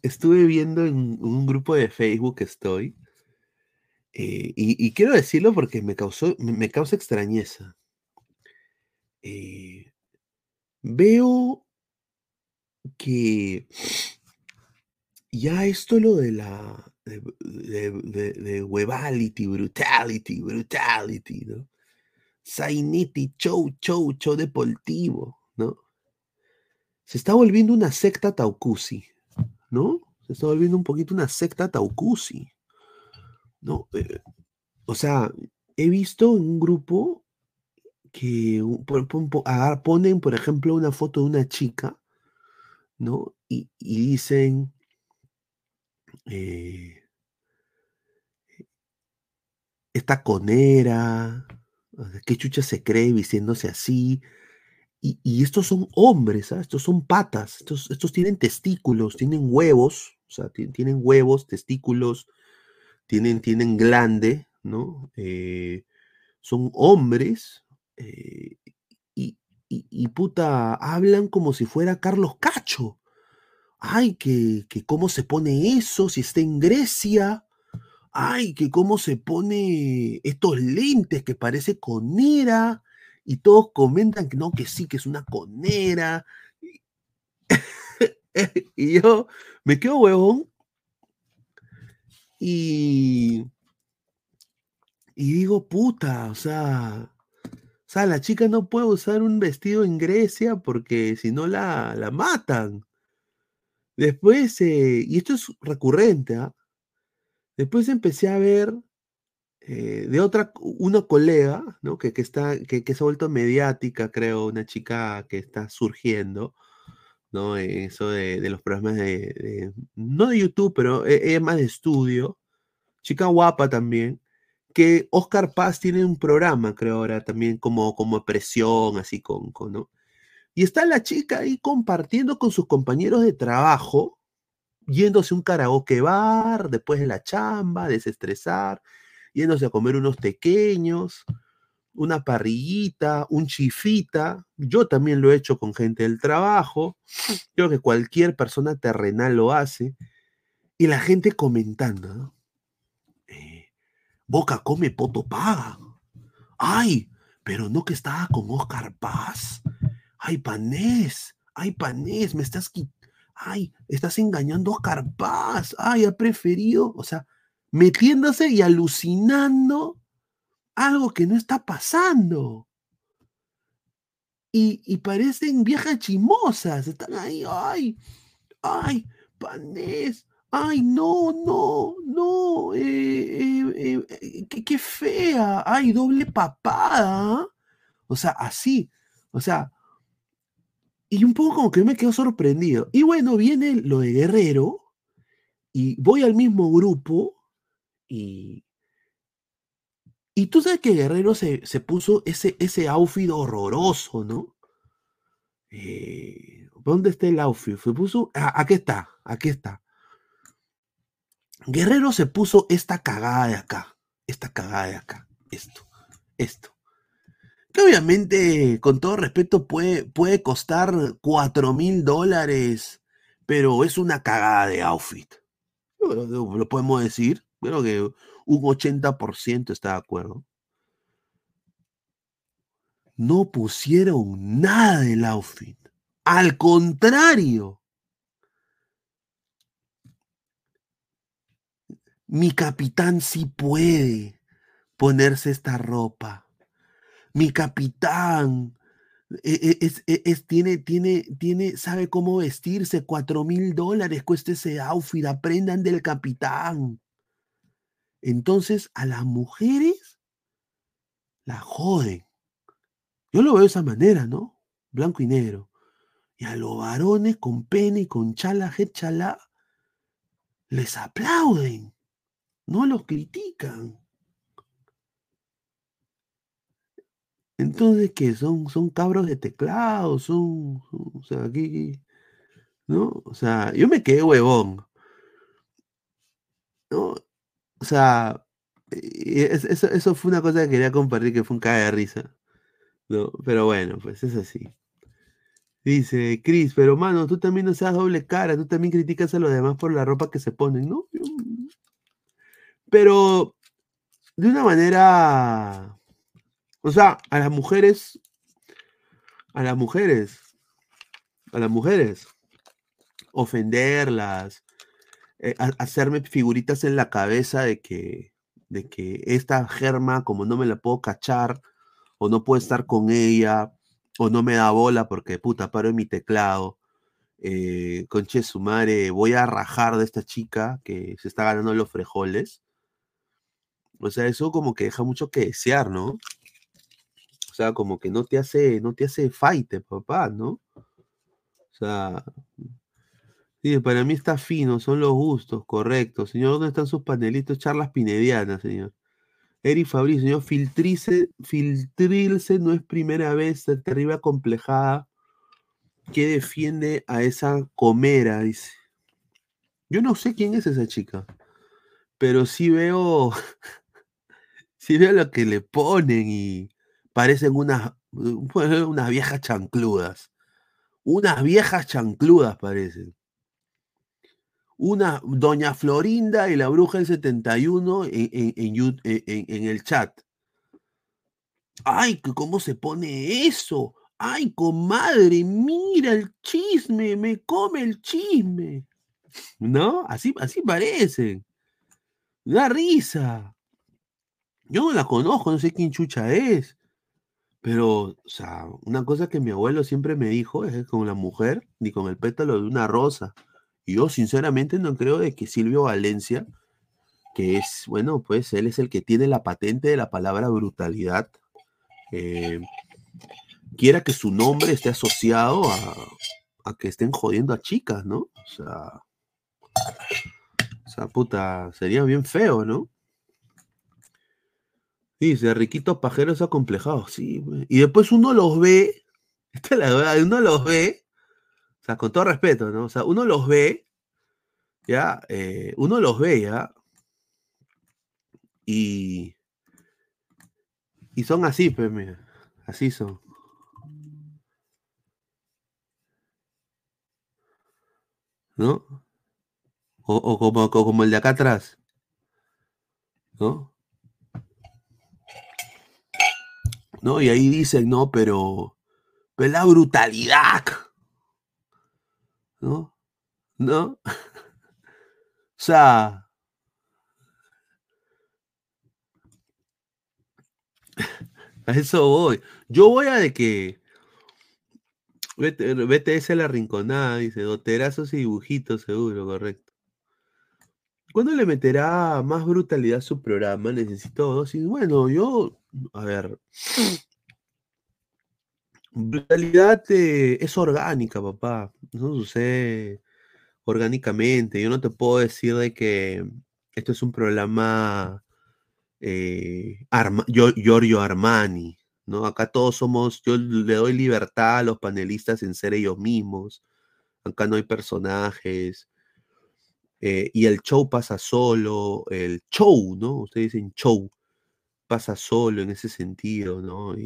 Estuve viendo en un grupo de Facebook que estoy. eh, y, y quiero decirlo porque me causó, me, me causa extrañeza. Eh, veo que ya esto lo de la de, de, de- de webality, brutality, brutality, ¿no? Zainiti, show, show, show deportivo, ¿no? Se está volviendo una secta taucusi, ¿no? Se está volviendo un poquito una secta taucusi, ¿no? Eh, o sea, he visto un grupo que agar- ponen, por ejemplo, una foto de una chica, ¿no? Y dicen, eh, esta conera, ¿qué chucha se cree vistiéndose así? Y, estos son hombres. Estos son patas, estos, estos tienen testículos, tienen huevos, o sea, ti- tienen huevos, testículos, tienen, tienen glande, ¿no? Eh, son hombres eh, y, y puta, hablan como si fuera Carlos Cacho. Ay, que, que cómo se pone eso, si está en Grecia. Ay, que cómo se pone estos lentes que parece conera. Y todos comentan que no, que sí, que es una conera. y yo me quedo huevón. Y, y digo, puta, o sea, o sea, la chica no puede usar un vestido en Grecia porque si no la, la matan. Después, eh, y esto es recurrente, ¿ah? Después empecé a ver eh, de otra, una colega, ¿no? Que, que está, que, que se ha vuelto mediática, creo, una chica que está surgiendo, ¿no? Eso de, de los programas de, no de YouTube, pero e- es más de estudio. Chica guapa también. Que Oscar Paz tiene un programa, creo ahora, también como, como presión, así con, con, ¿no? Y está la chica ahí compartiendo con sus compañeros de trabajo, yéndose a un karaoke bar, después de la chamba, desestresar, yéndose a comer unos pequeños, una parrillita, un chifita. Yo también lo he hecho con gente del trabajo. Creo que cualquier persona terrenal lo hace. Y la gente comentando, ¿no? Eh, Boca come, poto paga. Ay, pero no que estaba con Oscar Paz. Ay, Panés, ay, Panés, me estás. Ay, estás engañando a Oscar Paz. Ay, ha preferido, o sea, metiéndose y alucinando algo que no está pasando. Y, y parecen viejas chimosas. Están ahí, ay, ay, Panés. Ay, no, no, no. eh, eh, eh, qué, fea. Ay, doble papada. O sea, así. O sea, y un poco como que me quedo sorprendido. Y bueno, viene lo de Guerrero. Y voy al mismo grupo. Y. Y tú sabes que Guerrero se, se puso ese, ese outfit horroroso, ¿no? Eh, ¿Dónde está el outfit? Se puso. ah, aquí está, aquí está. Guerrero se puso esta cagada de acá. esta cagada de acá, esto, esto. Que obviamente, con todo respeto, puede, puede costar 4 mil dólares, pero es una cagada de outfit. Lo, podemos decir. Creo que un 80% está de acuerdo. No pusieron nada del outfit. Al contrario. Mi capitán sí puede ponerse esta ropa. Mi capitán e- e- e- es- tiene, tiene, tiene, sabe cómo vestirse. Cuatro mil dólares cuesta ese outfit. Aprendan del capitán. Entonces, a las mujeres la joden. Yo lo veo de esa manera, ¿no? Blanco y negro. Y a los varones con pene y con chala, chala, les aplauden. No los critican. Entonces, ¿qué? Son, son cabros de teclado, son, o sea, aquí, ¿no? O sea, yo me quedé huevón, ¿no? O sea, es- eso, eso fue una cosa que quería compartir, que fue un caga de risa, ¿no? Pero bueno, pues es así. Dice, Cris, pero mano, tú también no seas doble cara, tú también criticas a los demás por la ropa que se ponen, ¿no? Yo- Pero de una manera, o sea, a las mujeres, a las mujeres, a las mujeres, ofenderlas, eh, ha- hacerme figuritas en la cabeza de que, de que esta germa, como no me la puedo cachar, o no puedo estar con ella, o no me da bola porque puta, paro en mi teclado. Eh, conche su madre, voy a rajar de esta chica que se está ganando los frejoles. O sea, eso como que deja mucho que desear, ¿no? O sea, como que no te hace, no te hace fight, papá, ¿no? O sea, sí, para mí está fino, son los gustos, correcto. Señor, ¿dónde están sus panelitos? Charlas pinedianas, señor. Eri Fabricio, señor, filtrice, filtrilse no es primera vez, está terrible acomplejada. que defiende a esa comera? Dice. Yo no sé quién es esa chica, pero sí veo, sí veo lo que le ponen y parecen unas, unas viejas chancludas. Unas viejas chancludas parecen. Una Doña Florinda y la Bruja del 71 en, en- en el chat. ¡Ay, cómo se pone eso! ¡Ay, comadre! Mira el chisme, me come el chisme. ¿No? Así, así parece. Da risa. Yo no la conozco, no sé quién chucha es. Pero, o sea, una cosa que mi abuelo siempre me dijo es que con la mujer ni con el pétalo de una rosa. Yo sinceramente no creo de que Silvio Valencia, que es, bueno, pues él es el que tiene la patente de la palabra brutalidad, eh, quiera que su nombre esté asociado a, a que estén jodiendo a chicas, ¿no? O sea, o sea, puta, sería bien feo, ¿no? Dice, riquitos pajeros acomplejados, sí. Y después uno los ve, esta es la verdad, uno los ve, o sea, con todo respeto, ¿no? O sea, uno los ve, ya, eh, uno los ve, ya, y, y son así, pues, mira, así son. ¿No? O, o como, o como el de acá atrás, ¿no? ¿No? Y ahí dicen, no, pero, pero la brutalidad, ¿no? ¿No? o sea, a eso voy. Yo voy a de que ese la rinconada, dice, doterazos y dibujitos, seguro, correcto. ¿Cuándo le meterá más brutalidad a su programa? Necesito dosis. Bueno, yo, a ver, brutalidad eh, es orgánica, papá. No sucede orgánicamente. Yo no te puedo decir de que esto es un programa eh, Arma- Gio- Giorgio Armani, ¿no? Acá todos somos, yo le doy libertad a los panelistas en ser ellos mismos. Acá no hay personajes. Eh, y el show pasa solo, el show, ¿no? Ustedes dicen show. pasa solo en ese sentido, ¿no?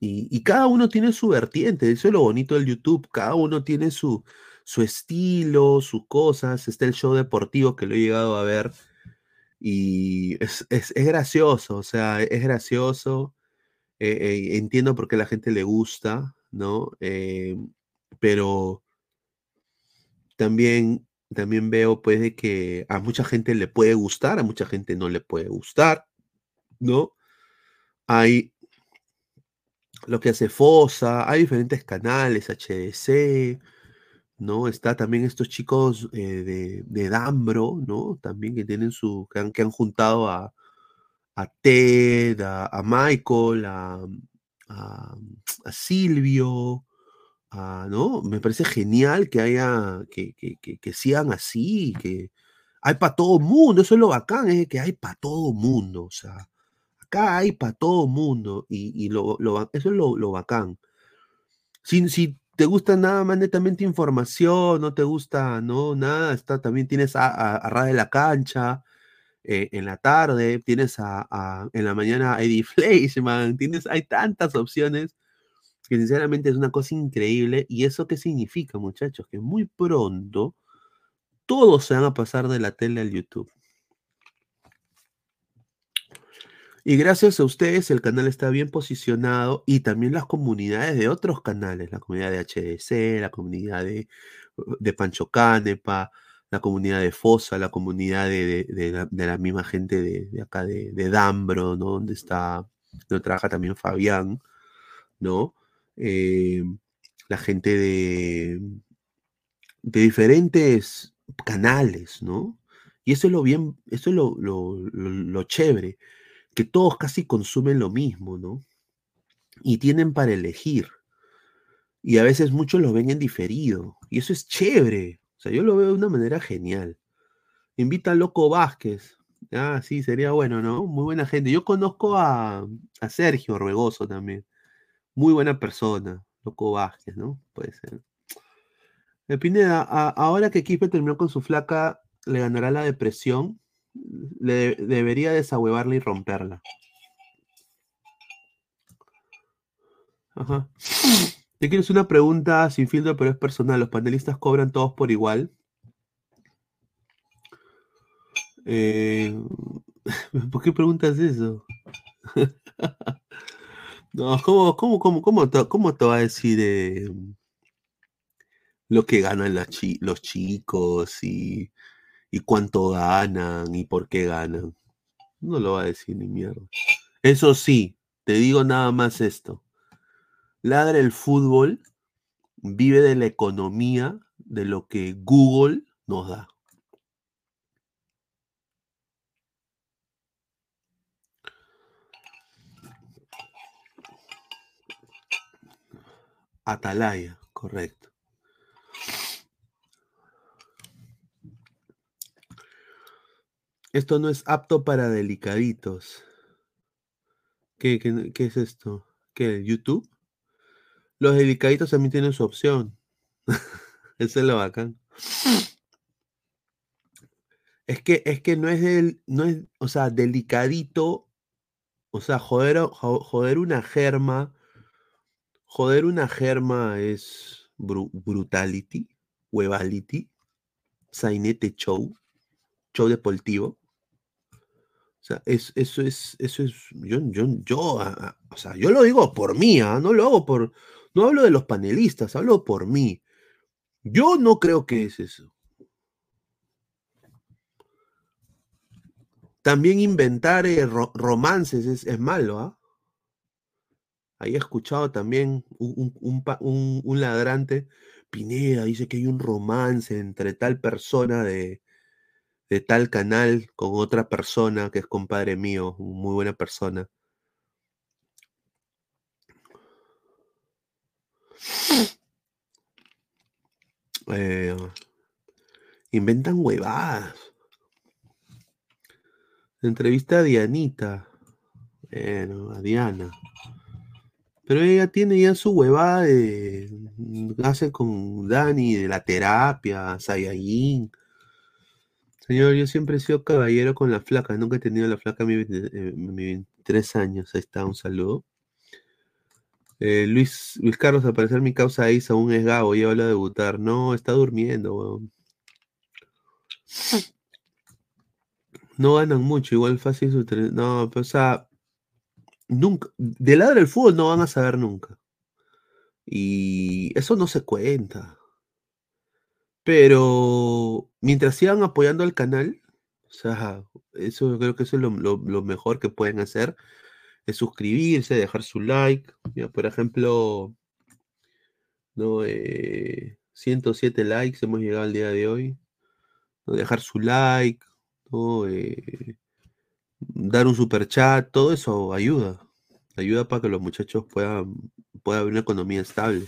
Y, y, cada uno tiene su vertiente, eso es lo bonito del YouTube, cada uno tiene su, su estilo, sus cosas, está el show deportivo que lo he llegado a ver y es, es- es gracioso, o sea, es gracioso, eh, eh, entiendo por qué la gente le gusta, ¿no? Pero también, también veo pues de que a mucha gente le puede gustar, a mucha gente no le puede gustar, ¿no? Hay lo que hace Fosa, hay diferentes canales, HDC, ¿no? Está también estos chicos eh, de, de Dambro, ¿no? También que tienen su, que han, que han juntado a, a Ted, a, Michael, a Silvio, a- ¿no? Me parece genial que haya, que, que, que, que sigan así, que hay para todo mundo, eso es lo bacán, es que hay para todo mundo, o sea, acá hay para todo mundo, y, y lo, lo eso es lo, lo bacán. Si, si te gusta nada más netamente información, no te gusta, no, nada, está, también tienes a, a, a Ra de la Cancha, eh, en la tarde, tienes a, a- en la mañana a Eddie Fleischman, tienes, hay tantas opciones que sinceramente es una cosa increíble. ¿Y eso qué significa, muchachos? Que muy pronto todos se van a pasar de la tele al YouTube. Y gracias a ustedes el canal está bien posicionado y también las comunidades de otros canales, la comunidad de HDC, la comunidad de, de Pancho Canepa, la comunidad de Fosa, la comunidad de, de- la, de la misma gente de, acá de Dambro, ¿no? Donde está, donde trabaja también Fabián, ¿no? Eh, la gente de, de diferentes canales, ¿no? Y eso es lo bien, eso es lo, lo, chévere, que todos casi consumen lo mismo, ¿no? Y tienen para elegir. Y a veces muchos lo ven en diferido. Y eso es chévere. O sea, yo lo veo de una manera genial. Invita a Loco Vázquez. Ah, sí, sería bueno, ¿no? Muy buena gente. Yo conozco a, a Sergio Orbegoso también. Muy buena persona. Loco Vázquez, ¿no? Puede ser. Eh, Pineda, ahora que Quispe terminó con su flaca, ¿le ganará la depresión? Le debería desahuevarla y romperla. Ajá. Te quiero hacer una pregunta sin filtro, pero es personal. ¿Los panelistas cobran todos por igual? Eh, ¿por qué preguntas eso? No, ¿cómo, cómo, cómo, cómo, te, cómo te va a decir eh, lo que ganan los chicos y, y cuánto ganan y por qué ganan? No lo va a decir ni mierda. Eso sí, te digo nada más esto. Ladra el fútbol vive de la economía de lo que Google nos da. Atalaya, correcto. Esto no es apto para delicaditos. ¿Qué, es esto? ¿Qué? ¿YouTube? Los delicaditos también tienen su opción. Eso es lo bacán. Es que, es que no es del, no es, o sea, delicadito, o sea, joder, joder una germa, joder una germa es bru- brutality, huevality, sainete show, show deportivo. O sea, es, eso es, eso es, yo, yo, yo, ah, ah, o sea, yo lo digo por mí, ah, No lo hago por, no hablo de los panelistas, hablo por mí. Yo no creo que es eso. También inventar eh, ro- romances es, es malo, ¿ah? Ahí he escuchado también un, ladrante, Pineda, dice que hay un romance entre tal persona de, tal canal con otra persona que es compadre mío, muy buena persona. Eh, inventan huevadas. Entrevista a Dianita. Bueno, a Diana. Pero ella tiene ya su huevada de. Hace con Dani de la terapia, Saiyajin. Señor, yo siempre he sido caballero con la flaca, nunca he tenido la flaca en mi, 20 en mi 23 años. Ahí está, un saludo. Eh, Luis, Luis Carlos, al parecer mi causa Isa aún es Gabo, ya habla de debutar. No, está durmiendo, weón. No ganan mucho, igual fácil su No, pero, o sea, nunca, del lado del fútbol no van a saber nunca. Y eso no se cuenta. Pero mientras sigan apoyando al canal, o sea, eso yo creo que eso es lo, mejor que pueden hacer, es suscribirse, dejar su like. Por ejemplo, ¿no? Eh, 107 likes hemos llegado al día de hoy. Dejar su like, ¿no? Eh, dar un super chat, todo eso ayuda. Ayuda para que los muchachos puedan, pueda haber una economía estable.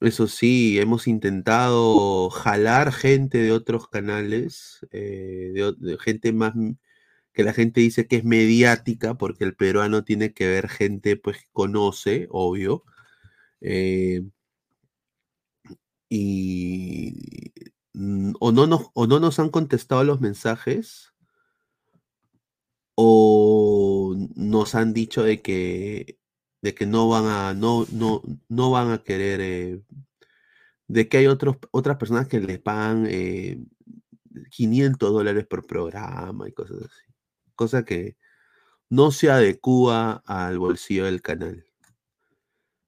Eso sí, hemos intentado jalar gente de otros canales, eh, gente más que la gente dice que es mediática, porque el peruano tiene que ver gente pues que conoce, obvio. eh, y mm, o no nos, o no nos han contestado los mensajes, o nos han dicho de que, de que no van a, no, no, no van a querer, eh, de que hay otros, otras personas que les pagan eh, 500 dólares por programa y cosas así. Cosa que no se adecúa al bolsillo del canal.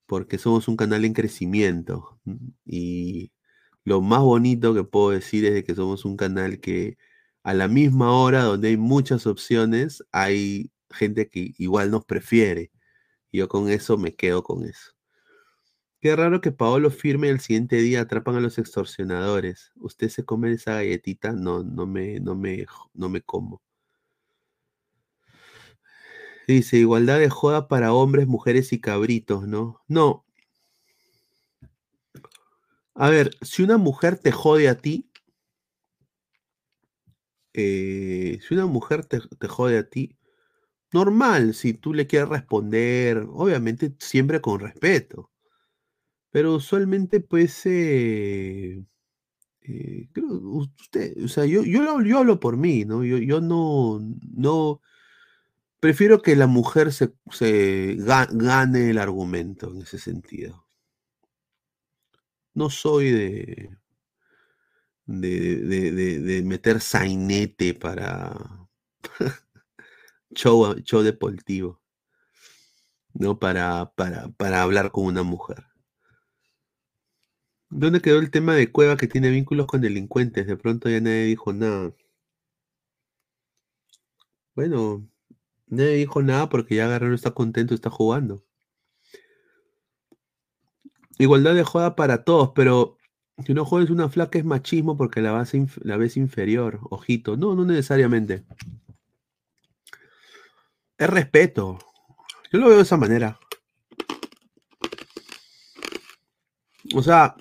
Porque somos un canal en crecimiento. Y lo más bonito que puedo decir es de que somos un canal que a la misma hora donde hay muchas opciones, hay gente que igual nos prefiere. Yo con eso me quedo con eso. Qué raro que Paolo firme el siguiente día atrapan a los extorsionadores. ¿Usted se come esa galletita? No, no me, no me, no me como. Dice, igualdad de joda para hombres, mujeres y cabritos, ¿no? No. A ver, si una mujer te jode a ti, si una mujer te, jode a ti, normal, si tú le quieres responder, obviamente siempre con respeto. Pero usualmente, pues, eh, eh, usted, o sea, yo, yo, lo- yo hablo por mí, ¿no? Yo, yo no, no, prefiero que la mujer se, se ga- gane el argumento en ese sentido. No soy de, de, de, de- meter sainete para show, show deportivo, ¿no? Para, para, para hablar con una mujer. ¿Dónde quedó el tema de Cueva que tiene vínculos con delincuentes? De pronto ya nadie dijo nada. Bueno, nadie dijo nada porque ya Guerrero está contento, está jugando. Igualdad de joda para todos, pero si no jodes una flaca es machismo porque la, vas la ves inferior. Ojito. No, no necesariamente. Es respeto. Yo lo veo de esa manera. O sea,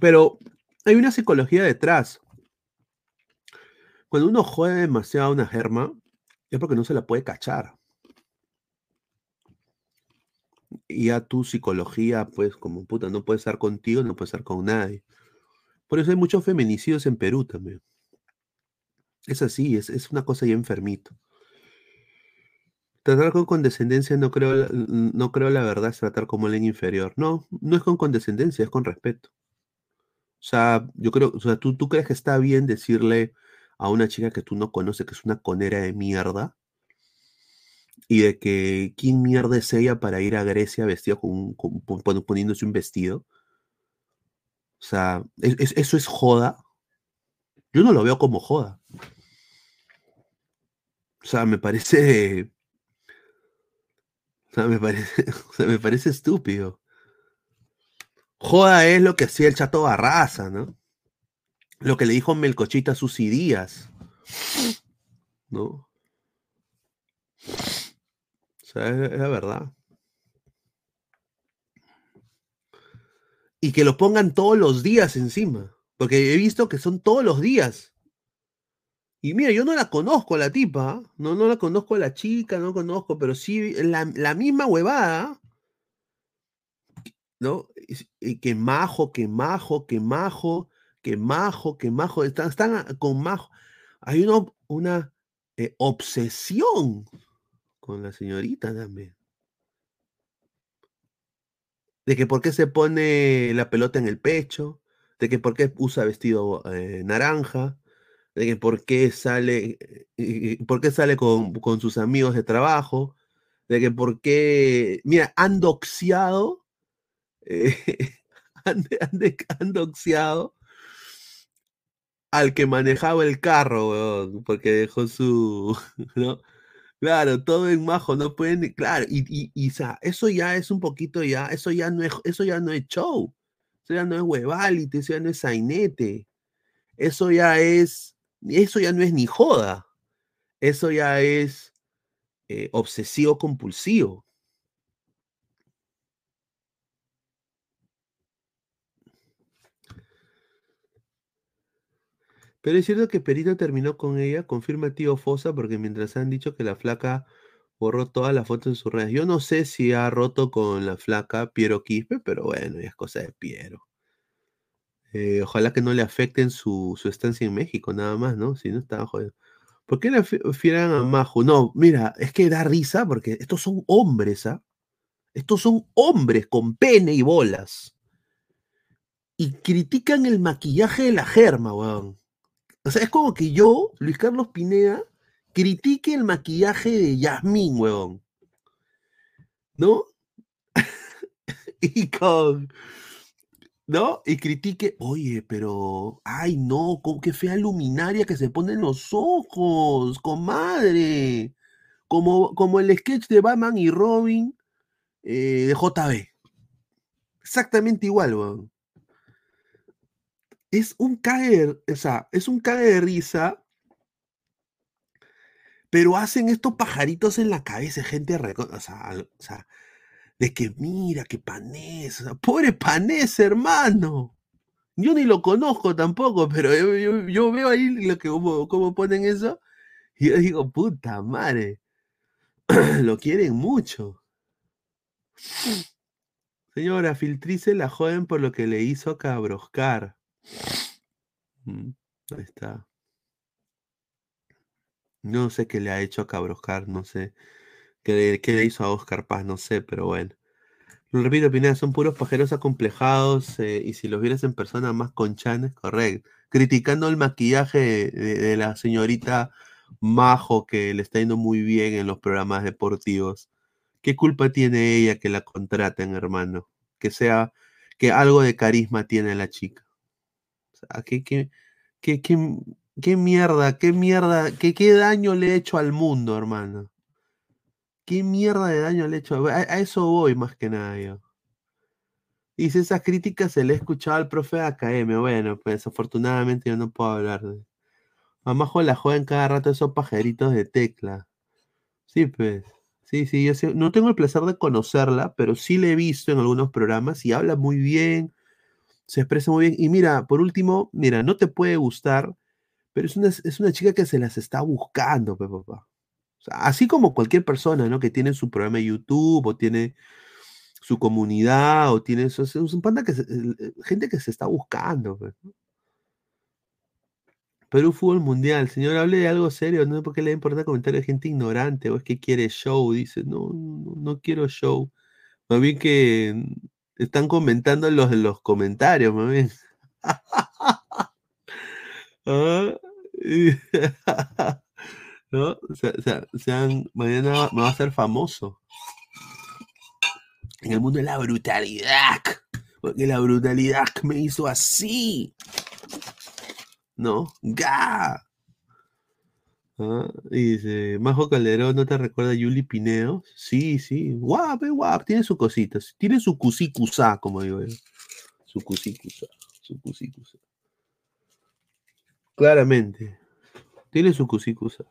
pero hay una psicología detrás. Cuando uno jode demasiado a una germa, es porque no se la puede cachar. Y ya tu psicología, pues, como puta, no puede estar contigo, no puede estar con nadie. Por eso hay muchos feminicidios en Perú también. Es así, es, es una cosa ya enfermito. Tratar con condescendencia no creo, no creo la verdad es tratar como alguien inferior. No, no es con condescendencia, es con respeto. O sea, yo creo, o sea, ¿tú, tú crees que está bien decirle a una chica que tú no conoces que es una conera de mierda y de que quién mierda es ella para ir a Grecia vestida con, un- poniéndose un vestido. O sea, ¿es- es- ¿eso es joda? Yo no lo veo como joda. O sea, me parece. O sea, me parece, o sea, me parece estúpido. Joda es lo que hacía el chato Barraza, ¿no? Lo que le dijo Melcochita a Susi Díaz. ¿No? Es, la verdad. Y que lo pongan todos los días encima. Porque he visto que son todos los días. Y mira, yo no la conozco la tipa, no, no la conozco la chica, no conozco, pero sí la, la misma huevada, ¿no? Y, y que majo, que majo, que majo, que Majo, que Majo, están, están con Majo. Hay una, una eh, obsesión con la señorita también. De que por qué se pone la pelota en el pecho, de que por qué usa vestido eh, naranja, de que por qué sale, eh, por qué sale con, con, sus amigos de trabajo, de que por qué, mira, han doxiado, eh, han, al que manejaba el carro, porque dejó su, ¿no? Claro, todo en majo, no pueden, claro, y, y, y eso ya es un poquito ya, eso ya no es, eso ya no es show, eso ya no es huevality, eso ya no es sainete, eso ya es, eso ya no es ni joda, eso ya es eh, obsesivo compulsivo. Pero es cierto que Perito terminó con ella, confirma tío Fosa, porque mientras han dicho que la flaca borró todas las fotos en sus redes. Yo no sé si ha roto con la flaca Piero Quispe, pero bueno, ya es cosa de Piero. Eh, ojalá que no le afecten su, su, estancia en México, nada más, ¿no? Si no estaba jodido. ¿Por qué le fieran a Majo? No, mira, es que da risa porque estos son hombres, ¿ah? Estos son hombres con pene y bolas. Y critican el maquillaje de la germa, weón. O sea, es como que yo, Luis Carlos Pineda, critique el maquillaje de Yasmín, weón. ¿No? y con. ¿No? Y critique, oye, pero. Ay, no, con qué fea luminaria que se pone en los ojos, comadre. Como, como el sketch de Batman y Robin eh, de JB. Exactamente igual, weón es un caer, o sea, es un caer de risa, pero hacen estos pajaritos en la cabeza, gente, o sea, o sea de que mira, que Panés, o sea, pobre Panés, hermano. Yo ni lo conozco tampoco, pero yo, yo, yo veo ahí lo que, cómo, cómo, ponen eso, y yo digo, puta madre, lo quieren mucho. Señora, filtrice la joven por lo que le hizo a Cabroscar. Mm, ahí está. No sé qué le ha hecho a Cabroscar, no sé. ¿Qué, le hizo a Oscar Paz? No sé, pero bueno. Lo repito, Pineda, son puros pajeros acomplejados eh, y si los vieras en persona más conchanes, correcto. Criticando el maquillaje de, de, la señorita Majo que le está yendo muy bien en los programas deportivos. ¿Qué culpa tiene ella que la contraten, hermano? Que sea, que algo de carisma tiene la chica. ¿Qué, qué, qué, qué, mierda, qué mierda, qué, qué daño le he hecho al mundo, hermano? ¿Qué mierda de daño le he hecho? A, eso voy más que nada yo. Dice, esas críticas se le he escuchado al profe AKM. Bueno, pues afortunadamente yo no puedo hablar de... Mamajo la joven cada rato esos pajaritos de tecla. Sí, pues. Sí, sí, yo no tengo el placer de conocerla, pero sí la he visto en algunos programas y habla muy bien, se expresa muy bien. Y mira, por último, mira, no te puede gustar, pero es una, es una chica que se las está buscando, papá. Así como cualquier persona, ¿no? Que tiene su programa de YouTube o tiene su comunidad o tiene eso. Es un panda que gente que se está buscando. ¿no? Perú Fútbol Mundial, señor, hable de algo serio, no porque le importa comentarios de gente ignorante o es que quiere show, dice, no, no, no quiero show. Más bien que están comentando los, los comentarios, mami. ¿Ah? ¿No? O sea, o sea, mañana me va a ser famoso. En el mundo de la brutalidad. Porque la brutalidad me hizo así. ¿No? ¡Ga! ¿Ah? Y dice, Majo Calderón, ¿no te recuerda a Yuli Pineo? Sí, sí, guap, guap, tiene su cosita, tiene su cusicusa, como digo yo. Su cusicusa, su cusicusa. Claramente, tiene su cusicusa.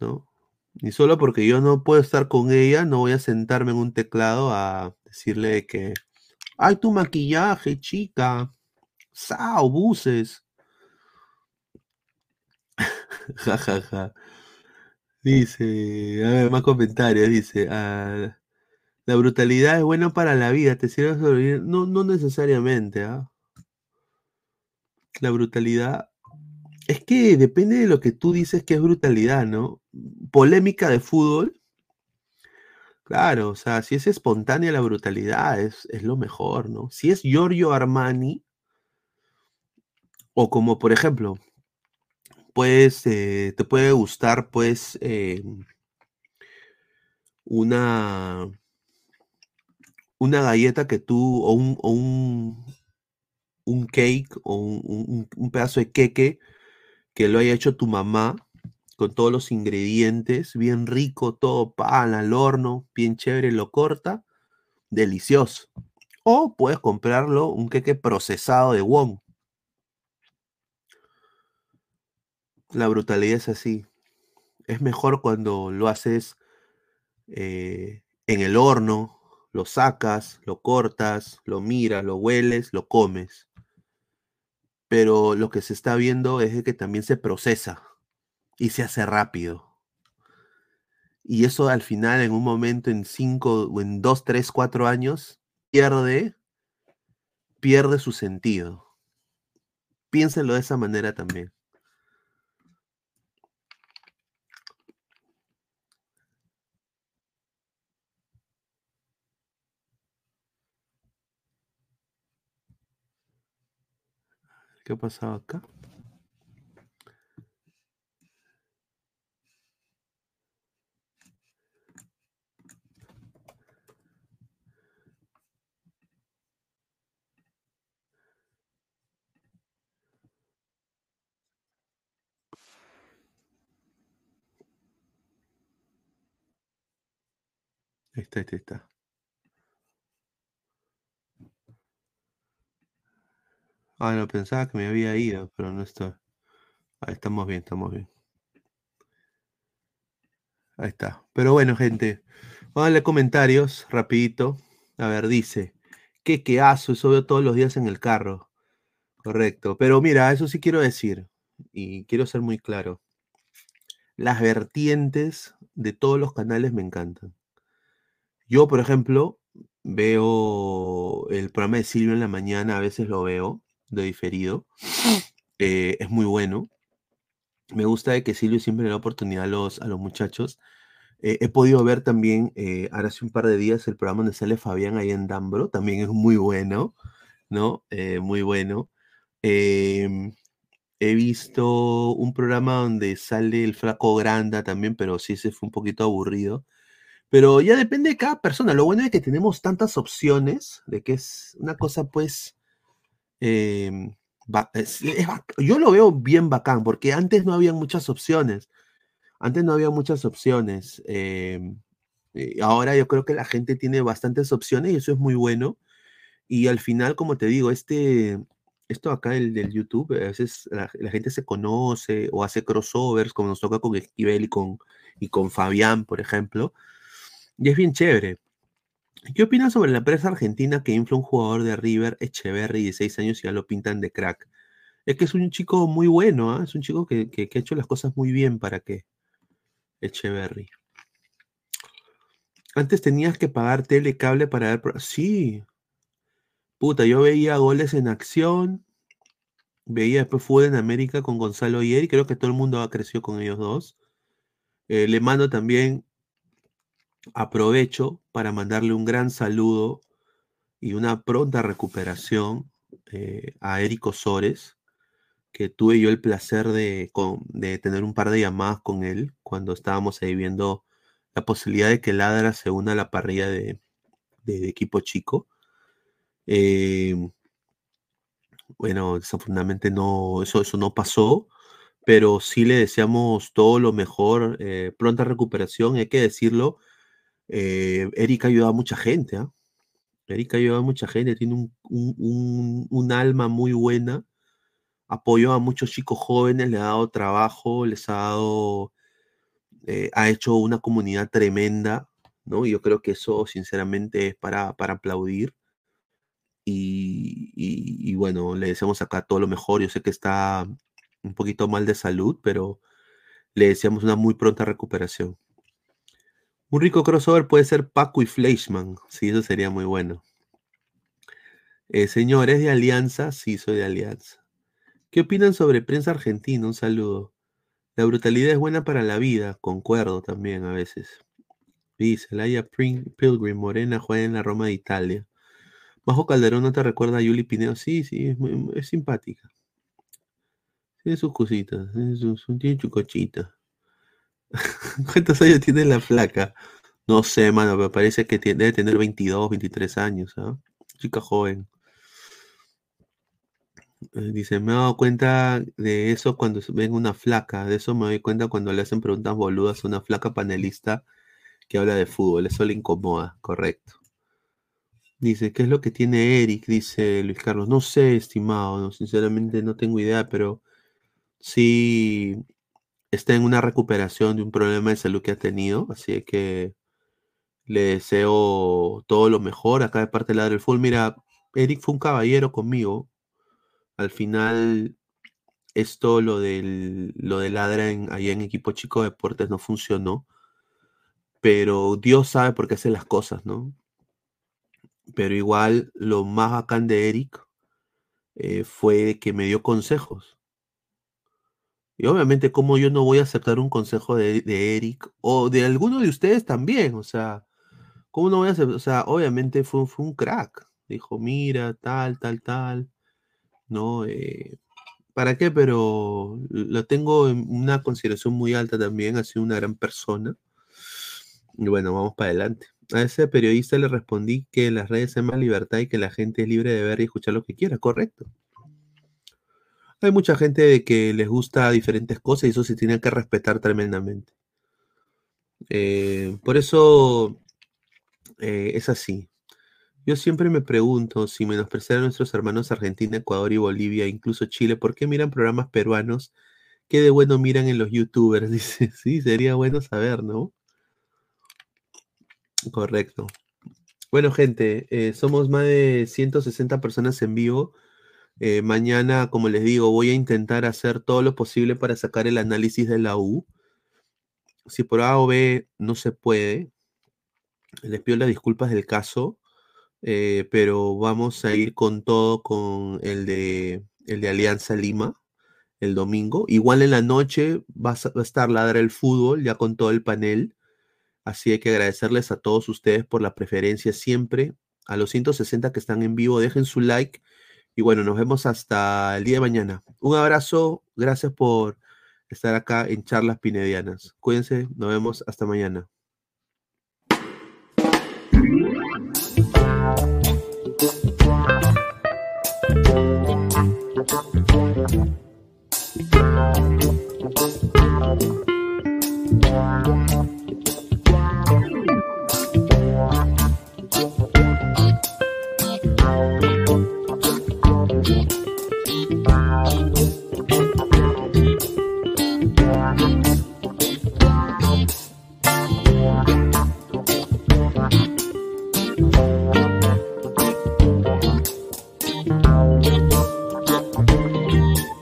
¿No? Y solo porque yo no puedo estar con ella, no voy a sentarme en un teclado a decirle que, ay, tu maquillaje, chica, sao, buses. Ja, ja, ja. Dice, a ver, más comentarios. Dice, ah, la brutalidad es buena para la vida, te sirve. No, no necesariamente, ¿ah? La brutalidad. Es que depende de lo que tú dices que es brutalidad, ¿no? Polémica de fútbol. Claro, o sea, si es espontánea la brutalidad, es, es lo mejor, ¿no? Si es Giorgio Armani, o como por ejemplo, pues eh, te puede gustar, pues, eh, una, una galleta que tú, o un, un, un cake, o un, un- pedazo de queque que lo haya hecho tu mamá, con todos los ingredientes, bien rico, todo pan al horno, bien chévere, lo corta, delicioso. O puedes comprarlo, un queque procesado de Wong. La brutalidad es así. Es mejor cuando lo haces eh, en el horno, lo sacas, lo cortas, lo miras, lo hueles, lo comes. Pero lo que se está viendo es que también se procesa y se hace rápido. Y eso al final, en un momento, en cinco, o en dos, tres, cuatro años, pierde, pierde su sentido. Piénsenlo de esa manera también. ¿Qué ha pasado acá? Ahí está, ahí está. Ah, no, pensaba que me había ido, pero no. Ahí estamos bien, estamos bien. Ahí está. Pero bueno, gente, vamos a darle comentarios rapidito. A ver, dice, qué queazo, eso veo todos los días en el carro. Correcto. Pero mira, eso sí quiero decir, y quiero ser muy claro. Las vertientes de todos los canales me encantan. Yo, por ejemplo, veo el programa de Silvio en la mañana, a veces lo veo de diferido. Eh, es muy bueno. Me gusta de que Silvio siempre le da oportunidad a los, a los muchachos. Eh, he podido ver también, eh, ahora hace un par de días, el programa donde sale Fabián ahí en Dambro. También es muy bueno, ¿no? Eh, muy bueno. Em, he visto un programa donde sale el Flaco Granda también, pero sí, ese fue un poquito aburrido. Pero ya depende de cada persona. Lo bueno es que tenemos tantas opciones, de que es una cosa, pues, em, yo lo veo bien bacán, porque antes no había muchas opciones. Antes no había muchas opciones. em, ahora yo creo que la gente tiene bastantes opciones y eso es muy bueno. Y al final, como te digo, este, esto acá el del YouTube, a veces la, la gente se conoce o hace crossovers, como nos toca con Esquivel y con, y con Fabián, por ejemplo. Y es bien chévere. ¿Qué opinas sobre la empresa argentina que infla un jugador de River, Echeverry, 16 años, y ya lo pintan de crack? Es que es un chico muy bueno, ¿ah? Es un chico que, que- ha hecho las cosas muy bien para que Echeverry. Antes tenías que pagar telecable para ver... Sí. Puta, yo veía goles en acción, veía después fútbol en América con Gonzalo y creo que todo el mundo ha crecido con ellos dos. Eh, le mando también, aprovecho para mandarle un gran saludo y una pronta recuperación eh, a Eric Osores, que tuve yo el placer de, de tener un par de llamadas con él cuando estábamos ahí viendo la posibilidad de que Ladra se una a la parrilla de, equipo chico. Eh, bueno, desafortunadamente no, eso, eso no pasó, pero sí le deseamos todo lo mejor, eh, pronta recuperación, hay que decirlo. Eh, Eric ha ayudado a mucha gente, ¿ah? Eric ha ayudado a mucha gente, tiene un, alma muy buena, apoyó a muchos chicos jóvenes, le ha dado trabajo, les ha dado, eh, ha hecho una comunidad tremenda, ¿no? Y yo creo que eso, sinceramente, es para, aplaudir. Y- y bueno, le deseamos acá todo lo mejor. Yo sé que está un poquito mal de salud, pero le deseamos una muy pronta recuperación. Un rico crossover puede ser Paco y Fleischmann. Sí, eso sería muy bueno. Eh, señor, ¿es de Alianza? Sí, soy de Alianza. ¿Qué opinan sobre prensa argentina? Un saludo. La brutalidad es buena para la vida, concuerdo también a veces. Dice, Laia Pilgrim, Morena juega en la Roma de Italia. Majo Calderón, ¿no te recuerda a Yuli Pineo? Sí, sí, es, muy- es simpática. Tiene sus cositas, tiene, sus, tiene su. ¿Cuántos años tiene la flaca? No sé, mano, pero parece que tiene- debe tener 22, 23 años, ¿ah? Chica joven. Eh, Dice, me he dado cuenta de eso cuando ven una flaca. De eso me doy cuenta cuando le hacen preguntas boludas a una flaca panelista que habla de fútbol. Eso le incomoda, correcto. Dice, ¿qué es lo que tiene Eric? Dice Luis Carlos. No sé, estimado, no, sinceramente no tengo idea, pero sí está en una recuperación de un problema de salud que ha tenido, así que le deseo todo lo mejor acá de parte de Ladra del Fútbol. Mira, Eric fue un caballero conmigo. Al final, esto, lo del, lo de Ladra en, allá en Equipo Chico de Deportes no funcionó, pero Dios sabe por qué hace las cosas, ¿no? Pero igual, lo más bacán de Eric eh, fue que me dio consejos. Y obviamente, como yo no voy a aceptar un consejo de, Eric o de alguno de ustedes también? O sea, ¿cómo no voy a aceptar? O sea, obviamente fue, fue un crack. Dijo, mira, tal, tal, tal. ¿No? Eh, ¿Para qué? Pero lo tengo en una consideración muy alta también. Ha sido una gran persona. Y bueno, vamos para adelante. A ese periodista le respondí que las redes hay más libertad y que la gente es libre de ver y escuchar lo que quiera. Correcto. Hay mucha gente de que les gusta diferentes cosas y eso se tiene que respetar tremendamente. Eh, por eso eh, es así. Yo siempre me pregunto si menospreciar a nuestros hermanos Argentina, Ecuador y Bolivia, incluso Chile, ¿por qué miran programas peruanos? ¿Qué de bueno miran en los youtubers? Dice, sí, sería bueno saber, ¿no? Correcto. Bueno, gente, eh, somos más de 160 personas en vivo. Eh, mañana, como les digo, voy a intentar hacer todo lo posible para sacar el análisis de la U. Si por A o B no se puede, les pido las disculpas del caso, eh, pero vamos a ir con todo con el de, el de Alianza Lima el domingo. Igual en la noche va a, va a estar Ladra el Fútbol, ya con todo el panel. Así hay que agradecerles a todos ustedes por la preferencia siempre. A los 160 que están en vivo, dejen su like. Y bueno, nos vemos hasta el día de mañana. Un abrazo, gracias por estar acá en Charlas Pinedianas. Cuídense, nos vemos hasta mañana.